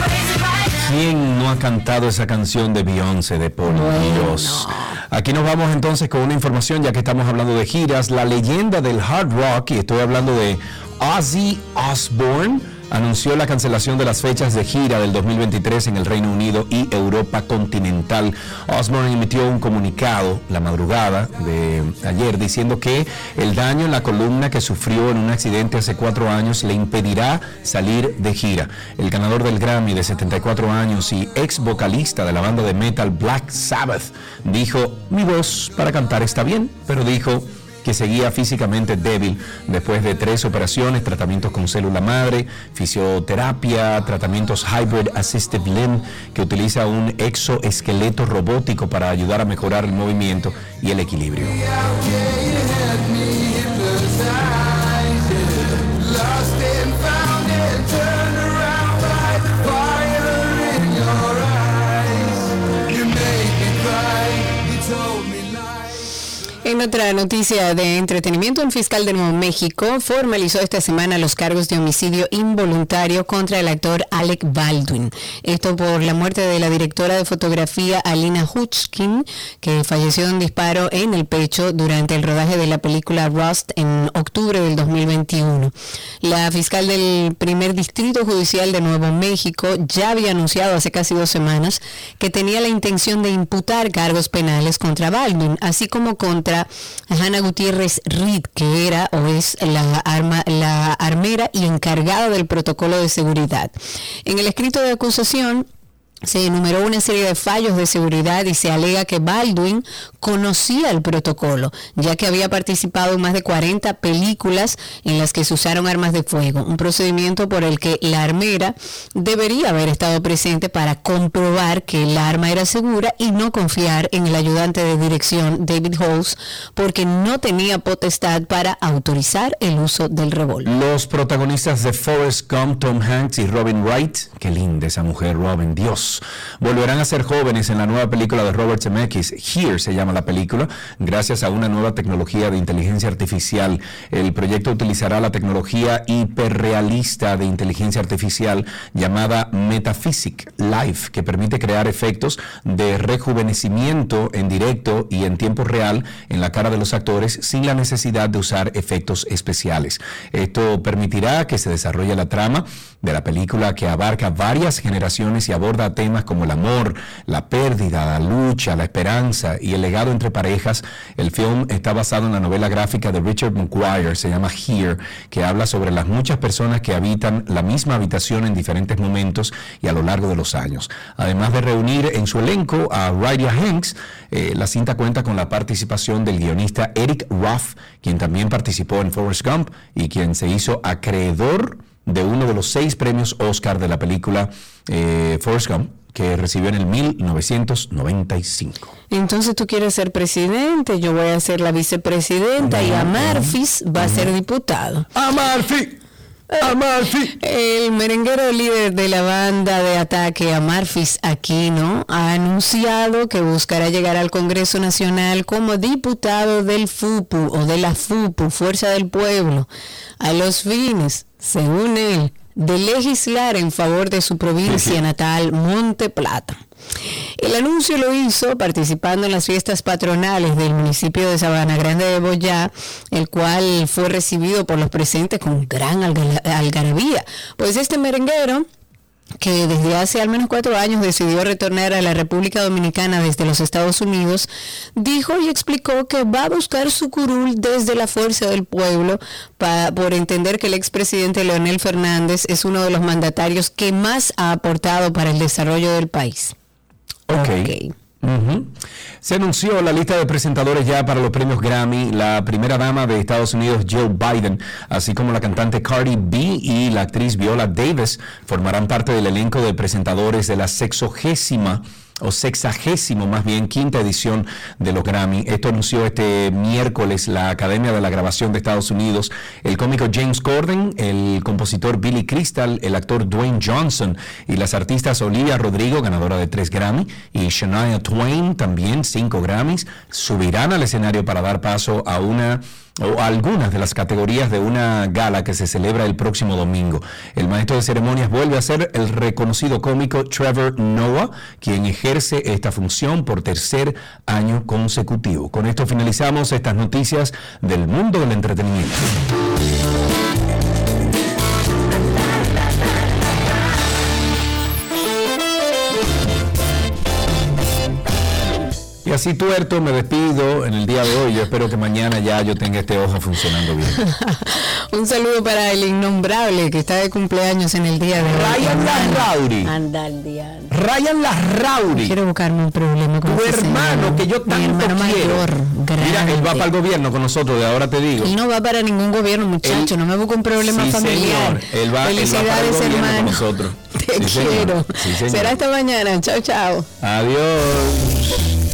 Crazy right. ¿Quién no ha cantado esa canción de Beyoncé, de por Dios? Aquí nos vamos entonces con una información, ya que estamos hablando de giras. La leyenda del hard rock, y estoy hablando de Ozzy Osbourne, anunció la cancelación de las fechas de gira del 2023 en el Reino Unido y Europa continental. Osbourne emitió un comunicado la madrugada de ayer diciendo que el daño en la columna que sufrió en un accidente hace cuatro años le impedirá salir de gira. El ganador del Grammy de 74 años y ex vocalista de la banda de metal Black Sabbath dijo, mi voz para cantar está bien, pero dijo que seguía físicamente débil después de tres operaciones, tratamientos con célula madre, fisioterapia, tratamientos Hybrid Assistive Limb, que utiliza un exoesqueleto robótico para ayudar a mejorar el movimiento y el equilibrio. En otra noticia de entretenimiento, un fiscal de Nuevo México formalizó esta semana los cargos de homicidio involuntario contra el actor Alec Baldwin. Esto por la muerte de la directora de fotografía Alina Hutchkin, que falleció de un disparo en el pecho durante el rodaje de la película Rust en octubre del 2021. La fiscal del primer distrito judicial de Nuevo México ya había anunciado hace casi dos semanas que tenía la intención de imputar cargos penales contra Baldwin, así como contra Hanna Gutiérrez Reed, que era o es la, arma, la armera y encargada del protocolo de seguridad. En el escrito de acusación, se enumeró una serie de fallos de seguridad y se alega que Baldwin conocía el protocolo, ya que había participado en más de 40 películas en las que se usaron armas de fuego, un procedimiento por el que la armera debería haber estado presente para comprobar que el arma era segura y no confiar en el ayudante de dirección David Halls porque no tenía potestad para autorizar el uso del revólver. Los protagonistas de Forrest Gump, Tom Hanks y Robin Wright, qué linda esa mujer, Robin, Dios, volverán a ser jóvenes en la nueva película de Robert Zemeckis, Here se llama la película, gracias a una nueva tecnología de inteligencia artificial. El proyecto utilizará la tecnología hiperrealista de inteligencia artificial llamada Metaphysic Life, que permite crear efectos de rejuvenecimiento en directo y en tiempo real en la cara de los actores sin la necesidad de usar efectos especiales. Esto permitirá que se desarrolle la trama de la película que abarca varias generaciones y aborda temas como el amor, la pérdida, la lucha, la esperanza y el legado entre parejas. El film está basado en la novela gráfica de Richard McGuire, se llama Here, que habla sobre las muchas personas que habitan la misma habitación en diferentes momentos y a lo largo de los años. Además de reunir en su elenco a Rydia Hanks, eh, la cinta cuenta con la participación del guionista Eric Roth, quien también participó en Forrest Gump y quien se hizo acreedor de uno de los seis premios Oscar de la película eh, Forrest Gump, que recibió en el 1995. Entonces tú quieres ser presidente, yo voy a ser la vicepresidenta y Amarfis va a ser diputado. ¡Amarfi! El merenguero líder de la banda de ataque Amarfis Aquino ha anunciado que buscará llegar al Congreso Nacional como diputado del FUPU o de la FUPU, Fuerza del Pueblo, a los fines, según él, de legislar en favor de su provincia natal, Monte Plata. El anuncio lo hizo participando en las fiestas patronales del municipio de Sabana Grande de Boyá, el cual fue recibido por los presentes con gran alga- algarabía. Pues este merenguero que desde hace al menos cuatro años decidió retornar a la República Dominicana desde los Estados Unidos, dijo y explicó que va a buscar su curul desde la fuerza del pueblo por entender que el expresidente Leonel Fernández es uno de los mandatarios que más ha aportado para el desarrollo del país. Se anunció la lista de presentadores ya para los premios Grammy. La primera dama de Estados Unidos, Jill Biden, así como la cantante Cardi B y la actriz Viola Davis formarán parte del elenco de presentadores de la sexogésima o sexagésimo más bien quinta edición de los Grammy. Esto anunció este miércoles la Academia de la Grabación de Estados Unidos. El cómico James Corden, el compositor Billy Crystal, el actor Dwayne Johnson y las artistas Olivia Rodrigo, ganadora de tres Grammy, y Shania Twain, también cinco Grammys, subirán al escenario para dar paso a una o algunas de las categorías de una gala que se celebra el próximo domingo. El maestro de ceremonias vuelve a ser el reconocido cómico Trevor Noah, quien ejerce esta función por tercer año consecutivo. Con esto finalizamos estas noticias del mundo del entretenimiento. Así tuerto me despido en el día de hoy. Yo espero que mañana ya yo tenga este ojo funcionando bien. Un saludo para el innombrable que está de cumpleaños en el día de hoy. Ryan Larrauri. Anda al día. Ryan Larrauri. Quiero buscarme un problema con Tu ese hermano que yo Mi tanto hermano quiero. mayor, Mira, él va para el gobierno con nosotros, de ahora te digo. Él no va para ningún gobierno, muchacho. no me busque un problema Sí, familiar. señor. Él va, él va para el Felicidades, gobierno con hermano. nosotros. Te Sí, señor. quiero. Sí, señor. Será esta mañana. Chao, chao. Adiós.